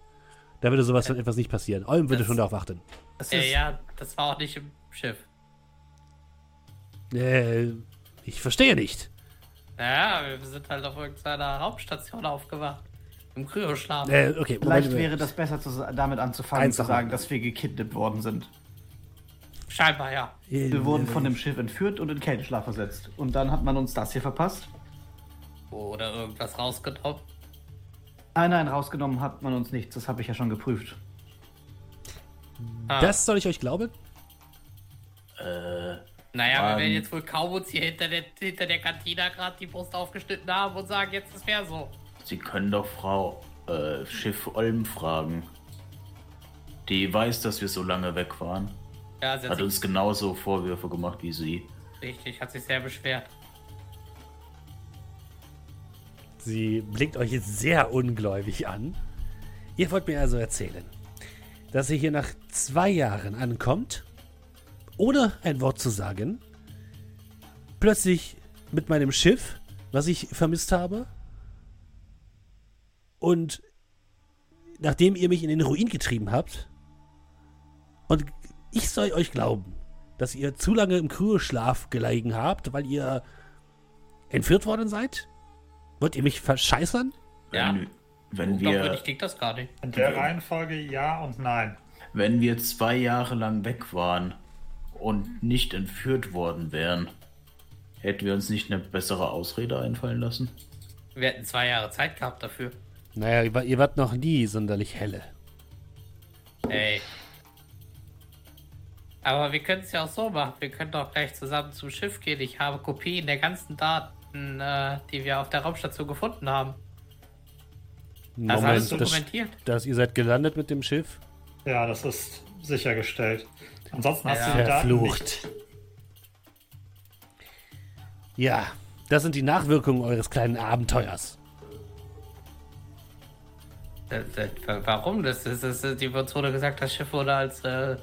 Da würde sowas von etwas nicht passieren. Olm würde Das- schon darauf achten. Es Äh, ist, ja, das war auch nicht im Schiff. Äh, ich verstehe nicht. Naja, wir sind halt auf irgendeiner Raumstation aufgewacht. Im Kryoschlaf. Äh, okay, Vielleicht wäre das besser, zu, damit anzufangen, zu sagen, dass wir gekidnappt worden sind. Scheinbar ja. Wir wurden von dem Schiff entführt und in Kälteschlaf versetzt. Und dann hat man uns das hier verpasst. Oder irgendwas rausgenommen. Nein, nein, rausgenommen hat man uns nichts. Das habe ich ja schon geprüft. Ah. Das soll ich euch glauben? Äh, Naja, wir Ähm. werden jetzt wohl kaum uns hier hinter der, hinter der Kantina gerade die Brust aufgeschnitten haben und sagen, jetzt ist mehr so. Sie können doch Frau äh, Schiff Olm fragen. Die weiß, dass wir so lange weg waren. Ja, sie hat Hat uns genauso Vorwürfe gemacht wie sie. richtig, hat sich sehr beschwert. Sie blinkt euch jetzt sehr ungläubig an. Ihr wollt mir also erzählen, dass ihr hier nach zwei Jahren ankommt, ohne ein Wort zu sagen, plötzlich mit meinem Schiff, was ich vermisst habe, und nachdem ihr mich in den Ruin getrieben habt, und ich soll euch glauben, dass ihr zu lange im Kryoschlaf gelegen habt, weil ihr entführt worden seid? Wollt ihr mich verscheißern? Ja. Wenn, wenn Unglaubwürdig wir, klingt das gar nicht. In der Reihenfolge ja und nein. wenn wir zwei Jahre lang weg waren und nicht entführt worden wären, hätten wir uns nicht eine bessere Ausrede einfallen lassen? Wir hätten zwei Jahre Zeit gehabt dafür. Naja, ihr wart noch nie sonderlich helle. Ey. Aber wir können es ja auch so machen. Wir können doch gleich zusammen zum Schiff gehen. Ich habe Kopien der ganzen Daten, äh, die wir auf der Raumstation gefunden haben. Das ist alles Moment, das, dokumentiert. dass ihr seid gelandet mit dem Schiff? Ja, das ist sichergestellt. Ansonsten hast Ja. du die Daten Verflucht. nicht. Ja, das sind die Nachwirkungen eures kleinen Abenteuers. Äh, äh, Warum? Das ist, das ist, die wurde gesagt, das Schiff wurde als, äh,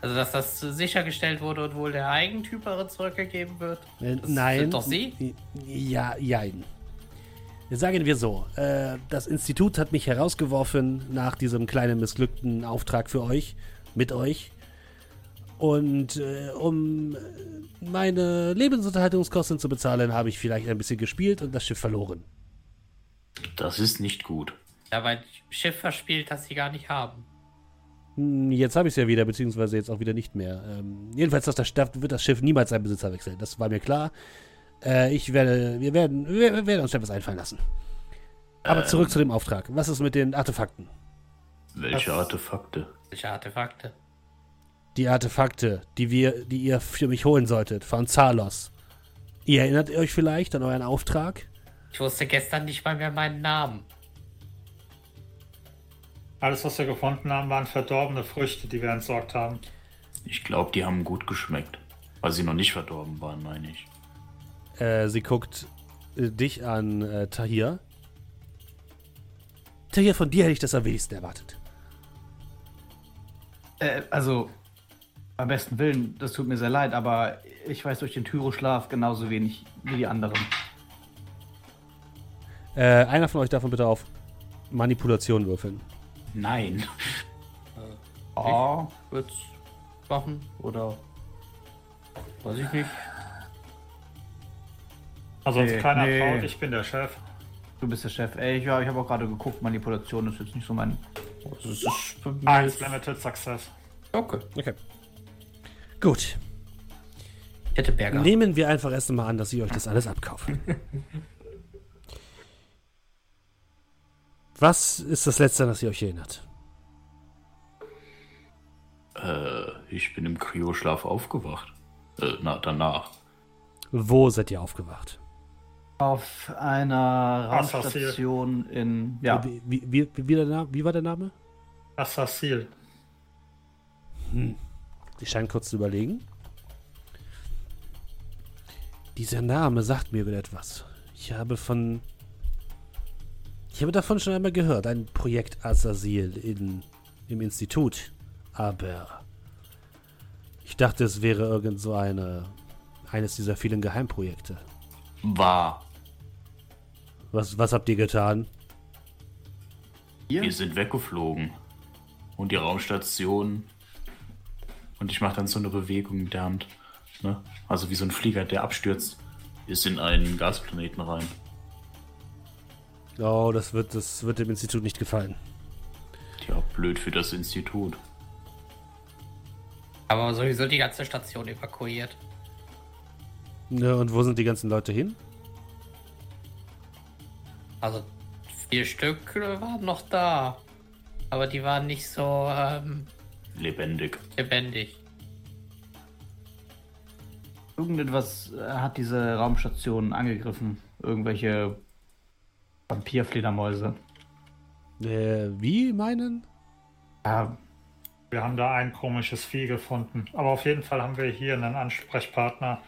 also dass das sichergestellt wurde und wohl der Eigentümerin zurückgegeben wird. Äh, Das Nein. Sind doch Sie? Ja, jein. Sagen wir so, äh, das Institut hat mich herausgeworfen nach diesem kleinen missglückten Auftrag für euch, mit euch. Und äh, um äh, meine Lebensunterhaltungskosten zu bezahlen, habe ich vielleicht ein bisschen gespielt und das Schiff verloren. Das ist nicht gut. Ja, weil Schiff verspielt, das sie gar nicht haben. Jetzt habe ich es ja wieder, beziehungsweise jetzt auch wieder nicht mehr. Ähm, jedenfalls das, das, wird das Schiff niemals seinen Besitzer wechseln. Das war mir klar. Äh, ich werde, wir werden, wir, wir werden uns etwas einfallen lassen. Aber zurück zu dem Auftrag. Was ist mit den Artefakten? Welche Das- Artefakte? Welche Artefakte? Die Artefakte, die wir, die ihr für mich holen solltet, von Zalos. Ihr erinnert euch vielleicht an euren Auftrag? Ich wusste gestern nicht mal mehr meinen Namen. Alles, was wir gefunden haben, waren verdorbene Früchte, die wir entsorgt haben. Ich glaube, die haben gut geschmeckt. Weil sie noch nicht verdorben waren, meine ich. Äh, sie guckt äh, dich an, äh, Tahir. Tahir, von dir hätte ich das am wenigsten erwartet. Äh, also, am besten Willen, das tut mir sehr leid, aber ich weiß durch den Tyroschlaf genauso wenig wie die anderen. Äh, einer von euch darf bitte auf Manipulation würfeln. Nein. Oh, Wird's machen oder weiß ich nicht. Also Nee, keiner nee. traut, ich bin der Chef. du bist der Chef. Ey, ja, ich habe auch gerade geguckt, Manipulation ist jetzt nicht so mein. Das ist für mich- Eins Limited Success. Okay. Okay. Gut. Ich hätte Berger. Nehmen wir einfach erst mal an, dass sie euch das alles abkaufen. Was ist das Letzte, an das ihr euch erinnert? Äh, ich bin im Kryoschlaf aufgewacht. Äh, na, danach. Wo seid ihr aufgewacht? Auf einer Assassin. Raumstation in. Ja, Wie, wie, wie, wie, der Name, wie war der Name? Assassil. Sie scheint kurz zu überlegen. Dieser Name sagt mir wieder etwas. Ich habe von. Ich habe davon schon einmal gehört, ein Projekt Azasil in, im Institut. Aber ich dachte, es wäre irgend so eine, eines dieser vielen Geheimprojekte. War. Was, was habt ihr getan? Wir sind weggeflogen. Und die Raumstation. Und ich mache dann so eine Bewegung mit der Hand. Ne? Also wie so ein Flieger, der abstürzt, ist in einen Gasplaneten rein. Oh, das wird, das wird dem Institut nicht gefallen. Tja, blöd für das Institut. Aber sowieso die ganze Station evakuiert. Ja, und wo sind die ganzen Leute hin? Also vier Stück waren noch da. Aber die waren nicht so ähm, Lebendig. lebendig. Irgendetwas äh, hat diese Raumstation angegriffen. Irgendwelche Vampirfledermäuse. Äh, wie meinen? Ja, Wir haben da ein komisches Vieh gefunden. Aber auf jeden Fall haben wir hier einen Ansprechpartner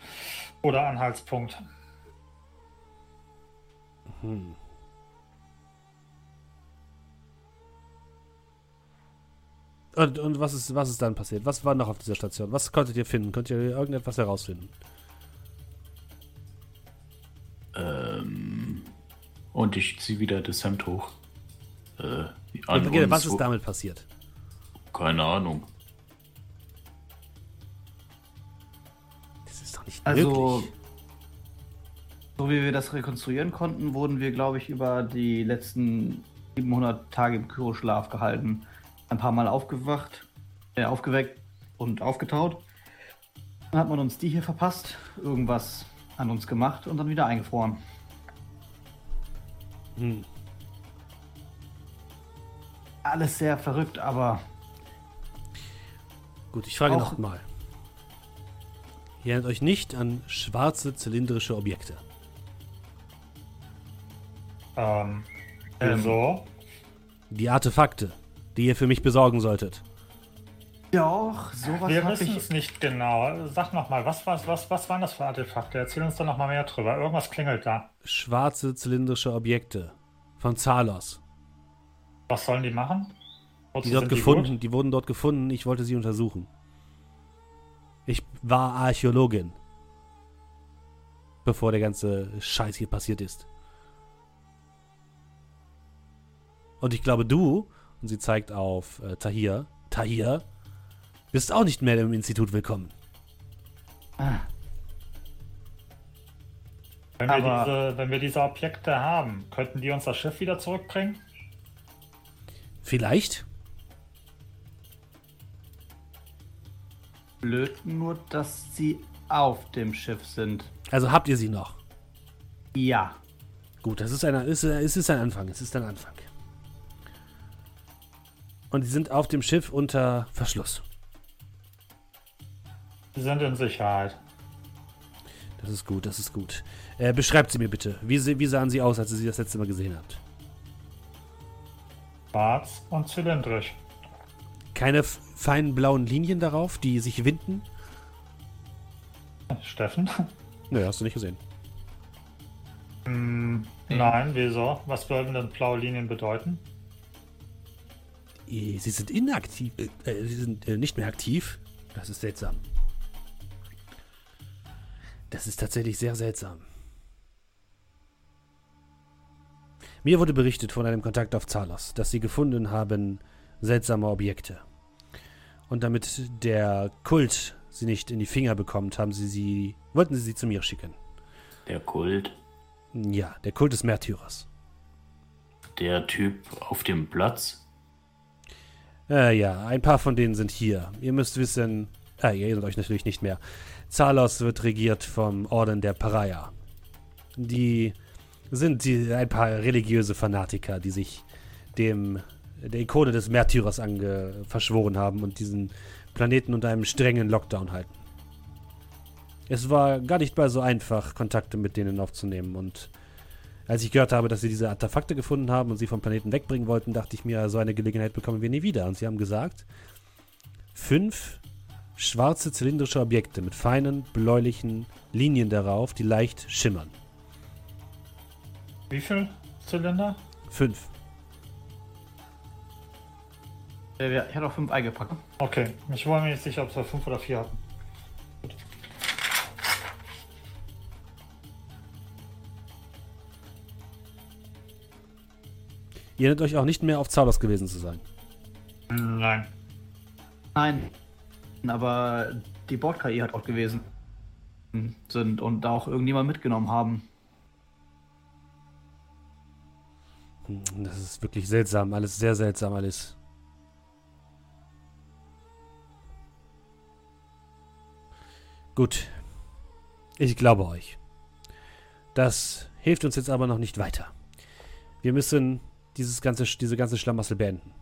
oder Anhaltspunkt. Hm. Und, und was, ist, was ist dann passiert? Was war noch auf dieser Station? Was konntet ihr finden? Könnt ihr irgendetwas herausfinden? Ähm, und ich ziehe wieder das Hemd hoch. Äh, Brigitte, was uns- ist damit passiert? Keine Ahnung. Das ist doch nicht also. möglich. So wie wir das rekonstruieren konnten, wurden wir, glaube ich, über die letzten 700 Tage im Kyroschlaf gehalten. Ein paar Mal aufgewacht, äh, aufgeweckt und aufgetaut. Dann hat man uns die hier verpasst, irgendwas an uns gemacht und dann wieder eingefroren. Hm. Alles sehr verrückt, aber Gut, ich frage Auch- noch mal. Ihr erinnert euch nicht an schwarze zylindrische Objekte. Ähm, Ähm. wieso? Die Artefakte, die ihr für mich besorgen solltet. Doch, sowas Wir wissen ich. es nicht genau. Sag nochmal, was, was, was, was waren das für Artefakte? Erzähl uns doch nochmal mehr drüber. Irgendwas klingelt da. Schwarze zylindrische Objekte von Zalos. Was sollen die machen? Wozu Die dort gefunden, gut? die wurden dort gefunden, ich wollte sie untersuchen. Ich war Archäologin. Bevor der ganze Scheiß hier passiert ist. Und ich glaube, du, und sie zeigt auf äh, Tahir, Tahir, bist auch nicht mehr im Institut willkommen. Ah, Wenn wir, diese, wenn wir diese Objekte haben, könnten die uns das Schiff wieder zurückbringen? Vielleicht? blöd nur, dass sie auf dem Schiff sind. Also habt ihr sie noch? Ja. Gut, das ist, eine, ist, es ist ein Anfang. Es ist ein Anfang. Und sie sind auf dem Schiff unter Verschluss. Die sind in Sicherheit. Das ist gut, das ist gut. Äh, beschreibt sie mir bitte. Wie, sie- wie sahen sie aus, als ihr sie das letzte Mal gesehen habt? Schwarz und zylindrisch. Keine feinen blauen Linien darauf, die sich winden? Steffen? Nö, hast du nicht gesehen. Hm, Nein, wieso? Was würden denn blaue Linien bedeuten? Eh, Sie sind inaktiv. Äh, äh, sie sind äh, nicht mehr aktiv. Das ist seltsam. Das ist tatsächlich sehr seltsam. Mir wurde berichtet von einem Kontakt auf Zalos, dass sie gefunden haben seltsame Objekte. Und damit der Kult sie nicht in die Finger bekommt, haben sie sie, wollten sie sie zu mir schicken. Der Kult, Ja, der Kult des Märtyrers. der Typ auf dem Platz. Äh, ja, ein paar von denen sind hier. Ihr müsst wissen, äh, ihr erinnert euch natürlich nicht mehr. Zalos wird regiert vom Orden der Pariah. Die sind die, ein paar religiöse Fanatiker, die sich dem der Ikone des Märtyrers ange verschworen haben und diesen Planeten unter einem strengen Lockdown halten. Es war gar nicht mal so einfach, Kontakte mit denen aufzunehmen und als ich gehört habe, dass sie diese Artefakte gefunden haben und sie vom Planeten wegbringen wollten, dachte ich mir, so eine Gelegenheit bekommen wir nie wieder. Und sie haben gesagt, fünf schwarze zylindrische Objekte mit feinen, bläulichen Linien darauf, die leicht schimmern. Wie viel Zylinder? Fünf. Ich hatte auch fünf eingepackt. Okay, ich war mir nicht sicher, ob wir fünf oder vier hatten. Ihr erinnert euch auch nicht mehr auf Zalos gewesen zu sein. Nein. Nein. Aber die Bord-KI hat auch gewesen. sind und auch irgendjemand mitgenommen haben. Hm, Das ist wirklich seltsam, alles sehr seltsam, alles. Gut. Ich glaube euch. Das hilft uns jetzt aber noch nicht weiter. Wir müssen dieses ganze, diese ganze Schlamassel beenden.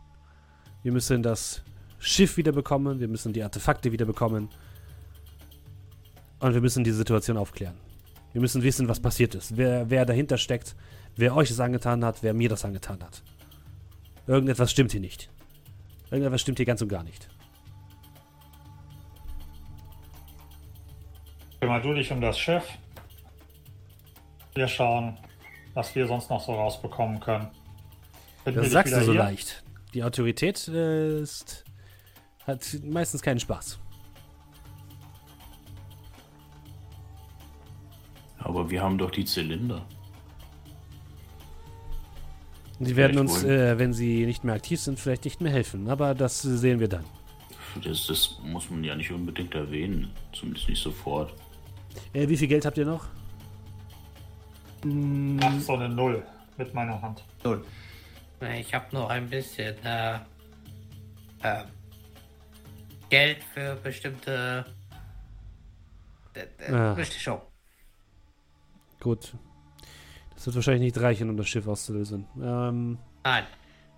Wir müssen das Schiff wiederbekommen, wir müssen die Artefakte wiederbekommen. Und wir müssen die Situation aufklären. Wir müssen wissen, was passiert ist, wer, wer dahinter steckt, wer euch das angetan hat, wer mir das angetan hat. Irgendetwas stimmt hier nicht. Irgendetwas stimmt hier ganz und gar nicht. Kümmer du dich um das Schiff. Wir schauen, was wir sonst noch so rausbekommen können. Bin Das sagst du so hier? leicht. Die Autorität äh, ist, hat meistens keinen Spaß. Aber wir haben doch die Zylinder. Die werden Vielleicht uns, äh, wenn sie nicht mehr aktiv sind, vielleicht nicht mehr helfen. Aber das sehen wir dann. Das, das muss man ja nicht unbedingt erwähnen. Zumindest nicht sofort. Äh, wie viel Geld habt ihr noch? Ach, so eine Null mit meiner Hand. Null. Ich habe noch ein bisschen äh, äh, Geld für bestimmte äh, Ah. Bestimmung. Gut. Das wird wahrscheinlich nicht reichen, um das Schiff auszulösen. Ähm, Nein.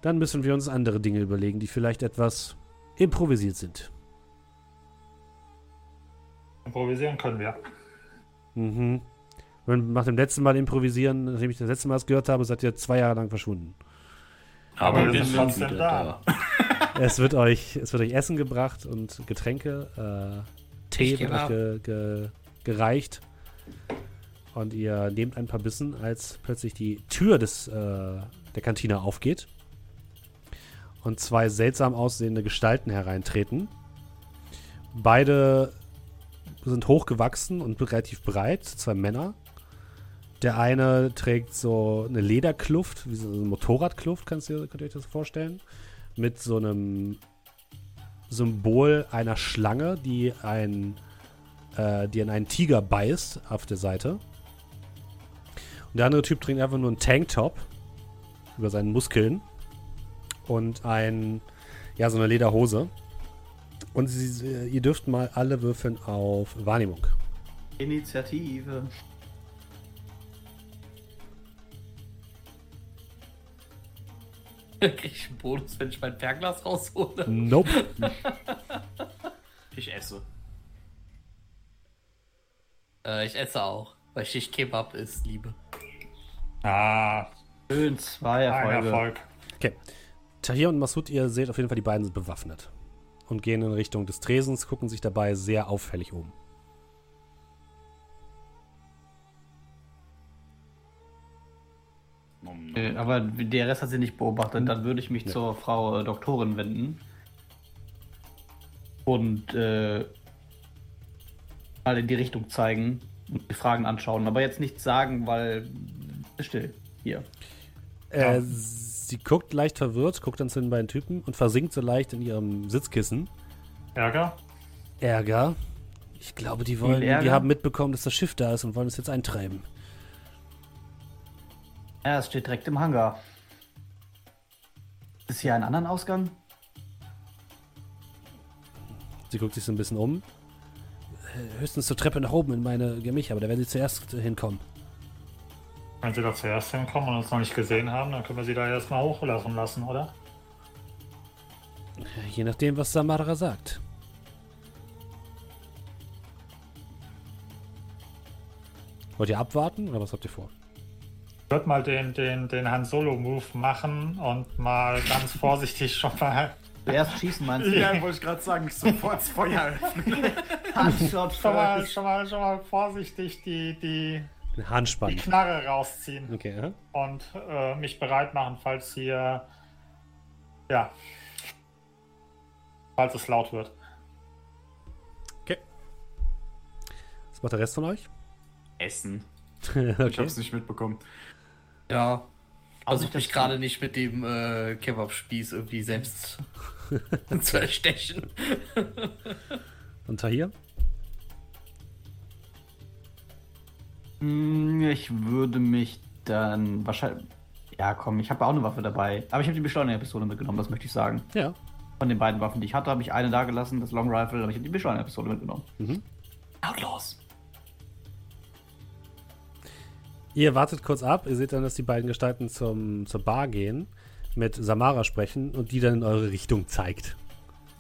dann müssen wir uns andere Dinge überlegen, die vielleicht etwas improvisiert sind. Improvisieren können wir. Mhm. Und nach dem letzten Mal improvisieren, nachdem ich das letzte Mal das gehört habe, seid ihr zwei Jahre lang verschwunden. Aber wir sind trotzdem wieder da. Es, wird euch, es wird euch Essen gebracht und Getränke. Äh, Tee wird euch ge, ge, gereicht. Und ihr nehmt ein paar Bissen, als plötzlich die Tür des, äh, der Kantine aufgeht. Und zwei seltsam aussehende Gestalten hereintreten. Beide sind hochgewachsen und relativ breit, zwei Männer. Der eine trägt so eine Lederkluft, wie so eine Motorradkluft, kannst du, könnt ihr euch das vorstellen? Mit so einem Symbol einer Schlange, die ein, äh, die an einen Tiger beißt auf der Seite. Und der andere Typ trägt einfach nur einen Tanktop über seinen Muskeln und ein, ja, so eine Lederhose. Und sie, ihr dürft mal alle würfeln auf Wahrnehmung. Initiative. Krieg ich einen Bonus, wenn ich mein Perglas raushole? Nope. Ich esse. Äh, ich esse auch, weil ich Kebab ist, liebe. Ah, Schön, zwei ein Erfolge. Erfolg. Okay. Tahir und Masud, ihr seht auf jeden Fall, die beiden sind bewaffnet. Und gehen in Richtung des Tresens, gucken sich dabei sehr auffällig um. Nom. Äh, Aber der Rest hat sie nicht beobachtet. Dann würde ich mich Ja. zur Frau äh, Doktorin wenden. Und äh, mal in die Richtung zeigen und die Fragen anschauen. Aber jetzt nichts sagen, weil. Still. Hier. Äh, sie guckt leicht verwirrt, guckt dann zu den beiden Typen und versinkt so leicht in ihrem Sitzkissen. Ärger? Ärger. Ich glaube, die wollen, die haben mitbekommen, dass das Schiff da ist und wollen es jetzt eintreiben. Ja, es steht direkt im Hangar. Ist hier ein anderen Ausgang? Sie guckt sich so ein bisschen um. Höchstens zur Treppe nach oben in meine Gemächer, aber da werden sie zuerst hinkommen. Wenn sie da zuerst hinkommen und uns noch nicht gesehen haben, dann können wir sie da erstmal hochlassen lassen, oder? Je nachdem, was Samara sagt. Wollt ihr abwarten oder was habt ihr vor? Ich würde mal den, den, den Han Solo-Move machen und mal ganz vorsichtig schon mal, Zuerst schießen meinst du? Ja, wollte ich gerade sagen, sofort das Feuer öffnen. Handshot schon, mal, schon, mal, schon mal vorsichtig die, die, die. Knarre rausziehen Okay, ja. und äh, mich bereit machen, falls hier. Ja. Falls es laut wird. Was macht der Rest von euch? Essen. Ich okay. hab's nicht mitbekommen. Ja. Also nicht mich gerade nicht mit dem äh, Kebab-Spieß irgendwie selbst zu erstechen. Und Tahir? Hm, Ich würde mich dann wahrscheinlich. Ja, komm, ich habe auch eine Waffe dabei. Aber ich habe die Beschleunigerpistole mitgenommen, das möchte ich sagen. Ja. Von den beiden Waffen, die ich hatte, habe ich eine da gelassen, das Long Rifle, aber ich habe die Beschleunigerpistole mitgenommen. Mhm. Outlaws! Ihr wartet kurz ab, ihr seht dann, dass die beiden Gestalten zum, zur Bar gehen, mit Samara sprechen und die dann in eure Richtung zeigt.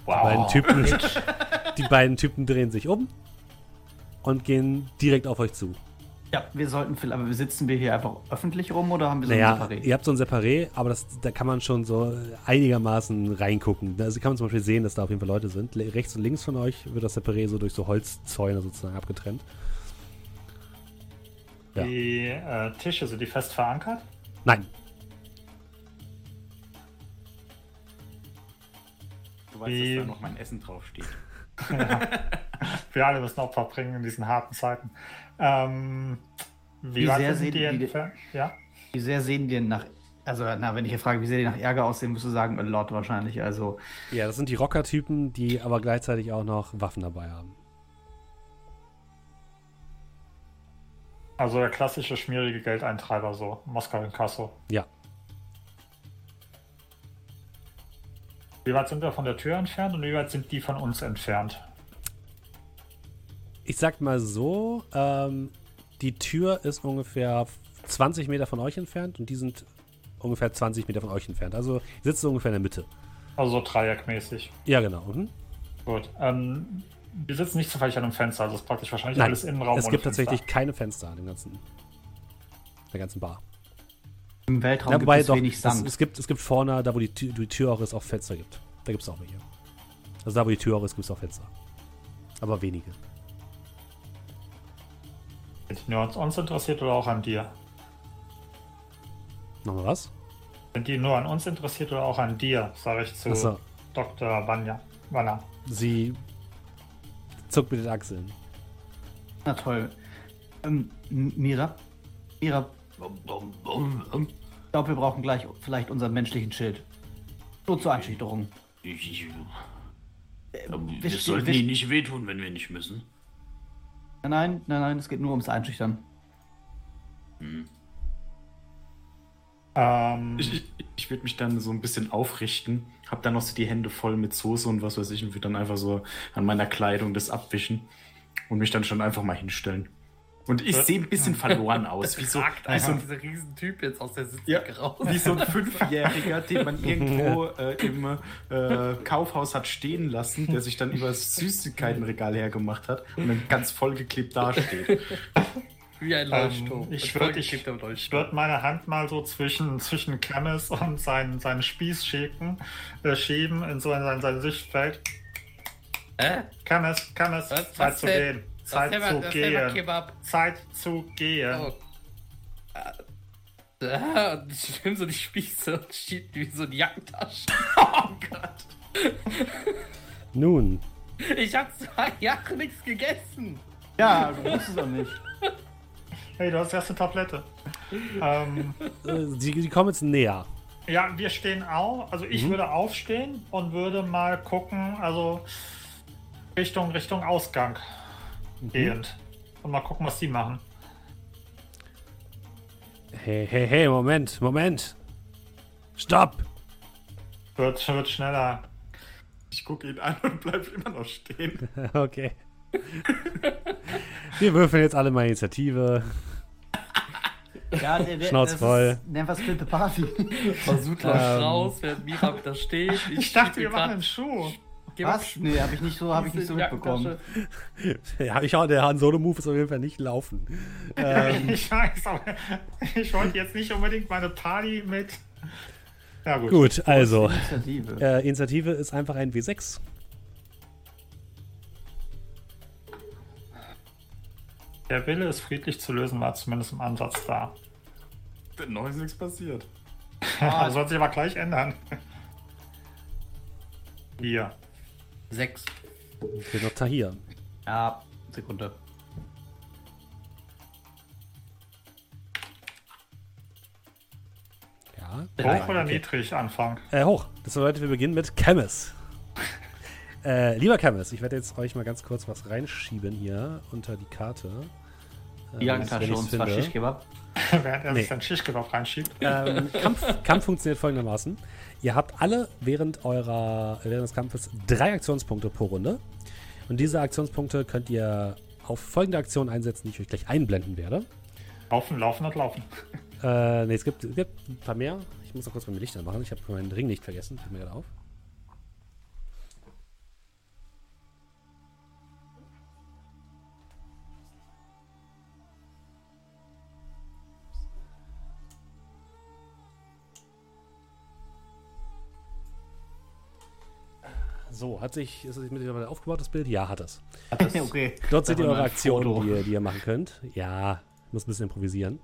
Die, beiden Typen, die beiden Typen drehen sich um und gehen direkt auf euch zu. Ja, wir sollten vielleicht, aber sitzen wir hier einfach öffentlich rum oder haben wir so Naja, ein Separé? ihr habt so ein Separé, aber das, da kann man schon so einigermaßen reingucken. Also kann man zum Beispiel sehen, dass da auf jeden Fall Leute sind. Le- Rechts und links von euch wird das Separé so durch so Holzzäune sozusagen abgetrennt. Ja. Die äh, Tische, sind die fest verankert? Nein, Du weißt, Wie- dass da noch mein Essen draufsteht. Wir alle müssen Opfer bringen in diesen harten Zeiten. Ähm, wie, Wie sehr sind sehen die die-? Ja. Wie sehr sehen die nach. Also, na, wenn ich hier frage, wie sehr die nach Ärger aussehen, musst du sagen, a lot wahrscheinlich. Also, Ja, das sind die Rocker-Typen, die aber gleichzeitig auch noch Waffen dabei haben. Also der klassische schmierige Geldeintreiber, so Moskau in Kasso. Ja. Wie weit sind wir von der Tür entfernt und wie weit sind die von uns entfernt? Ich sag mal so, ähm, die Tür ist ungefähr 20 Meter von euch entfernt und die sind ungefähr 20 Meter von euch entfernt. Also so ungefähr in der Mitte. Also so dreieckmäßig. Ja, genau. Mhm. Gut. Ähm, wir sitzen nicht zufällig an einem Fenster, also ist praktisch wahrscheinlich Nein, alles Innenraum es gibt Fenster. tatsächlich keine Fenster an dem ganzen, der ganzen Bar. im Weltraum Ja, gibt es doch, wenig es, Sand. es, gibt, es gibt vorne, da wo die, Tür- die Tür auch ist, auch Fenster gibt. Da gibt es auch welche. Also da wo die Tür auch ist, gibt es auch Fenster. Aber wenige. Sind die nur an uns interessiert oder auch an dir? Nochmal was? Sind die nur an uns interessiert oder auch an dir, sage ich zu Achso, Dr. Vanya. Vanna. sie zuckt mit den Achseln. Na toll. Ähm, Mira? Mira, ich glaube, wir brauchen gleich vielleicht unseren menschlichen Schild. Nur zur Einschüchterung. Ich, ich, Äh, wir wisch- sollten ihnen nicht wehtun, wenn wir nicht müssen. Nein, nein, nein, es geht nur ums Einschüchtern. Ähm, Ich, ich, ich würde mich dann so ein bisschen aufrichten, hab dann noch so die Hände voll mit Soße und was weiß ich und würde dann einfach so an meiner Kleidung das abwischen und mich dann schon einfach mal hinstellen. Und ich sehe ein bisschen verloren aus, wie so, wie so, ein, dieser Riesentyp jetzt aus der Ja, Sitzecke raus. wie so ein Fünfjähriger, den man irgendwo äh, im äh, Kaufhaus hat stehen lassen, der sich dann über das Süßigkeitenregal hergemacht hat und dann ganz vollgeklebt dasteht. Wie ein Leuchtturm. Ähm, ich würde würd meine Hand mal so zwischen, zwischen Kemmes und seinen, seinen Spieß schicken, äh, schieben in so ein, sein Sichtfeld. Hä? Kemmes, Kemmes, Was- Zeit was zu denn? gehen. Zeit zu gehen. Zeit zu gehen. Und ich nehme so die Spieße und schieb die wie so eine Jackentasche. Oh Gott. Nun, Ich hab zwei Jahre nichts gegessen. Ja, du musst es auch nicht. Hey, du hast erst eine Tablette. ähm, äh, die, die kommen jetzt näher. ja, wir stehen auf. Also ich würde aufstehen und würde mal gucken, also Richtung, Richtung Ausgang gehend. Und mal gucken, was die machen. Hey, hey, hey, Moment, Moment. Stopp! Wird, wird schneller. Ich gucke ihn an und bleib immer noch stehen. Okay. Wir würfeln jetzt alle mal Initiative. Ja, der, der, Schnauz voll. Was für eine Party. Versucht läuft Ähm. raus, während Mira wieder steht. Ich dachte, schieb wir machen einen Schuh. Was? Nee, hab ich nicht so, hab ich nicht so mitbekommen. Ja, ich auch, der Han Solo-Move ist auf jeden Fall nicht laufen. Ähm, Ich weiß, aber ich wollte jetzt nicht unbedingt meine Party mit. Ja, gut. gut, also. Initiative. Äh, Initiative ist einfach ein W6. Der Wille, es friedlich zu lösen, war zumindest im Ansatz da. Noch ist nichts passiert. Ja, soll sich aber gleich ändern. Hier. Sechs. Fehlt noch Tahir. Ja, Sekunde. Ja. Hoch oder okay. niedrig Anfang? Äh, hoch. Das bedeutet, wir beginnen mit Chemis. äh, lieber Chemis, ich werde jetzt euch mal ganz kurz was reinschieben hier unter die Karte. Die Jagdtasche wenn ich's und zwei finde. Schichkebab. Während er Nee. sich sein Schichtkebab reinschiebt. ähm, Kampf, Kampf funktioniert folgendermaßen. Ihr habt alle während eurer während des Kampfes drei Aktionspunkte pro Runde. Und diese Aktionspunkte könnt ihr auf folgende Aktionen einsetzen, die ich euch gleich einblenden werde. Laufen, laufen und laufen. Äh, ne, es gibt, es gibt ein paar mehr. Ich muss noch kurz meine Lichter machen. Ich habe meinen Ring nicht vergessen. Fällt mir gerade auf. So, hat sich, ist es mittlerweile aufgebaut, das Bild? Ja, hat es. okay. Dort seht ihr eure Aktionen, die ihr, die ihr machen könnt. Ja, ich muss ein bisschen improvisieren.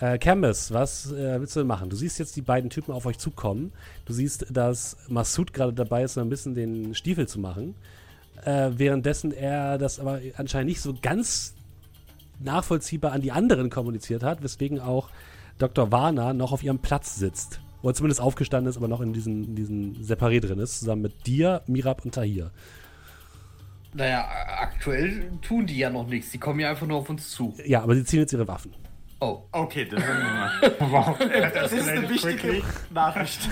Äh, Canvas, was äh, willst du denn machen? Du siehst jetzt die beiden Typen auf euch zukommen. Du siehst, dass Massoud gerade dabei ist, so ein bisschen den Stiefel zu machen. Äh, währenddessen er das aber anscheinend nicht so ganz nachvollziehbar an die anderen kommuniziert hat, weswegen auch Dr. Warner noch auf ihrem Platz sitzt. Oder zumindest aufgestanden ist, aber noch in diesem, in diesem Separé drin ist, zusammen mit dir, Mirab und Tahir. Naja, aktuell tun die ja noch nichts. Die kommen ja einfach nur auf uns zu. Ja, aber sie ziehen jetzt ihre Waffen. Oh. Okay, das, Wow, das ist eine wichtige quickly. Nachricht.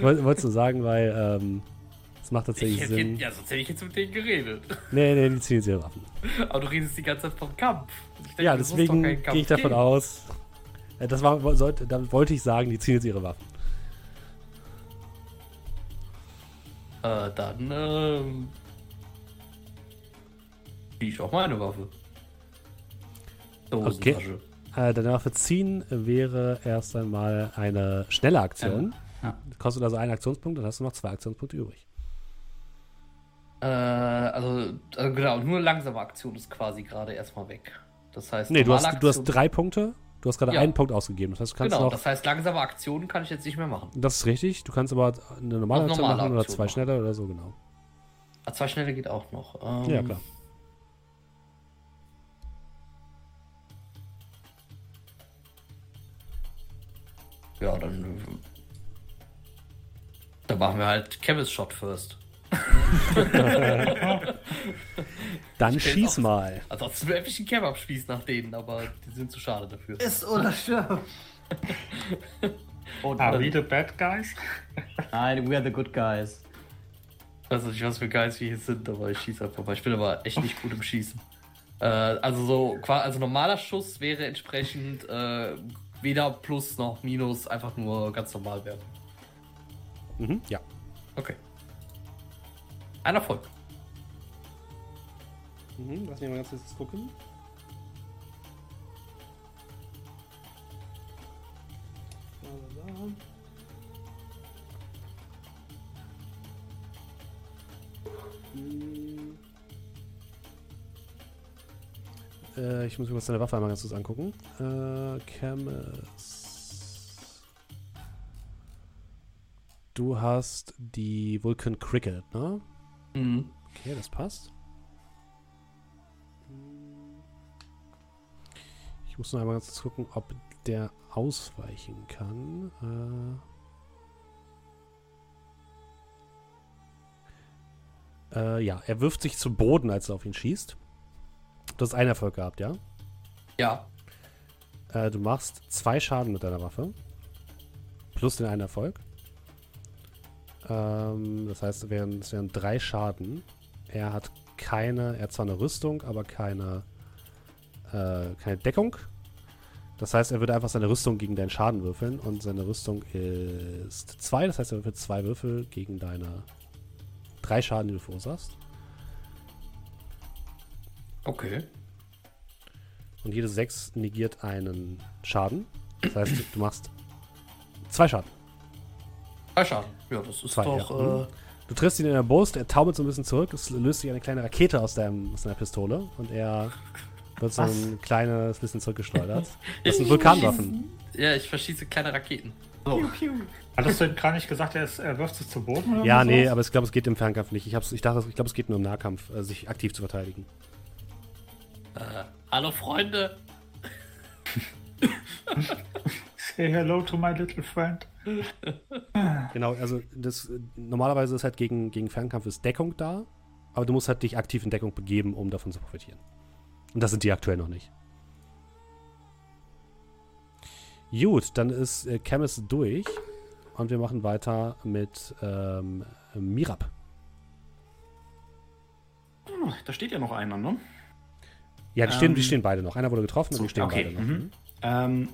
Woll- Wolltest du sagen, weil ähm, es macht Ich tatsächlich hätte, Sinn. ja, sonst hätte ich jetzt mit denen geredet. Nee, nee, die ziehen jetzt ihre Waffen. Aber du redest die ganze Zeit vom Kampf. Ich denke, Ja, deswegen gehe ich davon geben. aus. Äh, Das war, sollte, da wollte ich sagen, die ziehen jetzt ihre Waffen. Äh, dann, ähm. zieh ich auch meine Waffe. Dosentasche. Äh, deine Waffe ziehen wäre erst einmal eine schnelle Aktion. Ja. Kostet also einen Aktionspunkt, dann hast du noch zwei Aktionspunkte übrig. Äh, also, also genau, nur langsame Aktion ist quasi gerade erstmal weg. Das heißt, Nee, du hast, du hast drei Punkte. Du hast gerade Ja. einen Punkt ausgegeben. Das heißt, du kannst Genau, noch. das heißt, langsame Aktionen kann ich jetzt nicht mehr machen. Das ist richtig. Du kannst aber eine normale Aktion normale machen oder Aktion zwei machen. schnelle oder so, genau. Ah, zwei schnelle geht auch noch. Ähm, Ja, klar. Ja, dann. äh, Dann machen wir halt Chemist Shot first. Dann schieß auch. mal. Ansonsten werfe ich einen Kebab spieß nach denen, aber die sind zu schade dafür. Ist oder stirb. oh, Are we the bad guys? Nein, we are the good guys. Ich weiß nicht, was für Guys wir hier sind, aber ich schieße einfach mal. Ich bin aber echt nicht gut im Schießen. Äh, also so, also normaler Schuss wäre entsprechend äh, weder Plus noch Minus, einfach nur ganz normal werden. Mhm, ja. Okay. Ein Erfolg. Mhm, lass mich mal ganz kurz gucken. Hm. Äh, ich muss mir kurz deine Waffe einmal ganz kurz angucken. Äh, Camus. Du hast die Vulcan Cricket, ne? Mhm. Okay, das passt. Ich muss noch einmal ganz kurz gucken, ob der ausweichen kann. Äh, äh, ja, er wirft sich zu Boden, als er auf ihn schießt. Du hast einen Erfolg gehabt, ja? Ja. Äh, du machst zwei Schaden mit deiner Waffe. Plus den einen Erfolg. Ähm, das heißt, es wären, es wären drei Schaden. Er hat keine, er hat zwar eine Rüstung, aber keine, äh, keine Deckung. Das heißt, er würde einfach seine Rüstung gegen deinen Schaden würfeln und seine Rüstung ist zwei. Das heißt, er würfelt zwei Würfel gegen deine drei Schaden, die du verursachst. Okay. Und jede sechs negiert einen Schaden. Das heißt, du machst zwei Schaden. Zwei Schaden. Ja, das ist Zwei, doch. ja. Mhm. Äh, Du triffst ihn in der Brust, er taumelt so ein bisschen zurück, es löst sich eine kleine Rakete aus, deinem, aus deiner Pistole und er wird so ein kleines bisschen zurückgeschleudert. Das sind Vulkanwaffen. ja, ich verschieße kleine Raketen. Hattest du gerade nicht gesagt, er, ist, er wirft sich zu Boden? Oder Ja, nee, aber ich glaube, es geht im Fernkampf nicht. Ich, hab's, ich dachte, ich glaube, es geht nur im Nahkampf, äh, sich aktiv zu verteidigen. Äh, hallo Freunde. Say hello to my little friend. Genau, also das normalerweise ist halt gegen, gegen Fernkampf ist Deckung da, aber du musst halt dich aktiv in Deckung begeben, um davon zu profitieren. Und das sind die aktuell noch nicht. Gut, dann ist äh, Chemis durch. Und wir machen weiter mit ähm, Mirab. Hm, Da steht ja noch einer, ne? Ja, die, stehen, die Ähm, stehen beide noch. Einer wurde getroffen und die stehen okay. beide noch. Mhm. Ähm,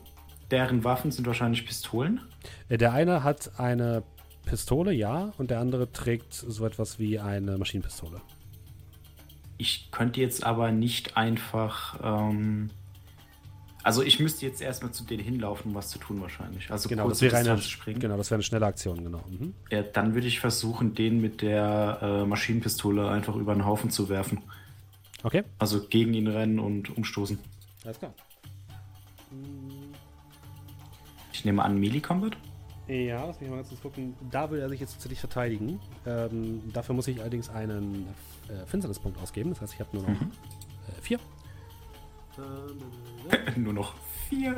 deren Waffen sind wahrscheinlich Pistolen. Äh, Der eine hat eine Pistole, ja, und der andere trägt so etwas wie eine Maschinenpistole. Ich könnte jetzt aber nicht einfach. Ähm, also ich müsste jetzt erstmal zu denen hinlaufen, um was zu tun wahrscheinlich. Also Genau, das kurze wäre eine, springen. genau, das wäre eine schnelle Aktion, genau. Mhm. Ja, dann würde ich versuchen, den mit der äh, Maschinenpistole einfach über den Haufen zu werfen. Okay, Also gegen ihn rennen und umstoßen. alles klar. Ich nehme an, Melee Combat. Ja, lass mich mal ganz kurz gucken. Da will er sich jetzt tatsächlich verteidigen. Ähm, dafür muss ich allerdings einen äh, Finsternispunkt ausgeben. Das heißt, ich habe nur noch Mhm. äh, vier. Nur noch vier.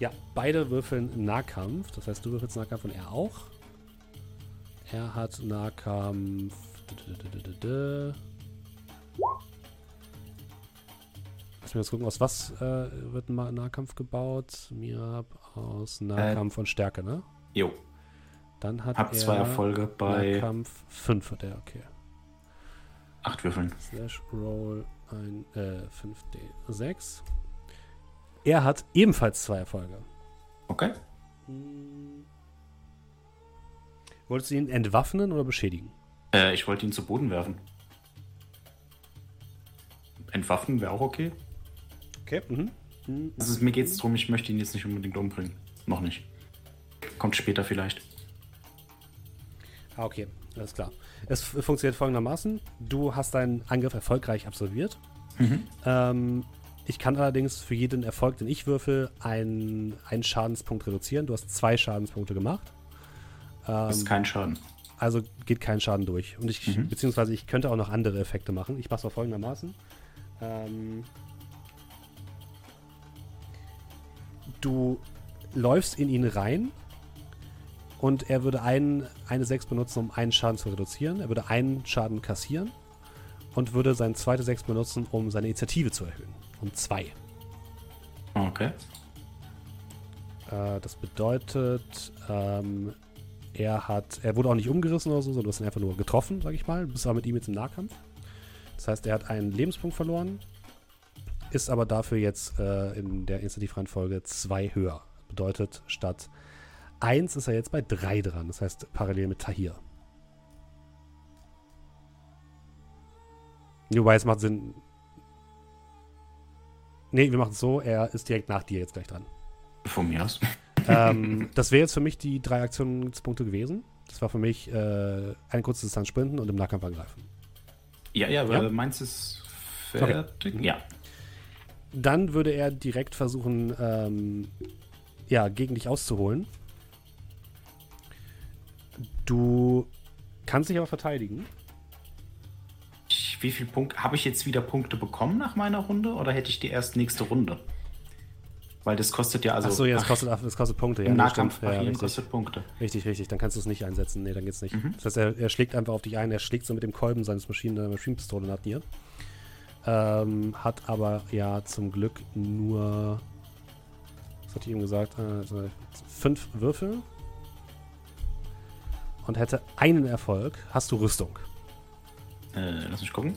Ja, beide würfeln Nahkampf. Das heißt, du würfelst Nahkampf und er auch. Er hat Nahkampf. Mich jetzt gucken, aus was äh, wird ein Nahkampf gebaut? Mirab aus Nahkampf und Stärke, ne? Jo, Dann hat hab er zwei Erfolge bei Nahkampf 5 hat er, okay. acht Würfeln. Slash Roll ein äh, 5D6. Er hat ebenfalls zwei Erfolge. Okay. Wolltest du ihn entwaffnen oder beschädigen? Äh, ich wollte ihn zu Boden werfen. Entwaffnen wäre auch okay. Okay. Mhm. Mhm. Also mir geht es darum, ich möchte ihn jetzt nicht unbedingt umbringen. Noch nicht. Kommt später vielleicht. Ah, okay. Alles klar. Es funktioniert folgendermaßen. Du hast deinen Angriff erfolgreich absolviert. Ähm, ich kann allerdings für jeden Erfolg, den ich würfel, einen, einen Schadenspunkt reduzieren. Du hast zwei Schadenspunkte gemacht. Ähm, Das ist kein Schaden. Also geht kein Schaden durch. Und ich, Mhm. beziehungsweise ich könnte auch noch andere Effekte machen. Ich mache es mal folgendermaßen. Ähm, du läufst in ihn rein und er würde einen, eine 6 benutzen, um einen Schaden zu reduzieren. Er würde einen Schaden kassieren und würde seine zweite 6 benutzen, um seine Initiative zu erhöhen. Um zwei. Okay. Äh, das bedeutet, ähm, er hat, er wurde auch nicht umgerissen oder so, sondern du hast ihn einfach nur getroffen, sag ich mal. Du bist aber mit ihm jetzt im Nahkampf. Das heißt, er hat einen Lebenspunkt verloren, ist aber dafür jetzt äh, in der Initiativreihenfolge zwei höher. Bedeutet, statt 1 ist er jetzt bei 3 dran. Das heißt, parallel mit Tahir. Wobei es macht Sinn. Nee, wir machen es so, er ist direkt nach dir jetzt gleich dran Von mir aus. ähm, das wäre jetzt für mich die drei Aktionspunkte gewesen. Das war für mich äh, eine kurze Distanz sprinten und im Nahkampf angreifen. Ja, ja, Ja? weil meins ist Okay. fertig. Ja. Dann würde er direkt versuchen, ähm, ja, gegen dich auszuholen. Du kannst dich aber verteidigen. Wie viel Punkte habe ich jetzt wieder Punkte bekommen nach meiner Runde oder hätte ich die erst nächste Runde? Weil das kostet ja also Achso, ja, das ach, kostet, das kostet Punkte. Ja, im Nahkampf. Ja, richtig, kostet Punkte. richtig, richtig. Dann kannst du es nicht einsetzen. Nee, dann geht's nicht. Mhm. Das heißt, er, er schlägt einfach auf dich ein. Er schlägt so mit dem Kolben seines Maschinen, der Maschinenpistole nach dir. Ähm, hat aber ja zum Glück nur, was hatte ich ihm gesagt, äh, so fünf Würfel und hätte einen Erfolg. Hast du Rüstung? Äh, lass mich gucken.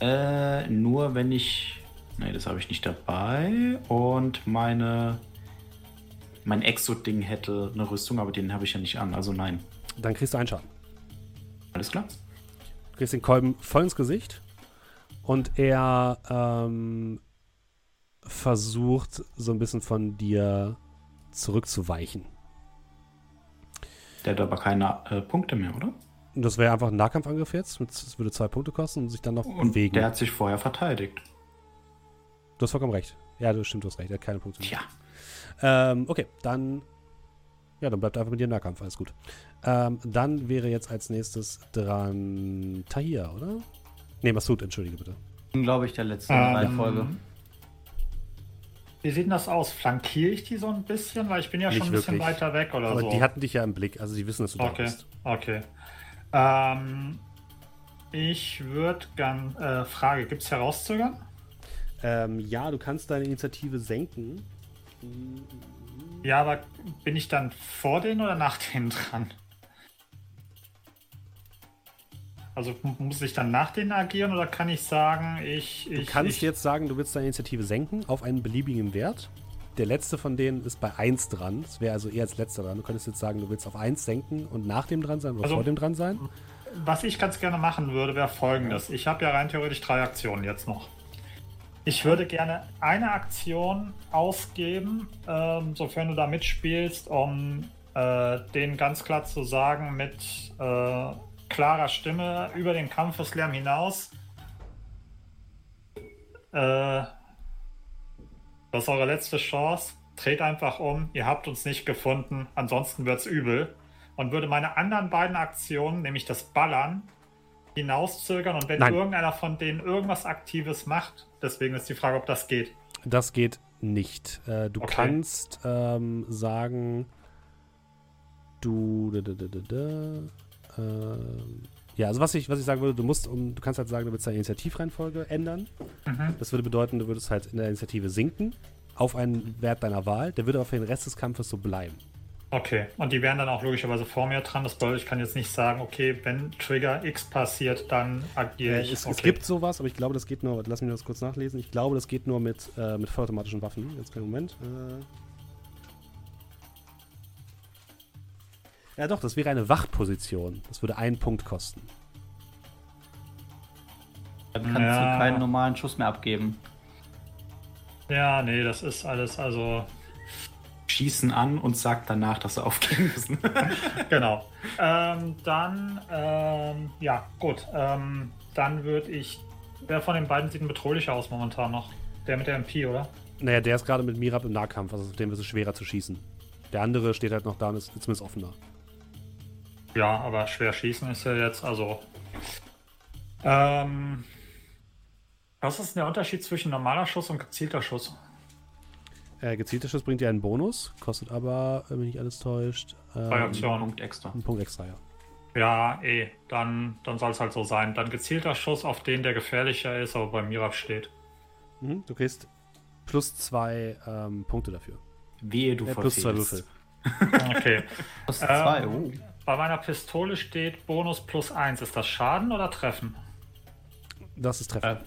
Äh, nur wenn ich. Nee, das habe ich nicht dabei. Und meine. Mein Exo-Ding hätte eine Rüstung, aber den habe ich ja nicht an. Also nein. Dann kriegst du einen Schaden. Alles klar? Du kriegst den Kolben voll ins Gesicht und er ähm, versucht so ein bisschen von dir zurückzuweichen. Der hat aber keine äh, Punkte mehr, oder? Das wäre einfach ein Nahkampfangriff jetzt. Das würde zwei Punkte kosten und sich dann noch Und bewegen. der hat sich vorher verteidigt. du hast vollkommen recht. Ja, du stimmt, du hast recht. Er hat keine Punkte mehr. Tja. Ähm, okay, dann. Ja, dann bleibt einfach mit dir im Nahkampf. Alles gut. Ähm, dann wäre jetzt als nächstes dran Tahir, oder? Nee, Masud, entschuldige bitte. Glaube ich, der letzte Ähm, Reihenfolge. Wie sieht denn das aus? Flankiere ich die so ein bisschen? Weil ich bin ja Nicht schon ein bisschen wirklich. weiter weg oder Aber so. die hatten dich ja im Blick, also die wissen, dass du da okay, bist. okay. Ähm, ich würde gern. Äh, Frage: Gibt es Herauszögern? Ähm, ja, du kannst deine Initiative senken. Ja, aber bin ich dann vor denen oder nach denen dran? Also muss ich dann nach denen agieren oder kann ich sagen, ich. Du ich kannst ich, jetzt sagen, du willst deine Initiative senken auf einen beliebigen Wert. Der letzte von denen ist bei 1 dran. Das wäre also eher als letzter dran. Du könntest jetzt sagen, du willst auf 1 senken und nach dem dran sein oder Also- vor dem dran sein. Was ich ganz gerne machen würde, wäre folgendes. Ich habe ja rein theoretisch drei Aktionen jetzt noch. Ich würde gerne eine Aktion ausgeben, ähm, sofern du da mitspielst, um äh, denen ganz klar zu sagen, mit äh, klarer Stimme über den Kampfeslärm hinaus, äh, das ist eure letzte Chance. Dreht einfach um, ihr habt uns nicht gefunden, ansonsten wird's übel und würde meine anderen beiden Aktionen, nämlich das Ballern, hinauszögern und wenn Nein. irgendeiner von denen irgendwas Aktives macht, deswegen ist die Frage, ob das geht. Das geht nicht. Äh, du Okay. kannst ähm, sagen, du. Da, da, da, ja, also was ich, was ich sagen würde, du musst, um, du kannst halt sagen, du willst deine Initiativreihenfolge ändern. Mhm. Das würde bedeuten, du würdest halt in der Initiative sinken auf einen Wert deiner Wahl. Der würde aber für den Rest des Kampfes so bleiben. Okay, und die wären dann auch logischerweise vor mir dran. Das bedeutet, ich kann jetzt nicht sagen, okay, wenn Trigger X passiert, dann agiere Äh, ich. es, okay. es gibt sowas, aber ich glaube, das geht nur. Lass mich das kurz nachlesen. Ich glaube, das geht nur mit, äh, mit vollautomatischen Waffen. Jetzt keinen Moment. Äh. Ja, doch, das wäre eine Wachposition. Das würde einen Punkt kosten. Dann kannst Ja. du keinen normalen Schuss mehr abgeben. Ja, nee, das ist alles, also Schießen an und sagt danach, dass sie aufgeben müssen. Genau. Ähm, dann, ähm, ja, gut. Ähm, dann würde ich. Wer von den beiden sieht denn bedrohlicher aus momentan noch? Der mit der MP, oder? Naja, der ist gerade mit Mirab im Nahkampf, also auf dem ist es schwerer zu schießen. Der andere steht halt noch da und ist zumindest offener. Ja, aber schwer schießen ist ja jetzt, also. Ähm, was ist denn der Unterschied zwischen normaler Schuss und gezielter Schuss? Äh, gezielter Schuss bringt dir einen Bonus, kostet aber, wenn mich nicht alles täuscht, ähm, Zwei Aktionen. Punkt extra. einen Punkt extra, ja. Ja, eh, dann, dann soll es halt so sein. Dann gezielter Schuss auf den, der gefährlicher ist, aber bei Mirab steht. Mhm, du kriegst plus zwei ähm, Punkte dafür. Wehe, du Äh, plus zwei. Würfel. Okay. Plus zwei, Ähm, oh. Bei meiner Pistole steht Bonus plus 1. Ist das Schaden oder Treffen? Das ist Treffen.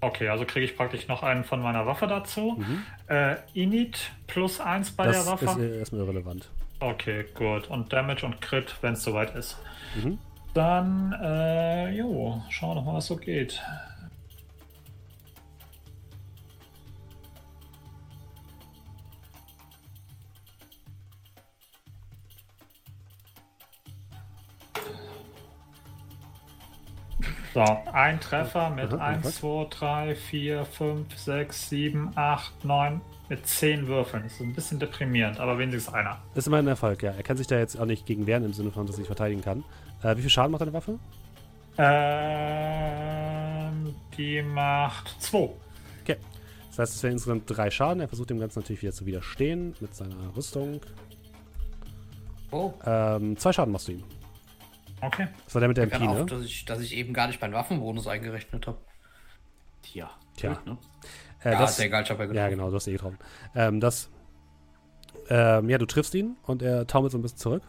Okay, also kriege ich praktisch noch einen von meiner Waffe dazu. Mhm. Äh, Init plus 1 bei das der Waffe. ist äh, erstmal irrelevant. Okay, gut. Und Damage und Crit, wenn es soweit ist. Mhm. Dann, äh, jo, schauen wir doch mal, was so geht. So, ein Treffer mit Aha, 1, Erfolg. 2, 3, 4, 5, 6, 7, 8, 9, mit 10 Würfeln. Das ist ein bisschen deprimierend, aber wenigstens einer. Das ist immer ein Erfolg, ja. Er kann sich da jetzt auch nicht gegen wehren, im Sinne von, dass er sich verteidigen kann. Äh, wie viel Schaden macht deine Waffe? Ähm, die macht 2. Okay. Das heißt, es wären insgesamt drei Schaden. Er versucht dem Ganzen natürlich wieder zu widerstehen mit seiner Rüstung. Oh, Ähm, zwei Schaden machst du ihm. Okay. Das war der mit der MP, auf, ne? dass ich, dass ich eben gar nicht meinen Waffenbonus eingerechnet habe. Tja. Tja. Gut, ne? Äh, Ja, das, ist ja egal, ich habe ja ja, getroffen. genau, du hast eh getroffen. Ähm, das. Ähm, ja, du triffst ihn und er taumelt so ein bisschen zurück.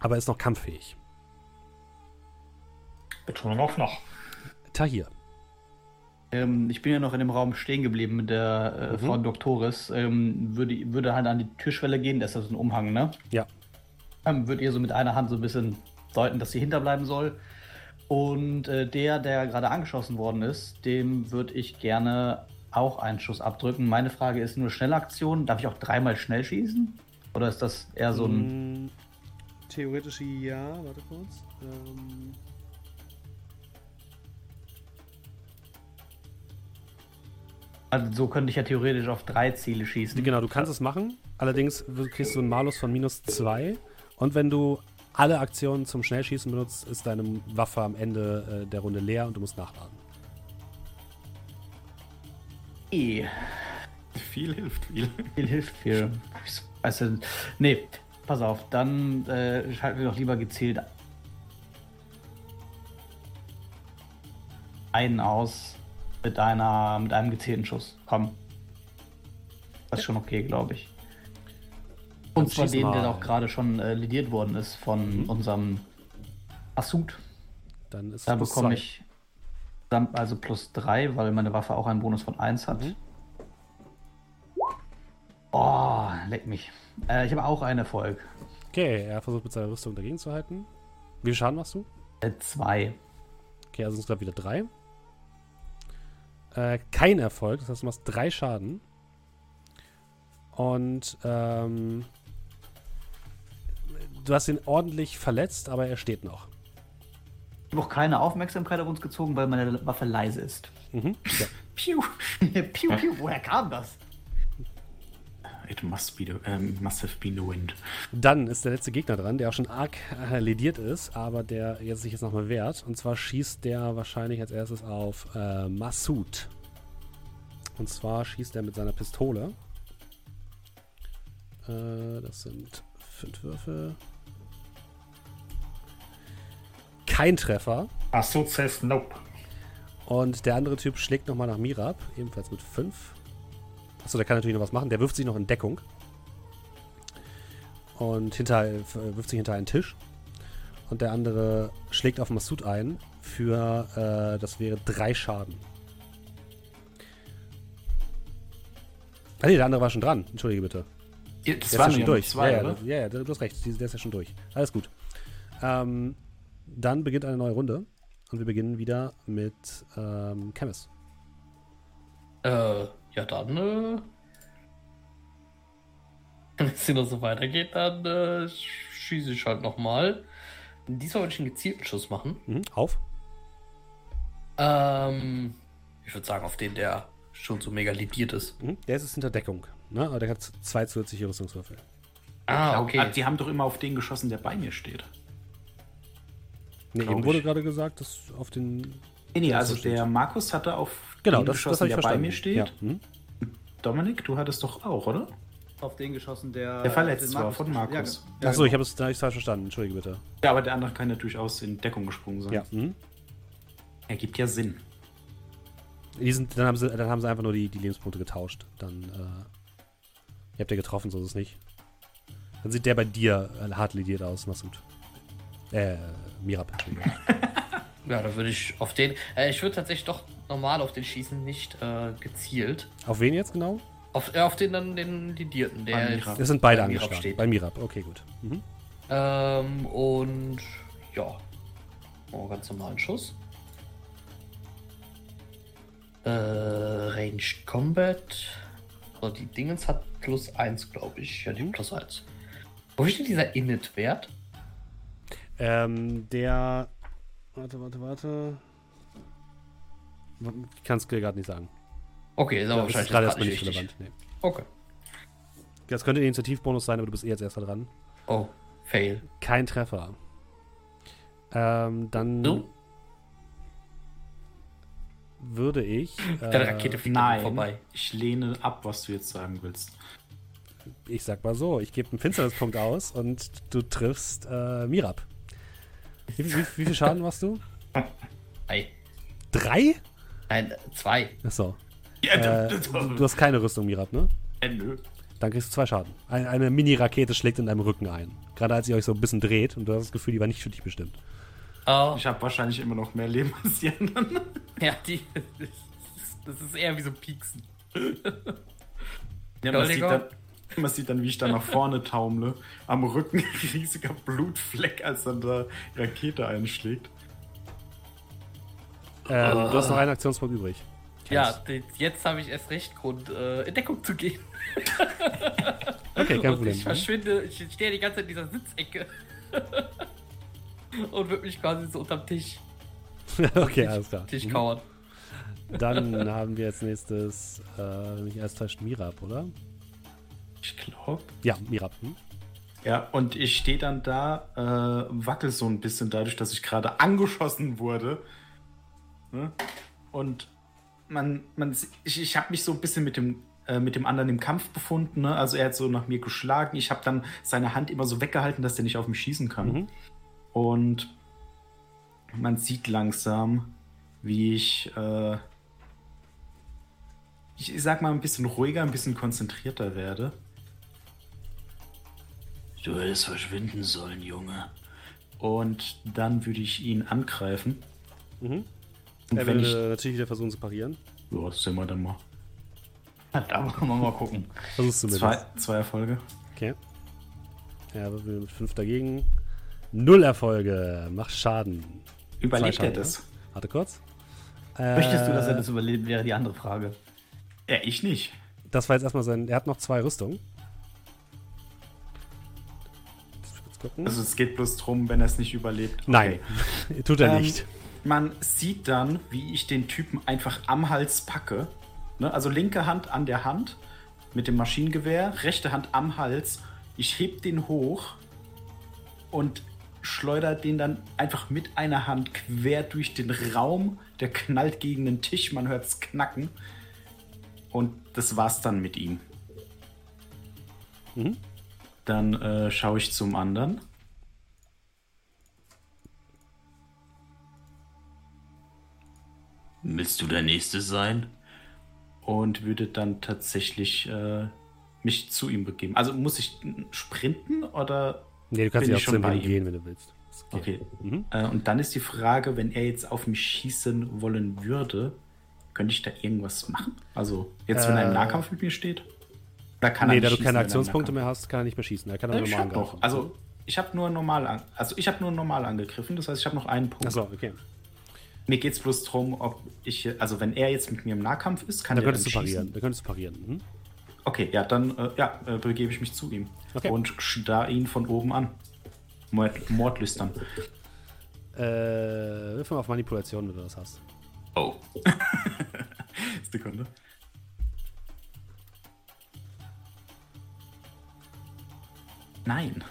Aber er ist noch kampffähig. Betonung auf noch. Tahir. Ähm, ich bin ja noch in dem Raum stehen geblieben mit der äh, Mhm. Frau Doktoris. Ähm, würde, würde halt an die Türschwelle gehen, das ist ja so ein Umhang, ne? Ja. Ähm, würde ihr so mit einer Hand so ein bisschen deuten, dass sie hinterbleiben soll. Und äh, der, der gerade angeschossen worden ist, dem würde ich gerne auch einen Schuss abdrücken. Meine Frage ist nur Schnellaktion. Darf ich auch dreimal schnell schießen? Oder ist das eher so ein. Mm, Theoretisch ja, warte kurz. Ähm, Also so könnte ich ja theoretisch auf drei Ziele schießen. genau, du kannst es machen. Allerdings kriegst du einen Malus von minus zwei. Und wenn du alle Aktionen zum Schnellschießen benutzt, ist deine Waffe am Ende äh, der Runde leer und du musst nachladen. Eh, Viel hilft viel. Viel hilft viel. Ja, nee, pass auf, dann äh, schalten wir doch lieber gezielt. einen aus mit einer mit einem gezielten Schuss. Komm. Das ist schon okay, glaube ich. Und zwar den, der auch gerade schon äh, lidiert worden ist von Mhm. unserem Asud. Dann ist Da bekomme ich dann also plus 3, weil meine Waffe auch einen Bonus von 1 hat. Mhm. Oh, leck mich. Äh, ich habe auch einen Erfolg. Okay, er versucht mit seiner Rüstung dagegen zu halten. Wie viel Schaden machst du? Äh, 2. Okay, also sind es gerade wieder drei. Äh, kein Erfolg, das heißt, du machst drei Schaden. Und ähm, du hast ihn ordentlich verletzt, aber er steht noch. Ich habe auch keine Aufmerksamkeit auf uns gezogen, weil meine Waffe leise ist. Mhm. Ja. Piu. piu, piu. Woher kam das? It must, be the, ähm, must have been the wind. Dann ist der letzte Gegner dran, der auch schon arg äh, lediert ist, aber der jetzt sich jetzt nochmal wehrt. Und zwar schießt der wahrscheinlich als erstes auf äh, Massoud. Und zwar schießt er mit seiner Pistole. Äh, das sind fünf Würfel. Kein Treffer. Masud says nope. Und der andere Typ schlägt nochmal nach Mirab, ebenfalls mit 5. Achso, der kann natürlich noch was machen. Der wirft sich noch in Deckung. Und hinter, äh, wirft sich hinter einen Tisch. Und der andere schlägt auf Massoud ein für, äh, das wäre drei Schaden. Ah nee, der andere war schon dran. Entschuldige bitte. Das Der ist ja schon durch. Zwei, ja, ja, ja, du hast recht. Der ist ja schon durch. Alles gut. Ähm, dann beginnt eine neue Runde. Und wir beginnen wieder mit ähm, Chemis. Äh, ja, dann, äh. Wenn es hier noch so weitergeht, dann äh, schieße ich halt nochmal. Diesmal würde ich einen gezielten Schuss machen. Mhm, auf. Ähm, ich würde sagen, auf den, der schon so mega lidiert ist. Mhm. Der ist hinter Deckung. Ne? Aber der hat zwei zusätzliche Rüstungswürfel. Ah, Ah, okay. Die haben doch immer auf den geschossen, der bei mir steht. Nee, eben wurde gerade gesagt, dass auf den. Nee, nee, Ja, also so steht. der Markus hatte auf Genau, den das, das geschossen, habe ich der bei verstanden. mir steht. Ja. Mhm. Dominik, du hattest doch auch, oder? Auf den geschossen, der. Der verletzt war von Markus. Ja, ja, Achso, ich habe es falsch verstanden. Entschuldige bitte. Ja, aber der andere kann ja durchaus in Deckung gesprungen sein. Ja. Mhm. Ergibt ja Sinn. Die sind, dann, haben sie, dann haben sie einfach nur die, die Lebenspunkte getauscht. Dann, äh, ihr habt ja getroffen, so ist es nicht. Dann sieht der bei dir äh, hart lediert aus, Masud. Äh, Mirab, Entschuldigung. Ja, da würde ich auf den. Äh, ich würde tatsächlich doch normal auf den schießen, nicht äh, gezielt. Auf wen jetzt genau? Auf, äh, auf den dann den Lidierten, der jetzt. Das sind beide angeschlagen. steht. Bei Mirab, okay, gut. Mhm. Ähm, und ja. Oh, ganz normalen Schuss. Äh, Ranged Combat. So, die Dingens hat plus 1, glaube ich. Ja, die hat plus 1. Wo ist denn dieser Init-Wert? Ähm, der. Warte, warte, warte. Ich kann es dir gerade nicht sagen. Okay, ist aber das ist wahrscheinlich gerade jetzt erstmal nicht relevant. Nee. Okay. Das könnte ein Initiativbonus sein, aber du bist eh als erster dran. Oh, fail. Kein Treffer. Ähm, dann So, würde ich. deine Äh, Rakete fliegt Nein, vorbei. ich lehne ab, was du jetzt sagen willst. ich sag mal so, ich gebe einen Finsternispunkt aus und du triffst äh, Mirab. Wie, wie, wie viel Schaden machst du? Ei. Drei? Nein, zwei. Achso. Ja, Äh, du, du hast keine Rüstung, Mirab, ne? äh, nö. Dann kriegst du zwei Schaden. Eine, eine Mini-Rakete schlägt in deinem Rücken ein. Gerade als ihr euch so ein bisschen dreht und du hast das Gefühl, die war nicht für dich bestimmt. Oh, Ich habe wahrscheinlich immer noch mehr Leben als die anderen. ja, die. Das ist, das eher wie so Pieksen. Ja, man, sieht Entschuldigung. dann, man sieht dann, wie ich da nach vorne taumle. Am Rücken ein riesiger Blutfleck, als dann da die Rakete einschlägt. Ähm, Ah. Du hast noch einen Aktionspunkt übrig. Ja, jetzt habe ich erst recht Grund, äh, in Deckung zu gehen. Okay, kein und Problem. ich verschwinde, ich stehe die ganze Zeit in dieser Sitzecke. und würde mich quasi so unterm Tisch, okay, alles klar. Tisch Mhm. kauern. Dann haben wir als nächstes, äh, nicht erst täuscht, Mirab, oder? Ich glaube. Ja, Mirab. Hm? Ja, und ich stehe dann da, äh, wackel so ein bisschen dadurch, dass ich gerade angeschossen wurde. Ne? Und man, man, ich, ich habe mich so ein bisschen mit dem, äh, mit dem anderen im Kampf befunden. Ne? Also er hat so nach mir geschlagen. Ich habe dann seine Hand immer so weggehalten, dass der nicht auf mich schießen kann. Mhm. Und man sieht langsam, wie ich, äh, ich, ich sag mal, ein bisschen ruhiger, ein bisschen konzentrierter werde. Du hättest verschwinden sollen, Junge. Und dann würde ich ihn angreifen. Mhm. Und Er wenn ich, würde natürlich wieder versuchen zu parieren. ja, das sehen wir dann mal. Da wollen wir mal gucken. Versuchst du Zwei, zwei Erfolge. Okay. Er wird mit 5 dagegen. Null Erfolge. Macht Schaden. Überlebt Zwei er Schaden, das? Warte kurz. Möchtest du, dass er Äh, das überlebt, wäre die andere Frage. Ja, ich nicht. Das war jetzt erstmal sein. Er hat noch zwei Rüstungen. Gucken. Also es geht bloß drum, wenn er es nicht überlebt. Nein, tut er Ähm, nicht. Man sieht dann, wie ich den Typen einfach am Hals packe. Ne? Also linke Hand an der Hand mit dem Maschinengewehr, rechte Hand am Hals. Ich heb den hoch und schleudert den dann einfach mit einer Hand quer durch den Raum. Der knallt gegen den Tisch, man hört es knacken. Und das war's dann mit ihm. Mhm. Dann äh, schaue ich zum anderen. Willst du der Nächste sein? und würde dann tatsächlich äh, mich zu ihm begeben. Also muss ich sprinten oder? Nee, du kannst ja auch schon ihm bei ihm? gehen, wenn du willst. Ist Okay. Mhm. Äh, und dann ist die Frage, wenn er jetzt auf mich schießen wollen würde, könnte ich da irgendwas machen? Also jetzt, wenn er im Äh, Nahkampf mit mir steht? Da kann Nee, er da nicht du schießen, keine er im Aktionspunkte mehr hast, kann er nicht mehr schießen. Er kann aber Ich normal hab noch. angreifen. Also ich habe nur normal an, also ich habe nur normal angegriffen. Das heißt, ich habe noch einen Punkt. Achso, okay. Mir geht es bloß darum, ob ich, also wenn er jetzt mit mir im Nahkampf ist, kann Da er könntest du dann parieren. schießen. Da könntest du parieren. Mhm. Okay, ja, dann äh, ja, äh, begebe ich mich zu ihm Okay. und starr ihn von oben an. Mord, Mordlüstern. Äh, wirf mal auf Manipulation, wenn du das hast. Oh. Sekunde. Nein.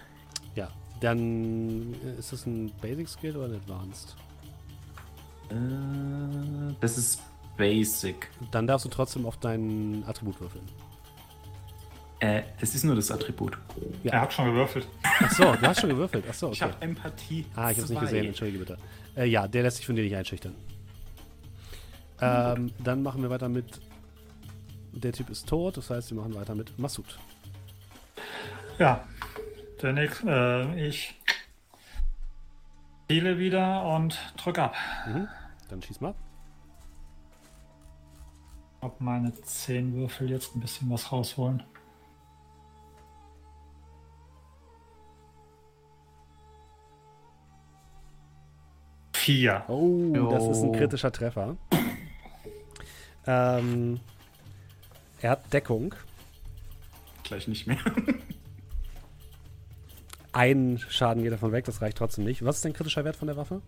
Ja. Dann äh, ist das ein Basic Skill oder ein Advanced? Äh, das ist Basic. Dann darfst du trotzdem auf dein Attribut würfeln. Äh, es ist nur das Attribut. Ja. Er hat schon gewürfelt. Achso, du hast schon gewürfelt. Achso, Ich okay. habe Empathie. Ah, ich hab's nicht gesehen, entschuldige bitte. Äh, ja, der lässt sich von dir nicht einschüchtern. Ähm, dann machen wir weiter mit. Der Typ ist tot, das heißt, wir machen weiter mit Masud. Ja, der Nick, äh, ich spiele wieder und drück ab. Mhm. Dann schieß mal. Ob meine 10 Würfel jetzt ein bisschen was rausholen. Vier. Oh, das ist ein kritischer Treffer. Ähm, er hat Deckung. Gleich nicht mehr. Ein Schaden geht davon weg, das reicht trotzdem nicht. Was ist dein kritischer Wert von der Waffe?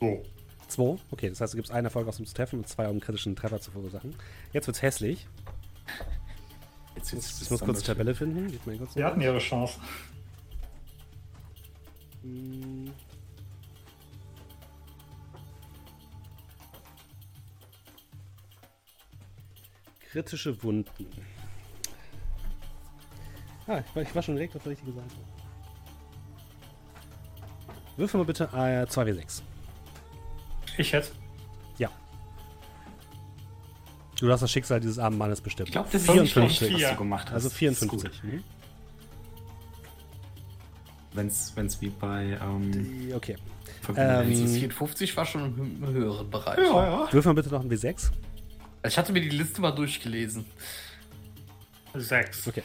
So. Zwei. Okay, das heißt, du gibst einen Erfolg aus dem zu treffen und zwei, um einen kritischen Treffer zu verursachen. Jetzt wird's hässlich. Jetzt, Ich, ich muss kurz die Tabelle finden. Gib mir kurz Sie hatten ihre Chance. Hm. Kritische Wunden. Ah, ich war, ich war schon direkt auf der richtigen Seite. Würfel mal bitte äh, 2W6. Ich jetzt. Ja. Du hast das Schicksal dieses armen Mannes bestimmt. Ich glaube, das ist 54. nicht was du gemacht hast. Also Das ist 54. gut. Mhm. Wenn's, wenn's wie bei ähm, Die- Okay. Ähm, Also 54 war schon im höheren Bereich. ja, ja. Würfel mal bitte noch ein W6. Ich hatte mir die Liste mal durchgelesen. Sechs. Okay.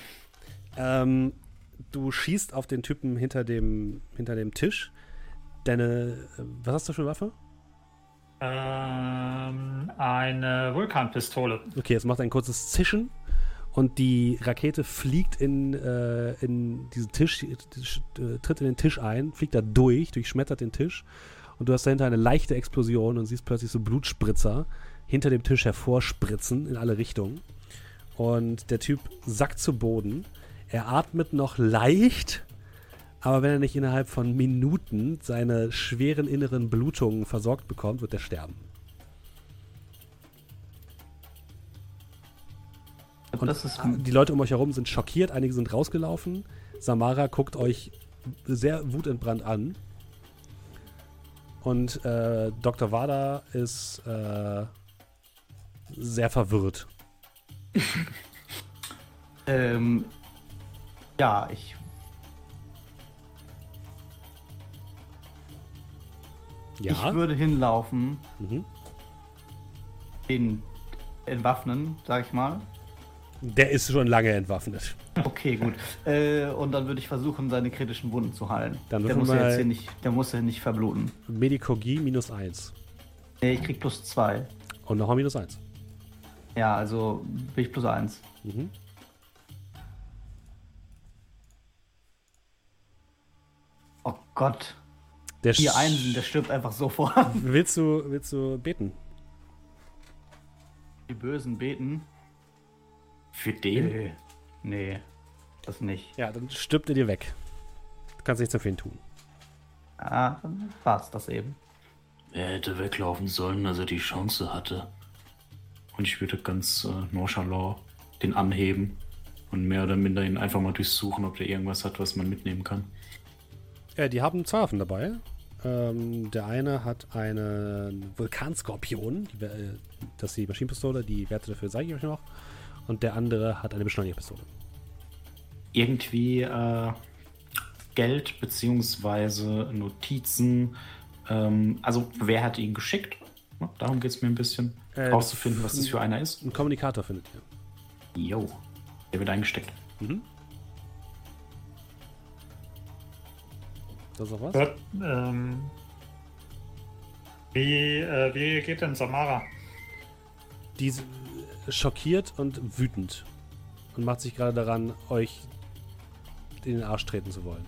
Ähm, du schießt auf den Typen hinter dem, hinter dem Tisch. Deine. äh, Was hast du für eine Waffe? Ähm, eine Vulkanpistole. Okay, es macht ein kurzes Zischen und die Rakete fliegt in, äh, in diesen Tisch, äh, tritt in den Tisch ein, fliegt da durch, durchschmettert den Tisch und du hast dahinter eine leichte Explosion und siehst plötzlich so Blutspritzer hinter dem Tisch hervorspritzen in alle Richtungen. Und der Typ sackt zu Boden. Er atmet noch leicht, aber wenn er nicht innerhalb von Minuten seine schweren inneren Blutungen versorgt bekommt, wird er sterben. Und das ist Die Leute um euch herum sind schockiert, einige sind rausgelaufen. Samara guckt euch sehr wutentbrannt an. Und äh, Dr. Wada ist äh, sehr verwirrt. Ähm, ja, ich. Ja. Ich würde hinlaufen, Mhm. den entwaffnen, sag ich mal. Der ist schon lange entwaffnet. Okay, gut. Äh, und dann würde ich versuchen, seine kritischen Wunden zu heilen. Dann der muss ja jetzt hier nicht, der muss ja nicht verbluten. Medikogie minus 1. Nee, ich krieg plus zwei. Und nochmal minus 1. Ja, also bin ich plus eins. Mhm. Oh Gott. Der Vier Einsen, der stirbt einfach sofort. Willst du, willst du beten? Die Bösen beten. Für den? Nee. Nee, das nicht. Ja, dann stirbt er dir weg. Du kannst nichts dafür tun. Ah, dann war's das eben. Er hätte weglaufen sollen, als er die Chance hatte. Und ich würde ganz äh, nonchalant den anheben und mehr oder minder ihn einfach mal durchsuchen, ob der irgendwas hat, was man mitnehmen kann. Ja, die haben zwei Waffen dabei. Ähm, der eine hat einen Vulkanskorpion, die, äh, das ist die Maschinenpistole, die Werte dafür zeige ich euch noch. Und der andere hat eine Beschleunigerpistole. Irgendwie äh, Geld beziehungsweise Notizen. Ähm, also, wer hat ihn geschickt? Darum geht es mir ein bisschen. Äh, rauszufinden, was das für einer ist. Ein Kommunikator findet ihr. Jo, der wird eingesteckt. Mhm. Das ist noch was? Wird, ähm, wie, äh, wie reagiert denn Samara? Die ist schockiert und wütend. Und macht sich gerade daran, euch in den Arsch treten zu wollen.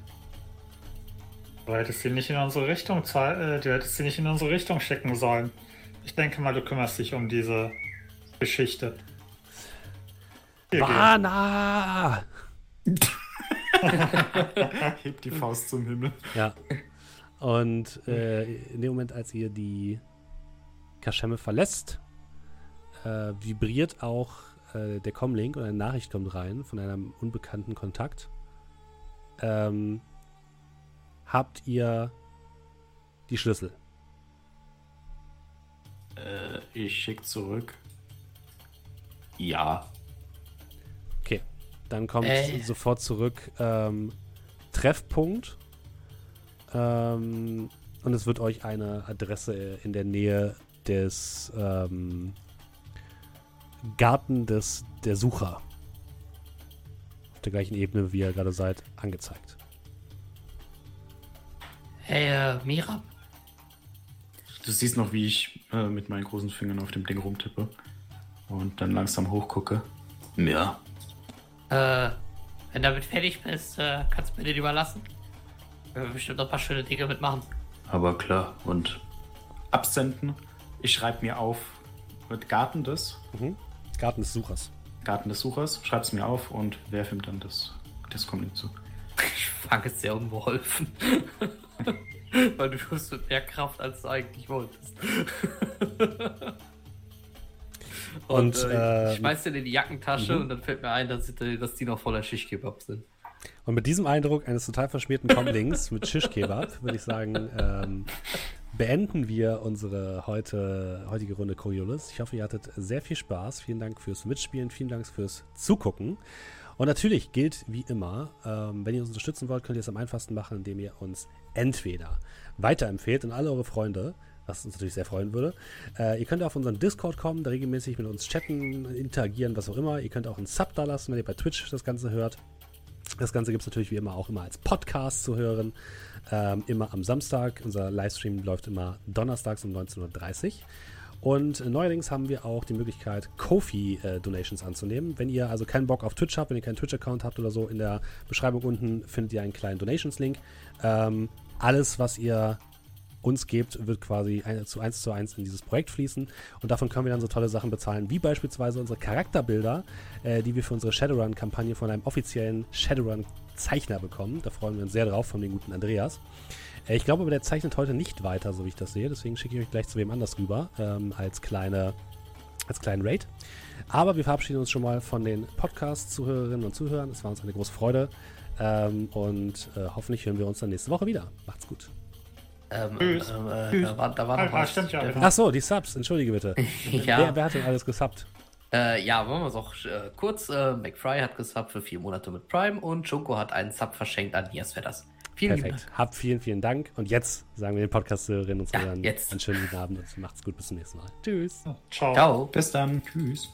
Du hättest sie nicht in unsere Richtung, äh, du hättest sie nicht in unsere Richtung schicken sollen. Ich denke mal, du kümmerst dich um diese Geschichte. Warna! Hebt die Faust zum Himmel. Ja. Und äh, in dem Moment, als ihr die Kaschemme verlässt, äh, vibriert auch äh, der Comlink und eine Nachricht kommt rein von einem unbekannten Kontakt. Ähm, habt ihr die Schlüssel? Äh, ich schick zurück. Ja. Dann kommt Äh. sofort zurück ähm, Treffpunkt. Ähm, und es wird euch eine Adresse in der Nähe des ähm, Garten des der Sucher auf der gleichen Ebene, wie ihr gerade seid, angezeigt. Hey, äh, Mira, Du siehst noch, wie ich äh, mit meinen großen Fingern auf dem Ding rumtippe. Und dann langsam hochgucke. Ja. Äh, wenn damit fertig bist, äh, kannst du mir den überlassen. Wir werden bestimmt noch ein paar schöne Dinge mitmachen. Aber klar. Und absenden. Ich schreibe mir auf mit Garten des, Mhm. Garten des Suchers. Garten des Suchers, schreib's mir auf und werf ihm dann das, das Comlink zu. Ich fange es sehr unbeholfen. Weil du tust mit mehr Kraft, als du eigentlich wolltest. Und, äh, äh, ich schmeiß den in die Jackentasche und dann fällt mir ein, dass, die- dass die noch voller Schichtkebab sind. Und mit diesem Eindruck eines total verschmierten Comlinks mit Shish-Kebab würde ich sagen, ähm, beenden wir unsere heute, heutige Runde Coriolis. Ich hoffe, ihr hattet sehr viel Spaß. Vielen Dank fürs Mitspielen, vielen Dank fürs Zugucken. Und natürlich gilt wie immer, ähm, wenn ihr uns unterstützen wollt, könnt ihr es am einfachsten machen, indem ihr uns entweder weiterempfehlt an alle eure Freunde, was uns natürlich sehr freuen würde. Äh, ihr könnt auf unseren Discord kommen, da regelmäßig mit uns chatten, interagieren, was auch immer. Ihr könnt auch einen Sub da lassen, wenn ihr bei Twitch das Ganze hört. Das Ganze gibt es natürlich wie immer auch immer als Podcast zu hören. Ähm, immer am Samstag. Unser Livestream läuft immer donnerstags um 19.30 Uhr. Und neuerdings haben wir auch die Möglichkeit, Kofi-Donations anzunehmen. Wenn ihr also keinen Bock auf Twitch habt, wenn ihr keinen Twitch-Account habt oder so, in der Beschreibung unten findet ihr einen kleinen Donations-Link. Ähm, alles, was ihr uns gebt, wird quasi zu eins zu eins in dieses Projekt fließen. Und davon können wir dann so tolle Sachen bezahlen, wie beispielsweise unsere Charakterbilder, äh, die wir für unsere Shadowrun-Kampagne von einem offiziellen Shadowrun-Zeichner bekommen. Da freuen wir uns sehr drauf, von dem guten Andreas. Äh, ich glaube aber, der zeichnet heute nicht weiter, so wie ich das sehe. Deswegen schicke ich euch gleich zu wem anders rüber, ähm, als, kleine, als kleinen Raid. Aber wir verabschieden uns schon mal von den Podcast-Zuhörerinnen und Zuhörern. Es war uns eine große Freude. Ähm, und äh, hoffentlich hören wir uns dann nächste Woche wieder. Macht's gut. Ähm, Tschüss. ähm, äh, Tschüss. Da war, da war noch ah, was. stimmt ja, genau. Ach so, die Subs, entschuldige bitte. ja. Wer, wer hat denn alles gesubbt? Äh, ja, wollen wir es auch äh, kurz. Äh, McFry hat gesubbt für vier Monate mit Prime und Junko hat einen Sub verschenkt an Nias Fedders. Vielen lieben Perfekt. Habt vielen, vielen Dank. Und jetzt sagen wir den Podcast-Hörerinnen und Ja, Zuhörern jetzt. einen schönen guten Abend und macht's gut. Bis zum nächsten Mal. Tschüss. Dank. Ciao. Ciao. Bis dann. Tschüss.